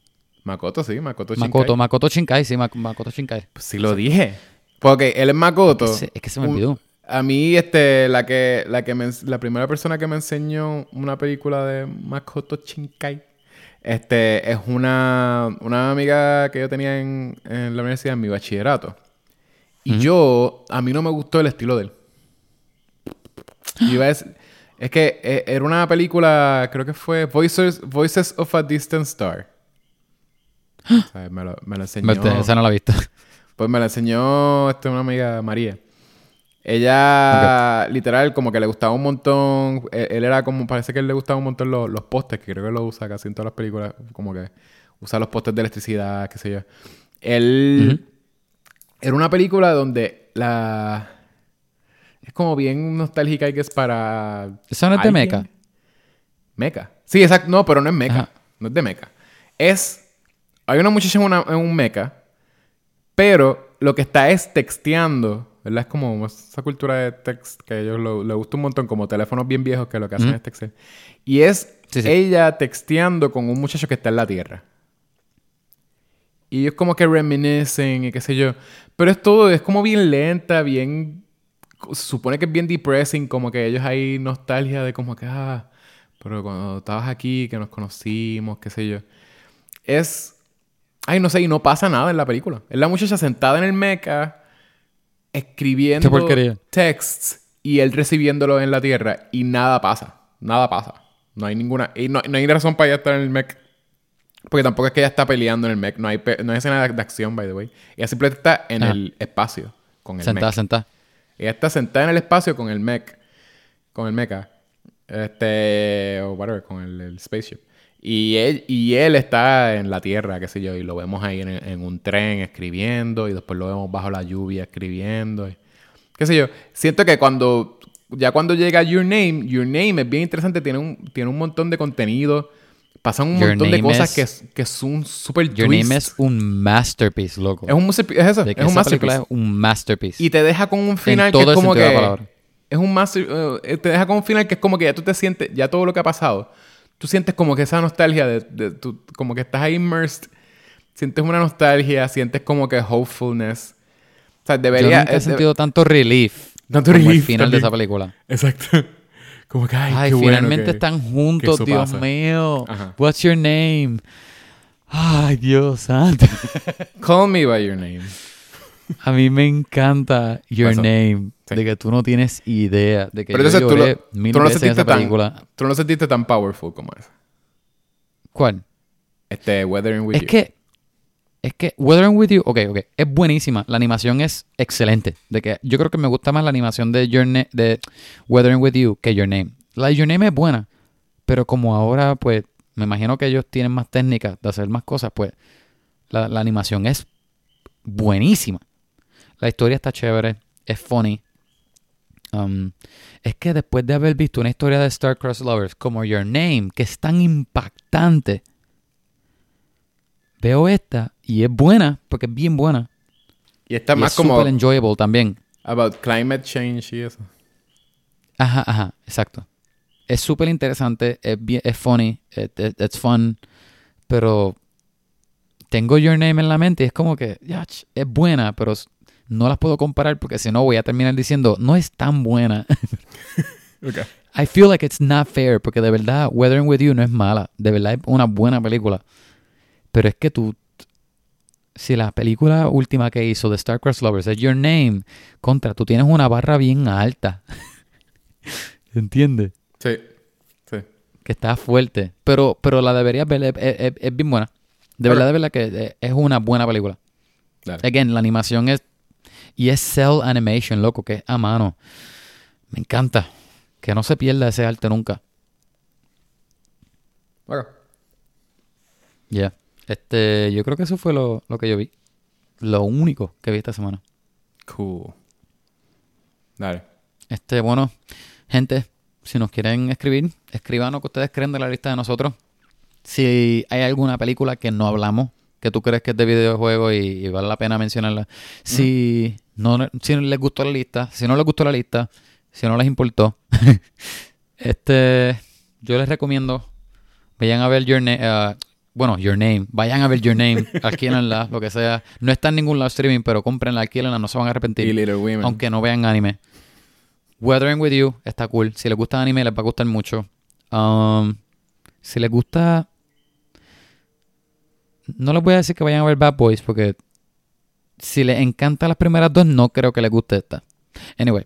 Makoto, sí, Makoto Shinkai. Makoto, Makoto Shinkai, sí, Mak- Makoto Shinkai. Pues sí lo dije. Porque él es Makoto. Es que se- es que se me Un- olvidó. A mí, este, la que, la que me, la primera persona que me enseñó una película de Makoto Shinkai, este, es una, una amiga que yo tenía en, en la universidad, en mi bachillerato. Y yo, a mí no me gustó el estilo de él. Yo iba a decir- es que eh, era una película, creo que fue Voices, Voices of a Distant Star. O sea, me, lo, me lo enseñó. Esa no la he visto. Pues me la enseñó este, una amiga, María. Ella, literal, como que le gustaba un montón. Él, él era como, parece que él le gustaba un montón los, los postes, que creo que lo usa casi en todas las películas. Como que usa los postes de electricidad, qué sé yo. Él. Era una película donde la. Es como bien nostálgica y que es para. ¿Eso no es de. Mecha? Mecha. Sí, exacto. No, pero no es mecha. Ajá. No es de mecha. Es. Hay una muchacha en, una- en un mecha, pero lo que está es texteando, ¿verdad? Es como esa cultura de text que a ellos lo- les gusta un montón, como teléfonos bien viejos que lo que hacen es textear. Y es Sí, sí. ella texteando con un muchacho que está en la Tierra. Y ellos como que reminiscen y qué sé yo. Pero es todo, es como bien lenta, bien... Se supone que es bien depressing, como que ellos hay nostalgia de como que, ah, pero cuando estabas aquí, que nos conocimos, qué sé yo. Es... Ay, no sé, y no pasa nada en la película. Es la muchacha sentada en el mecha, escribiendo texts y él recibiéndolo en la Tierra y nada pasa. Nada pasa. No hay ninguna... Y no, no hay razón para ella estar en el mech. Porque tampoco es que ella está peleando en el mech. No hay, pe- no hay escena de, de acción, by the way. Ella simplemente está en Ajá. el espacio con el Sentada, mech. sentada. Ella está sentada en el espacio con el mech. Con el mecha. Este... O whatever, con el, el spaceship. Y él, y él está en la Tierra, qué sé yo. Y lo vemos ahí en, en un tren escribiendo. Y después lo vemos bajo la lluvia escribiendo. y- qué sé yo. Siento que cuando... Ya cuando llega Your Name, Your Name es bien interesante. Tiene un, tiene un montón de contenido. Pasan un Your montón de cosas es- que, que son súper Your twist. Name es un masterpiece, loco. Es un es eso, es que un masterpiece. es un masterpiece. Y te deja con un final en que todo es el como que es un master, eh, te deja con un final que es como que ya tú te sientes, ya todo lo que ha pasado, tú sientes como que esa nostalgia de, de tú- como que estás ahí immersed, sientes una nostalgia, sientes como que hopefulness. O sea, Yo debería nunca he eh, sentido tanto relief Tanto como relief final de esa película. Exacto. Como que, ay, Ay, qué bueno finalmente que- están juntos, Dios pasa. mío. Ajá. What's your name? Ay, Dios santo. Call me by your name. A mí me encanta Your. Name. Sí. De que tú no tienes idea. De que Pero yo entonces tú, lloré lo- mil tú no veces en sentiste esa tan, película. tú no lo sentiste tan powerful como eso. ¿Cuál? Este, Weathering With Es You. que... Es que Weathering With You... Ok, ok. Es buenísima. La animación es excelente. De que yo creo que me gusta más la animación de, Your Na- de Weathering With You que Your Name. La de Your Name es buena. Pero como ahora, pues... Me imagino que ellos tienen más técnicas de hacer más cosas, pues... La, la animación es buenísima. La historia está chévere. Es funny. Um, es que después de haber visto una historia de Star-Crossed Lovers como Your Name, que es tan impactante, veo esta y es buena, porque es bien buena. Y está y más es como super enjoyable también. about climate change y eso. Ajá, ajá, exacto. Es súper interesante, es, bien, es funny, it- it- it's fun, pero tengo Your Name en la mente y es como que, ya, ch, es buena, pero no las puedo comparar porque si no voy a terminar diciendo, no es tan buena. Okay. I feel like it's not fair porque de verdad Weathering With You no es mala, de verdad es una buena película. Pero es que tú si la película última que hizo de Star-Crossed Lovers es Your Name, contra, tú tienes una barra bien alta. ¿Entiendes? Sí. Sí. Que está fuerte. Pero, pero la deberías ver, es, es- es bien buena. De verdad, de verdad que es- es una buena película. Dale. Again, la animación es. Y es cell animation, loco, que es a mano. Me encanta. Que no se pierda ese arte nunca. Okay. Ya. Este, yo creo que eso fue lo, lo que yo vi. Lo único que vi esta semana. Cool. Dale. Este, bueno, gente, si nos quieren escribir, escriban lo que ustedes creen de la lista de nosotros. Si hay alguna película que no hablamos, que tú crees que es de videojuego y, y vale la pena mencionarla. Si no si no les gustó la lista, si no les gustó la lista, si no les importó, este, yo les recomiendo, vayan a ver Your Name, bueno, Your Name, vayan a ver Your Name, alquílenla, lo que sea. No está en ningún live streaming, pero cómprenla, alquílenla, no se van a arrepentir Y Little Women. aunque no vean anime. Weathering with You está cool. Si les gusta anime, les va a gustar mucho. Um, si les gusta. No les voy a decir que vayan a ver Bad Boys porque. Si les encantan las primeras dos, no creo que les guste esta. Anyway.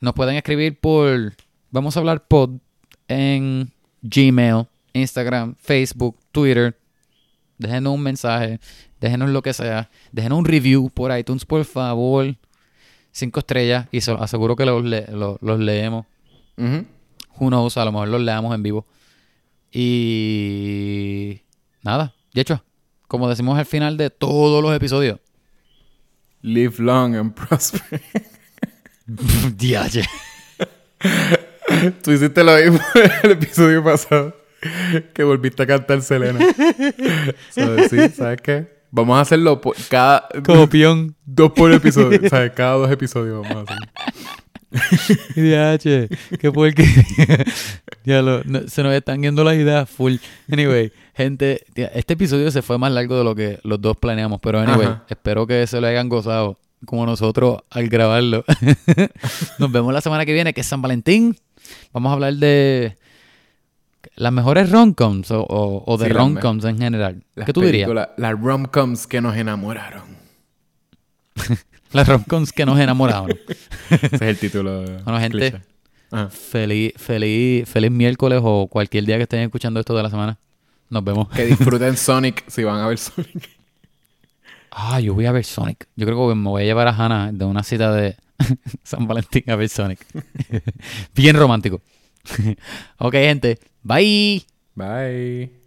Nos pueden escribir por. Vamos a hablar pod en Gmail, Instagram, Facebook, Twitter. Déjenos un mensaje. Déjenos lo que sea. Déjenos un review por iTunes, por favor. Cinco estrellas. Y aseguro que los, le- lo- los leemos. Ujú. Who knows, a lo mejor los leamos en vivo. Y. Nada. De hecho, como decimos al final de todos los episodios. Live long and prosper. Diache. Tú hiciste lo mismo en el episodio pasado. Que volviste a cantar Selena. Sí, ¿sabes qué? Vamos a hacerlo por cada... Copión. Dos por episodio. ¿Sabes? Cada dos episodios vamos a hacer. Diache. Qué porque. ya lo, no- se nos están yendo las ideas full. Anyway, gente, tía, este episodio se fue más largo de lo que los dos planeamos. Pero anyway, Ajá. espero que se lo hayan gozado como nosotros al grabarlo. Nos vemos la semana que viene, que es San Valentín. Vamos a hablar de las mejores romcoms o, o, o de Sí, romcoms en general. ¿Qué tú dirías? Las rom-coms que nos enamoraron. Las romcoms que nos enamoraron. Ese es el título. Bueno, gente. Ajá. feliz, feliz, feliz miércoles o cualquier día que estén escuchando esto de la semana. Nos vemos. Que disfruten Sonic si van a ver Sonic. Ah, yo voy a ver Sonic. Yo creo que me voy a llevar a Hannah de una cita de San Valentín a ver Sonic. Bien romántico. ok, gente. Bye. Bye.